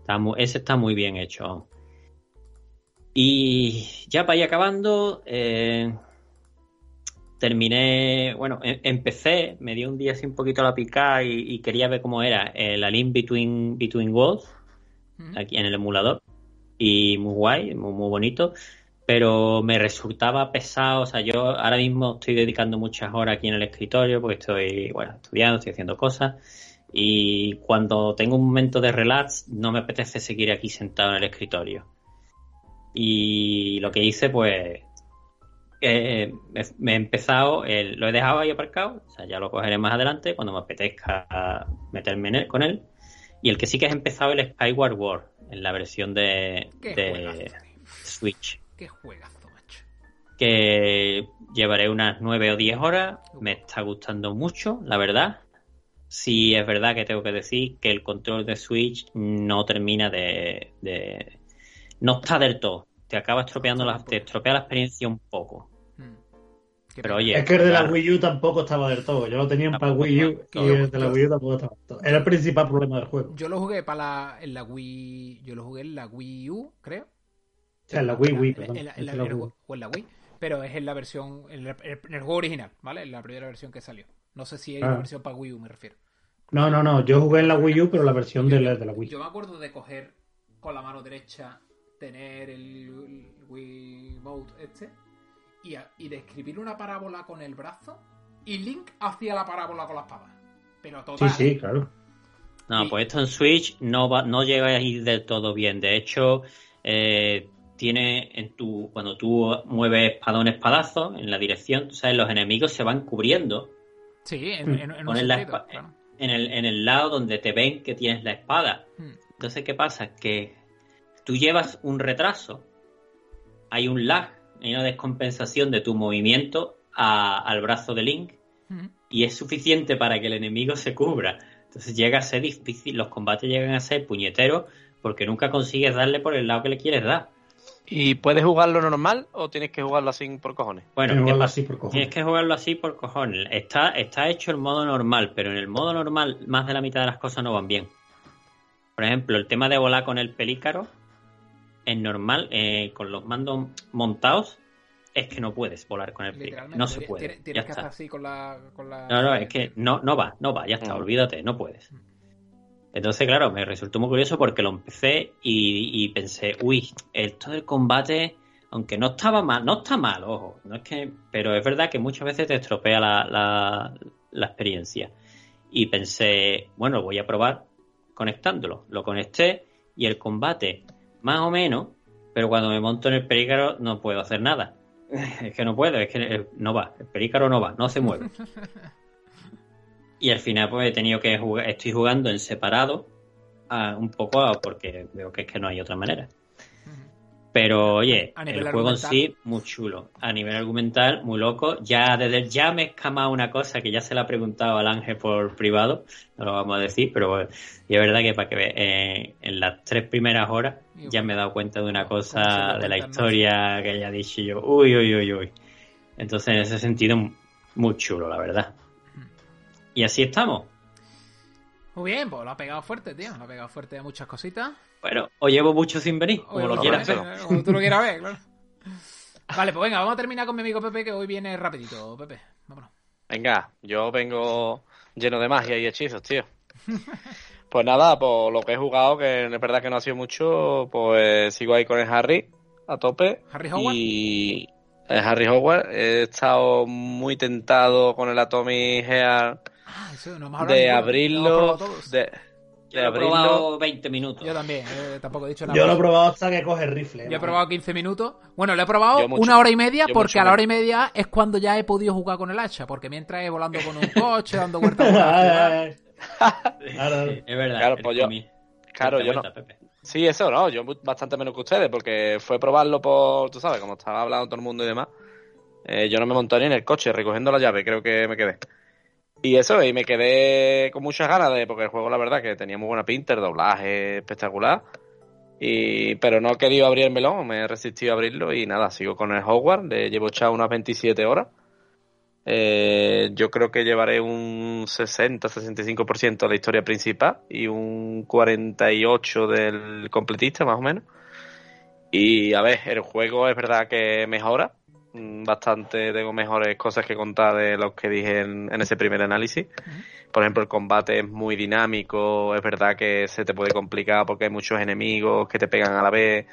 Está ese está muy bien hecho. Y ya para ir acabando, eh, terminé, bueno, em- empecé, me dio un día así un poquito la picada y, y quería ver cómo era el A Link Between, Between Worlds, aquí en el emulador. Y muy guay, muy, muy bonito. Pero me resultaba pesado, o sea, yo ahora mismo estoy dedicando muchas horas aquí en el escritorio porque estoy, bueno, estudiando, estoy haciendo cosas. Y cuando tengo un momento de relax, no me apetece seguir aquí sentado en el escritorio. Y lo que hice, pues, eh, me, me he empezado, el- lo he dejado ahí aparcado, o sea, ya lo cogeré más adelante cuando me apetezca meterme en él, con él. Y el que sí que he empezado el Skyward War, en la versión de, juegazo. Switch, Qué juegazo, macho. que llevaré unas 9 o 10 horas, me está gustando mucho, la verdad. Sí es verdad que tengo que decir que el control de Switch no termina de... de- no está del todo. Te acaba estropeando la, te estropea la experiencia un poco. Mm. Qué Pero oye, Es que el de la claro. Wii U tampoco estaba del todo. Yo lo tenía para Wii U y el de la Wii U tampoco estaba del todo. Era el principal problema del juego. Yo lo jugué para la, en la Wii. Yo lo jugué en la Wii U, creo. O sea, en la Wii, Wii, En la- perdón. en la- en la- en ju- o en la Wii. Pero es en la versión. En el, en el juego original, ¿vale? En la primera versión que salió. No sé si hay Ah. una versión para Wii U, me refiero. No, no, no. Yo jugué en la Wii U, pero la versión de la, de la Wii. Yo me acuerdo de coger con la mano derecha, tener el, el Wii Mode este, y, a- y de escribir una parábola con el brazo, y Link hacía la parábola con la espada. Pero Sí, total. sí, claro. No, Y- pues esto en Switch no va, no llega a ir del todo bien. De hecho, eh, tiene en tu, cuando tú mueves espadón espadazo en la dirección, tú sabes, los enemigos se van cubriendo Sí, en, en- en un la claro. en el, en el lado donde te ven que tienes la espada. Mm. Entonces, ¿qué pasa? Que tú llevas un retraso, hay un lag, hay una descompensación de tu movimiento a- al brazo de Link Mm. y es suficiente para que el enemigo se cubra. Entonces llega a ser difícil, los combates llegan a ser puñeteros porque nunca consigues darle por el lado que le quieres dar. ¿Y puedes jugarlo normal o tienes que jugarlo así por cojones? Bueno, Tienes que ¿qué jugarlo pasa? así por cojones. Tienes que jugarlo así por cojones. Está, está hecho el modo normal, pero en el modo normal más de la mitad de las cosas no van bien. Por ejemplo, el tema de volar con el pelícaro, en normal, eh, con los mandos montados, es que no puedes volar con el. No se puede. Tienes, que hacer así con la. Con la... No, no, es que no, no va, no va, ya está, Mm. olvídate, no puedes. Entonces, claro, me resultó muy curioso porque lo empecé y, y pensé, uy, esto del combate, aunque no estaba mal, no está mal, ojo, no es que, pero es verdad que muchas veces te estropea la, la, la experiencia. Y pensé, bueno, voy a probar conectándolo. Lo conecté y el combate, más o menos, pero cuando me monto en el perícaro no puedo hacer nada. Es que no puedo, es que eh, no va, el perícaro no va, no se mueve. *laughs* Y al final pues he tenido que jugar, estoy jugando en separado, ah, un poco ah, porque veo que es que no hay otra manera. Pero oye, A el juego en sí, muy chulo. A nivel argumental, muy loco. Ya desde ya me he escamado una cosa que ya se la he preguntado al Ángel por privado, no lo vamos a decir, pero y es verdad que para que ve, eh, en las tres primeras horas ya me he dado cuenta de una cosa de la historia que ya he dicho yo, uy, uy, uy, uy. Entonces, en ese sentido, muy chulo, la verdad. Y así estamos. Muy bien, pues lo ha pegado fuerte, tío. Lo ha pegado fuerte a muchas cositas. Bueno, os llevo mucho sin venir, como Oye, lo quieras ver. Como tú lo quieras ver, claro. *laughs* Vale, pues venga, vamos a terminar con mi amigo Pepe, que hoy viene rapidito, Pepe. Vámonos. Venga, yo vengo lleno de magia y hechizos, tío. *laughs* Pues nada, por lo que he jugado, que es verdad que no ha sido mucho, pues sigo ahí con el Harry a tope. ¿Harry Howard? Y el Harry Howard. He estado muy tentado con el Atomic Heart Ah, eso no de abrirlo. De, Yo lo he abrirlo. probado 20 minutos. Yo también, eh, tampoco he dicho nada. Yo lo he probado hasta que coge rifle. Yo he probado 15 minutos. Bueno, lo he probado una hora y media Yo porque mucho a la hora y media es cuando ya he podido jugar con el hacha. Porque mientras he volando con un *laughs* coche, dando vueltas. *laughs* Claro. Es verdad. Claro, pues yo- Claro, yo no. Pepe. Sí, eso no, yo bastante menos que ustedes, porque fue probarlo por, tú sabes, como estaba hablando todo el mundo y demás. eh, yo no me monté ni en el coche, recogiendo la llave, creo que me quedé. Y eso, y me quedé con muchas ganas de, porque el juego la verdad que tenía muy buena pinta, el doblaje espectacular. Y, pero no he querido abrir el melón, me he resistido a abrirlo y nada, sigo con el Hogwarts, le llevo echado unas 27 horas. Eh, yo creo que llevaré un 60-65% de la historia principal y un 48% del completista, más o menos. Y a ver, el juego es verdad que mejora bastante, tengo mejores cosas que contar de los que dije en, en ese primer análisis. Por ejemplo, el combate es muy dinámico, es verdad que se te puede complicar porque hay muchos enemigos que te pegan a la vez.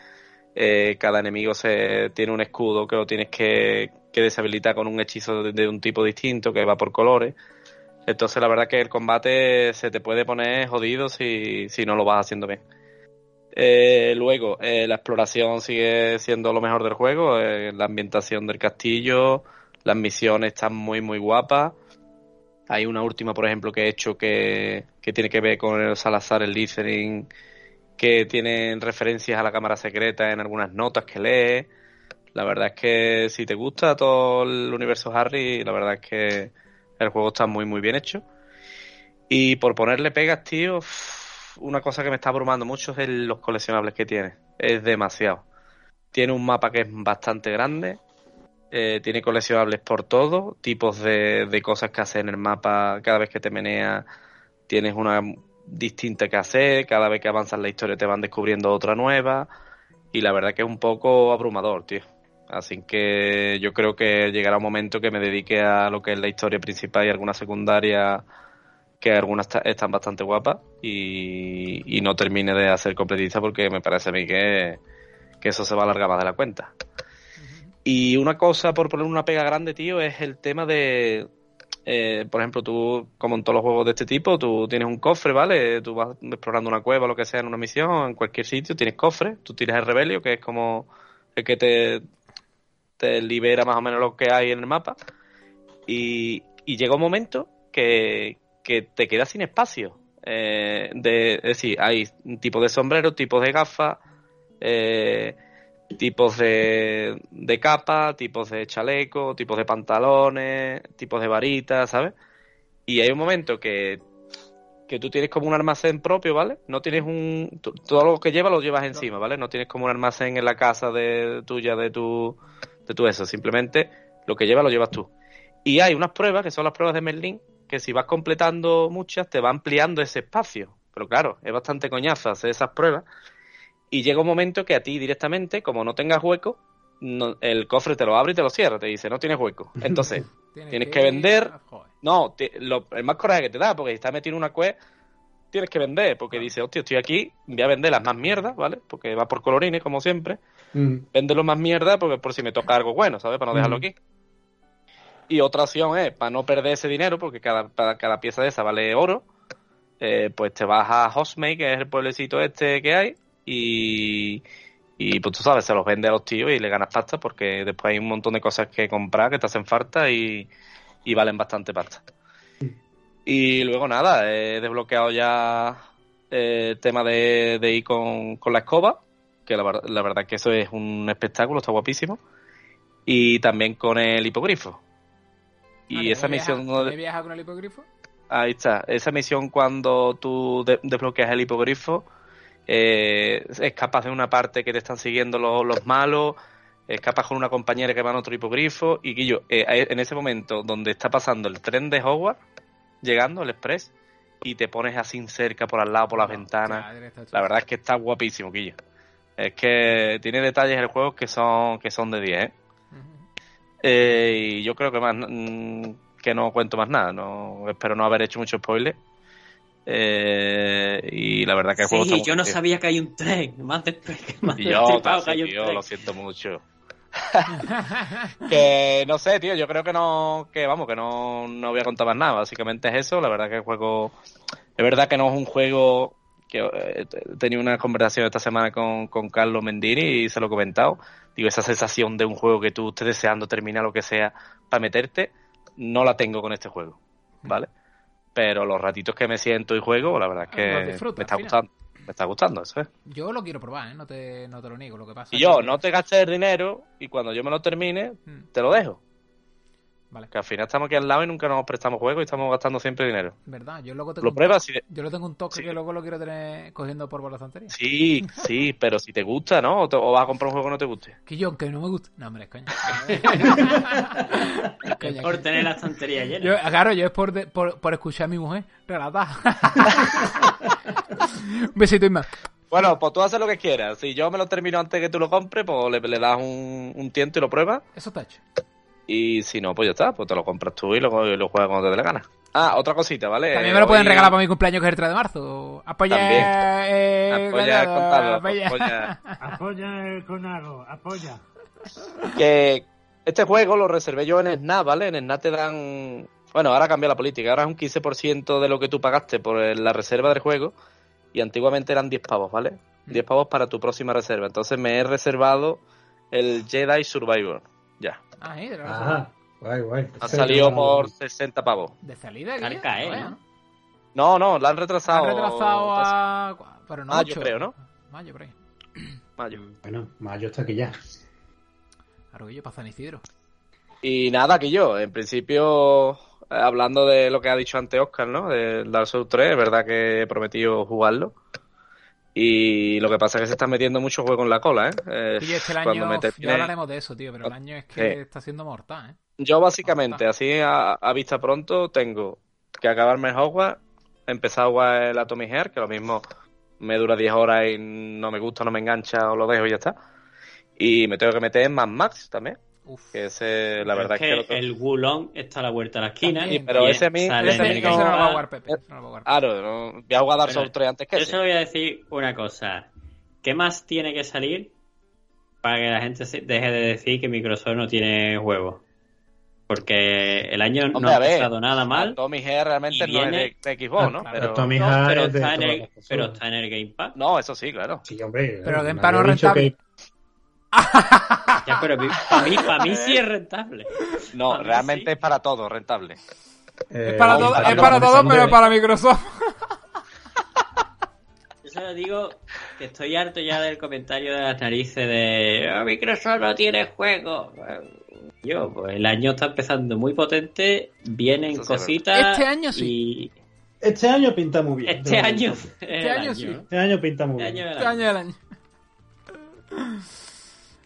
Eh, cada enemigo se tiene un escudo que lo tienes que, que deshabilitar con un hechizo de, de un tipo distinto que va por colores. Entonces, la verdad que el combate se te puede poner jodido si, si no lo vas haciendo bien. Eh, luego, eh, la exploración sigue siendo lo mejor del juego. eh, la ambientación del castillo, las misiones están muy, muy guapas. Hay una última, por ejemplo, que he hecho que, que tiene que ver con el Salazar, el listening, que tienen referencias a la cámara secreta en algunas notas que lee. La verdad es que si te gusta todo el universo Harry, la verdad es que el juego está muy, muy bien hecho. Y por ponerle pegas, tío, una cosa que me está abrumando mucho es los coleccionables que tiene. Es demasiado. Tiene un mapa que es bastante grande. eh, tiene coleccionables por todo. Tipos de, de cosas que hacer en el mapa. Cada vez que te meneas, tienes una distinta que hacer. Cada vez que avanzas la historia, te van descubriendo otra nueva. Y la verdad que es un poco abrumador, tío. Así que yo creo que llegará un momento que me dedique a lo que es la historia principal y alguna secundaria que algunas están bastante guapas y, no termine de hacer completista porque me parece a mí que, que eso se va a alargar más de la cuenta. Y una cosa, por poner una pega grande, tío, es el tema de, eh, por ejemplo, tú, como en todos los juegos de este tipo, tú tienes un cofre, ¿vale? Tú vas explorando una cueva o lo que sea en una misión, en cualquier sitio, tienes cofre, tú tiras el rebelio, que es como el que te, te libera más o menos lo que hay en el mapa. Y, y llega un momento que, que te quedas sin espacio. Eh, de, es decir, hay tipos de sombrero, tipos de gafas, eh, tipos de, de capa, tipos de chaleco, tipos de pantalones, tipos de varitas, ¿sabes? Y hay un momento que, que tú tienes como un almacén propio, ¿vale? No tienes un... Todo lo que llevas lo llevas encima, ¿vale? No tienes como un almacén en la casa de tuya, de tu, de tu eso. Simplemente lo que llevas lo llevas tú. Y hay unas pruebas, que son las pruebas de Merlin, que si vas completando muchas, te va ampliando ese espacio. Pero claro, es bastante coñazo hacer esas pruebas. Y llega un momento que a ti directamente, como no tengas hueco, no- el cofre te lo abre y te lo cierra. Te dice, no tienes hueco. *laughs* Entonces, tienes que vender. No, te- lo- el más coraje que te da, porque si estás metido en una quest, tienes que vender. Porque dice, hostia, estoy aquí, voy a vender las más mierdas, ¿vale? Porque va por colorines, como siempre. Mm. Vende lo más mierda porque por si me toca algo bueno, ¿sabes? Para no dejarlo Ujú. aquí. Y otra opción es, para no perder ese dinero, porque cada, para cada pieza de esa vale oro, eh, pues te vas a Hostmate, que es el pueblecito este que hay, y, y pues tú sabes, se los vende a los tíos y le ganas pasta, porque después hay un montón de cosas que comprar que te hacen falta y, y valen bastante pasta. Y luego nada, he desbloqueado ya eh, el tema de, de ir con, con la escoba, que la, la verdad que eso es un espectáculo, está guapísimo. Y también con el hipogrifo. Y esa misión, no- ¿También viaja con el hipogrifo? ahí está, esa misión cuando tú de- desbloqueas el hipogrifo, eh, escapas de una parte que te están siguiendo los, los malos, escapas con una compañera que va en otro hipogrifo, y Guillo, eh, en ese momento donde está pasando el tren de Hogwarts, llegando el express, y te pones así cerca por al lado, por las ventanas. La verdad es que está guapísimo, Guillo. Es que tiene detalles el juego que son, que son de 10, ¿eh? Eh, y yo creo que más mm, que no cuento más nada. No espero no haber hecho mucho spoiler. Eh, y la verdad que el juego Sí, yo no sabía que hay un tren. *laughs* Más después que más Y yo, que hay un tío, tren. lo siento mucho. *laughs* que no sé, tío, yo creo que no, que vamos, que no, no voy a contar más nada. Básicamente es eso. La verdad que el juego, es verdad que no es un juego que eh, he tenido una conversación esta semana con, con Carlos Mendini y se lo he comentado. Digo, esa sensación de un juego que tú estés deseando terminar lo que sea para meterte, no la tengo con este juego, ¿vale? Pero los ratitos que me siento y juego, la verdad es que me está gustando. Me está gustando, eso es. Yo lo quiero probar, ¿eh? No te, no te lo niego. Lo que pasa Y yo, que- no te gastes el dinero y cuando yo me lo termine, Mm, te lo dejo. Vale, Que al final estamos aquí al lado y nunca nos prestamos juegos y estamos gastando siempre dinero. verdad. Yo luego tengo Lo un pruebas Yo lo tengo un toque Sí. que luego lo quiero tener cogiendo por la estantería. Sí, sí, pero si te gusta, ¿no? O, te- o vas a comprar un juego que no te guste. Que yo, aunque no me gusta. No, hombre, *laughs* es coña. Coña, Por que- tener la estantería llena. Yo, claro, yo es por, de- por, por escuchar a mi mujer relatar. *laughs* un besito y más. Bueno, pues tú haces lo que quieras. Si yo me lo termino antes que tú lo compres, pues le, le das un, un tiento y lo pruebas. Eso está hecho. Y si no, pues ya está. Pues te lo compras tú y lo, y lo juegas cuando te dé la gana. Ah, otra cosita, ¿vale? También me lo pueden Hoy- regalar para mi cumpleaños que es el 3 de marzo. Apoya. También. Eh, Apoya con Carlos, apoya. apoya. Apoya el conago, apoya. que este juego lo reservé yo en Snap, ¿vale? En Snap te dan... Bueno, ahora cambia la política. Ahora es un 15% de lo que tú pagaste por la reserva del juego. Y antiguamente eran 10 pavos, ¿vale? 10 pavos para tu próxima reserva. Entonces me he reservado el Jedi Survivor. Ya. Ah, de guay, guay. Ha salido por 60 pavos. De salida, Carca? ¿eh? ¿no? No, la han Han retrasado. retrasado a. Pero no Mayo, creo, ¿no? Mayo, por ahí. Mayo. Bueno, Mayo está aquí ya. Arguillo para San Isidro. Y nada, que yo, en principio, eh, hablando de lo que ha dicho antes Oscar, ¿no? Del Dark Souls 3, es verdad que he prometido jugarlo. Y lo que pasa es que se están metiendo muchos juegos en la cola, ¿eh? Eh, Y este cuando año. me Ya termine- hablaremos de eso, tío, pero el año es que Sí. está siendo mortal, ¿eh? Yo básicamente, así a, a vista pronto, tengo que acabarme el Hogwarts, empezar a jugar el Atomic Heart, que lo mismo me dura 10 horas y no me gusta, no me engancha o lo dejo y ya está. Y me tengo que meter en Mad Max también, Uf. que ese, la verdad es que... el Wulong está a la vuelta de la esquina. También. Sí, pero y ese a mí- sale ese no lo va a Game jugar. Pepe. no lo va a jugar. Claro, no, voy a jugar Dark Souls 3 antes que Yo ese. solo voy a decir una cosa. ¿Qué más tiene que salir para que la gente se- deje de decir que Microsoft no tiene juegos? Porque el año no Hombre, ha ver, empezado nada mal. Tommy G realmente Y no es viene- de, Xbox, ¿no? Claro, Pero, Tommy No, pero, está en el, pero está en el Game Pass. no, eso sí, claro. Sí, hombre. Pero Game Pass no rentable. que- Ya, pero para mí, para mí sí es rentable. No, realmente sí. es para todo, rentable. eh, Es para todo, es para todo pero para Microsoft. Yo solo digo que estoy harto ya del comentario de las narices de "Ah, Microsoft no tiene juego. Yo, pues el año está empezando muy potente, vienen Eso cositas. Este año sí. y Este año pinta muy bien. este año. Este año sí. Este año pinta muy Este bien. año es Este año del año.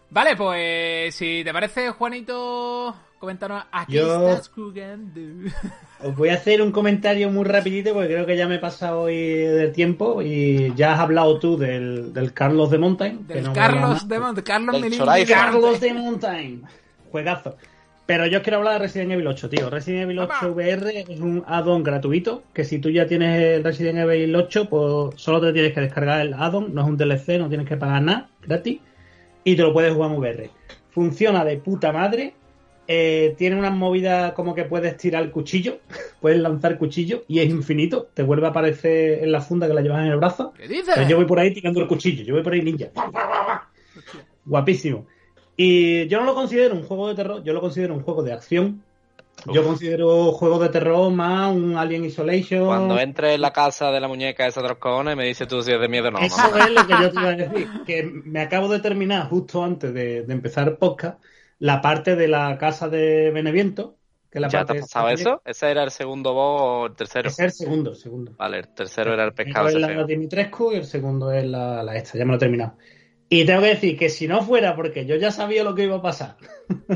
Vale, pues si te parece, Juanito, coméntanos a qué Yo- estás jugando. *laughs* Os voy a hacer un comentario muy rapidito porque creo que ya me he pasado hoy del tiempo y ya has hablado tú del, del Carlos de Mountain. que Del no Carlos de Monte, Carlos Del. Carlos de Mountain. Juegazo. Pero yo os quiero hablar de Resident Evil 8, tío. Resident Evil 8 Papá. VR es un add-on gratuito que si tú ya tienes el Resident Evil 8, pues solo te tienes que descargar el add-on, no es un DLC, no tienes que pagar nada, gratis, y te lo puedes jugar en VR. Funciona de puta madre. eh, tiene una movida como que puedes tirar el cuchillo, *laughs* puedes lanzar cuchillo y es infinito. Te vuelve a aparecer en la funda que la llevas en el brazo. ¿Qué dices? Pero yo voy por ahí tirando el cuchillo, yo voy por ahí ninja. Guapísimo. Y yo no lo considero un juego de terror, yo lo considero un juego de acción. Yo considero juego de terror más un Alien Isolation. Cuando entre en la casa de la muñeca esa de los cojones, me dice tú si es de miedo o no. Eso mamá. es lo que yo te iba a *laughs* decir. Que me acabo de terminar justo antes de, de empezar el podcast la parte de la casa de Beneviento. Que la ¿Ya te parte ha pasado eso? ¿Ese era el segundo boss o el tercero? Es el segundo, el segundo. Vale, el tercero era el pescado Primero ese es la. Dimitrescu y el segundo es la, la esta, ya me lo he terminado. Y tengo que decir que si no fuera porque yo ya sabía lo que iba a pasar,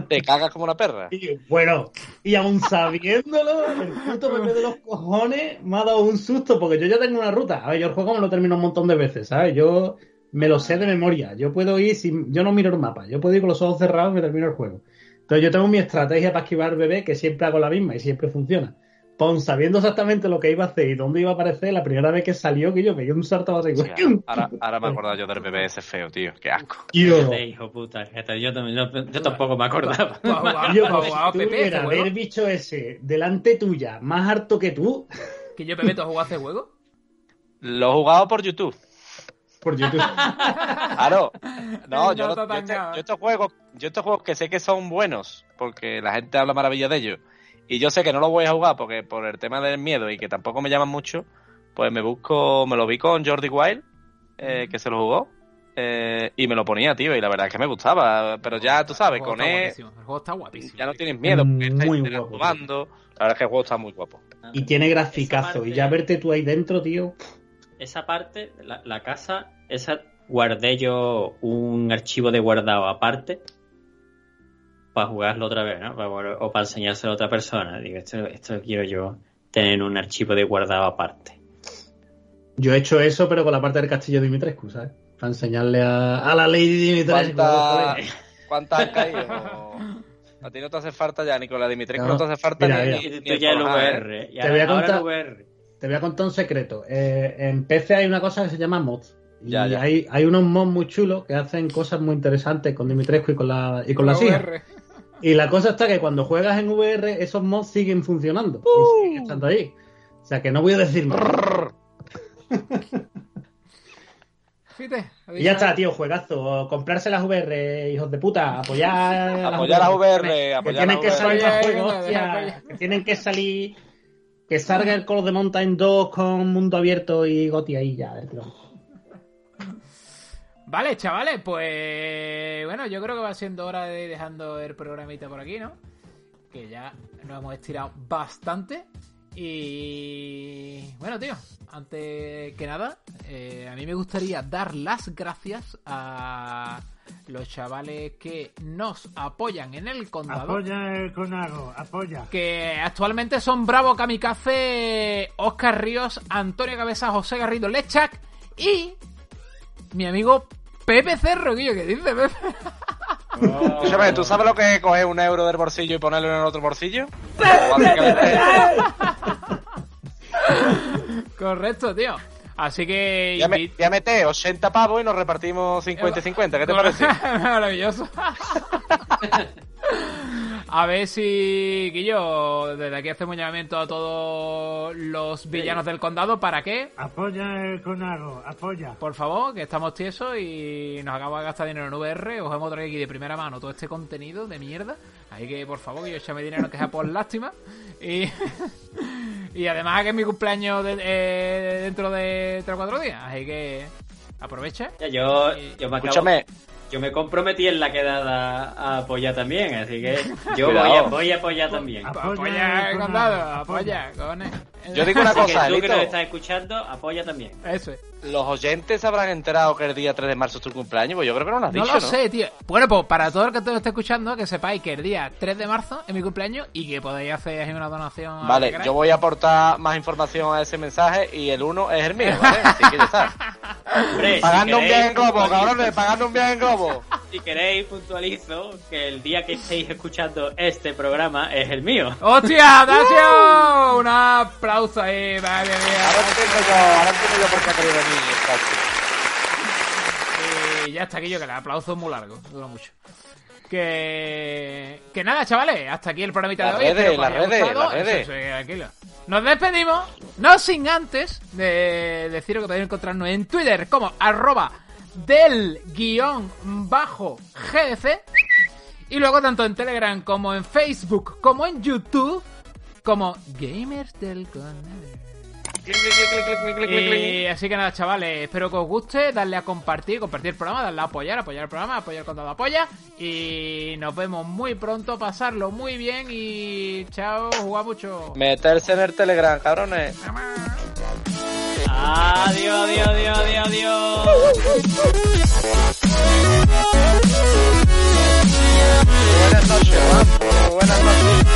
Te cagas como una perra. *laughs* y bueno, y aún sabiéndolo, el puto bebé de los cojones me ha dado un susto porque yo ya tengo una ruta. A ver, yo el juego me lo termino un montón de veces, ¿sabes? Yo me lo sé de memoria. Yo puedo ir sin. Yo no miro el mapa, yo puedo ir con los ojos cerrados y me termino el juego. Entonces yo tengo mi estrategia para esquivar al bebé que siempre hago la misma y siempre funciona. Pon sabiendo exactamente lo que iba a hacer y dónde iba a aparecer, la primera vez que salió, que yo pegué un salto así. Ahora, ahora me he acordado yo del bebé ese feo, tío. Qué asco. Yo, hijo puta, gente, yo, también- yo- yo tampoco me acordaba. Yo, haber juego. bicho ese delante tuya, más harto que tú, Que yo, Pepe, ¿tú has jugado a este juego? Lo he jugado por YouTube. por YouTube. *laughs* Claro. No, yo, yo, este- yo estos juegos, yo estos juegos que sé que son buenos, porque la gente habla maravilla de ellos, y yo sé que no los voy a jugar porque por el tema del miedo y que tampoco me llaman mucho, pues me busco, me lo vi con Jordi Wild, eh, que se lo jugó, eh, y me lo ponía, tío, y la verdad es que me gustaba, pero ya tú sabes, con él guapísimo, El juego está guapísimo. ya no tienes miedo, porque está Muy interactuando. La verdad es que el juego está muy guapo. Y tiene graficazo. Y ya verte tú ahí dentro, tío. Esa parte, la, la casa, esa guardé yo un archivo de guardado aparte para jugarlo otra vez, ¿no? O para enseñárselo a otra persona. Digo, esto, esto quiero yo tener en un archivo de guardado aparte. Yo he hecho eso, pero con la parte del castillo de Dimitrescu, ¿sabes? Para enseñarle a, a la Lady Dimitrescu. ¿Cuántas caído? A ti no te hace falta ya, Nicolás Dimitrescu, No, no, te hace falta mira, ni, mira. ni- ni Esto ya el ¿eh? VR. Te voy a contar- VR. Te voy a contar un secreto. Eh, en PC hay una cosa que se llama mods. Y Ya, ya. Hay, hay unos mods muy chulos que hacen cosas muy interesantes con Dimitrescu y con, la, y con las hijas. Y la cosa está que cuando juegas en VR, esos mods siguen funcionando. Uh. Y siguen estando ahí. O sea que no voy a decir. Y ya está, tío, juegazo. Comprarse las VR, hijos de puta. Apoyar. *laughs* Apoyar las VR, Que apoyar tienen las que VR. salir más Oye, juegos, que hostia. deja- Que tienen que salir. Que salga el Call of the Mountain 2 con mundo abierto y Goti ahí ya. del tirón. Vale, chavales, pues bueno, yo creo que va siendo hora de ir dejando el programita por aquí, ¿no? Que ya nos hemos estirado bastante. Y bueno, tío, antes que nada, eh, a mí me gustaría dar las gracias a los chavales que nos apoyan en el condado. Apoya el Conago, apoya. que actualmente son Bravo Kamikaze, Oscar Ríos, Antonio Cabeza, José Garrido Lechak y mi amigo Pepe Cerro, Guillo, ¿qué dice Pepe? Escúchame, ¿tú sabes lo que es coger un euro del bolsillo y ponerlo en el otro bolsillo? Correcto, tío. Así que... ya, me, ya mete 80 pavos y nos repartimos 50 y 50. ¿Qué te *laughs* parece? Maravilloso. *laughs* A ver si, Guillo, desde aquí hacemos un llamamiento a todos los villanos del condado. ¿Para qué? Apoya el Conago, apoya. Por favor, que estamos tiesos y nos acabamos de gastar dinero en VR. Os hemos traído aquí de primera mano todo este contenido de mierda. Así que, por favor, que yo échame dinero que sea por *laughs* lástima. Y, *laughs* y además que es mi cumpleaños de- eh, dentro de 3 o 4 días. Así que aprovecha. Ya, yo, yo me acabo- Escúchame, yo me comprometí en la quedada a apoyar también, así que *laughs* yo voy a, voy a apoyar también. Ap- Apoya condado, apoya, cojones. yo digo una Así que cosa, tú que nos estás escuchando, apoya también. Eso es. Los oyentes habrán enterado que el día 3 de marzo es tu cumpleaños, pues yo creo que no lo has No dicho, lo ¿no? sé, tío. Bueno, pues para todo el que te lo esté escuchando, que sepáis que el día 3 de marzo es mi cumpleaños y que podéis hacer ahí una donación. a lo que Vale, yo voy a aportar más información a ese mensaje y el 1 es el mío, ¿vale? Así que ya está. Hombre, si Pagando un viaje en globo, cabrones, pagando un viaje en globo. Si queréis, puntualizo que el día que estéis escuchando este programa es el mío. ¡Hostia, Dacio! Un aplauso ahí, madre Ahora mía. entiendo yo, ahora entiendo yo por qué ha querido venir. Y ya está aquí yo, que el aplauso es muy largo, dura mucho. Que, que nada, chavales, hasta aquí el programita Las de hoy. redes, las redes, gustado. las redes. Nos despedimos, no sin antes de deciros que podéis encontrarnos en Twitter como arroba del guion bajo GDC y luego tanto en Telegram como en Facebook como en YouTube como Gamers del Condado. Y así que nada, chavales, espero que os guste. Darle a compartir, compartir el programa, darle a apoyar, apoyar el programa, apoyar cuando lo apoya. Y nos vemos muy pronto, pasarlo muy bien y chao, juega mucho. Meterse en el Telegram, cabrones. Adiós, adiós, adiós, adiós, adiós. Buenas noches. Buenas noches.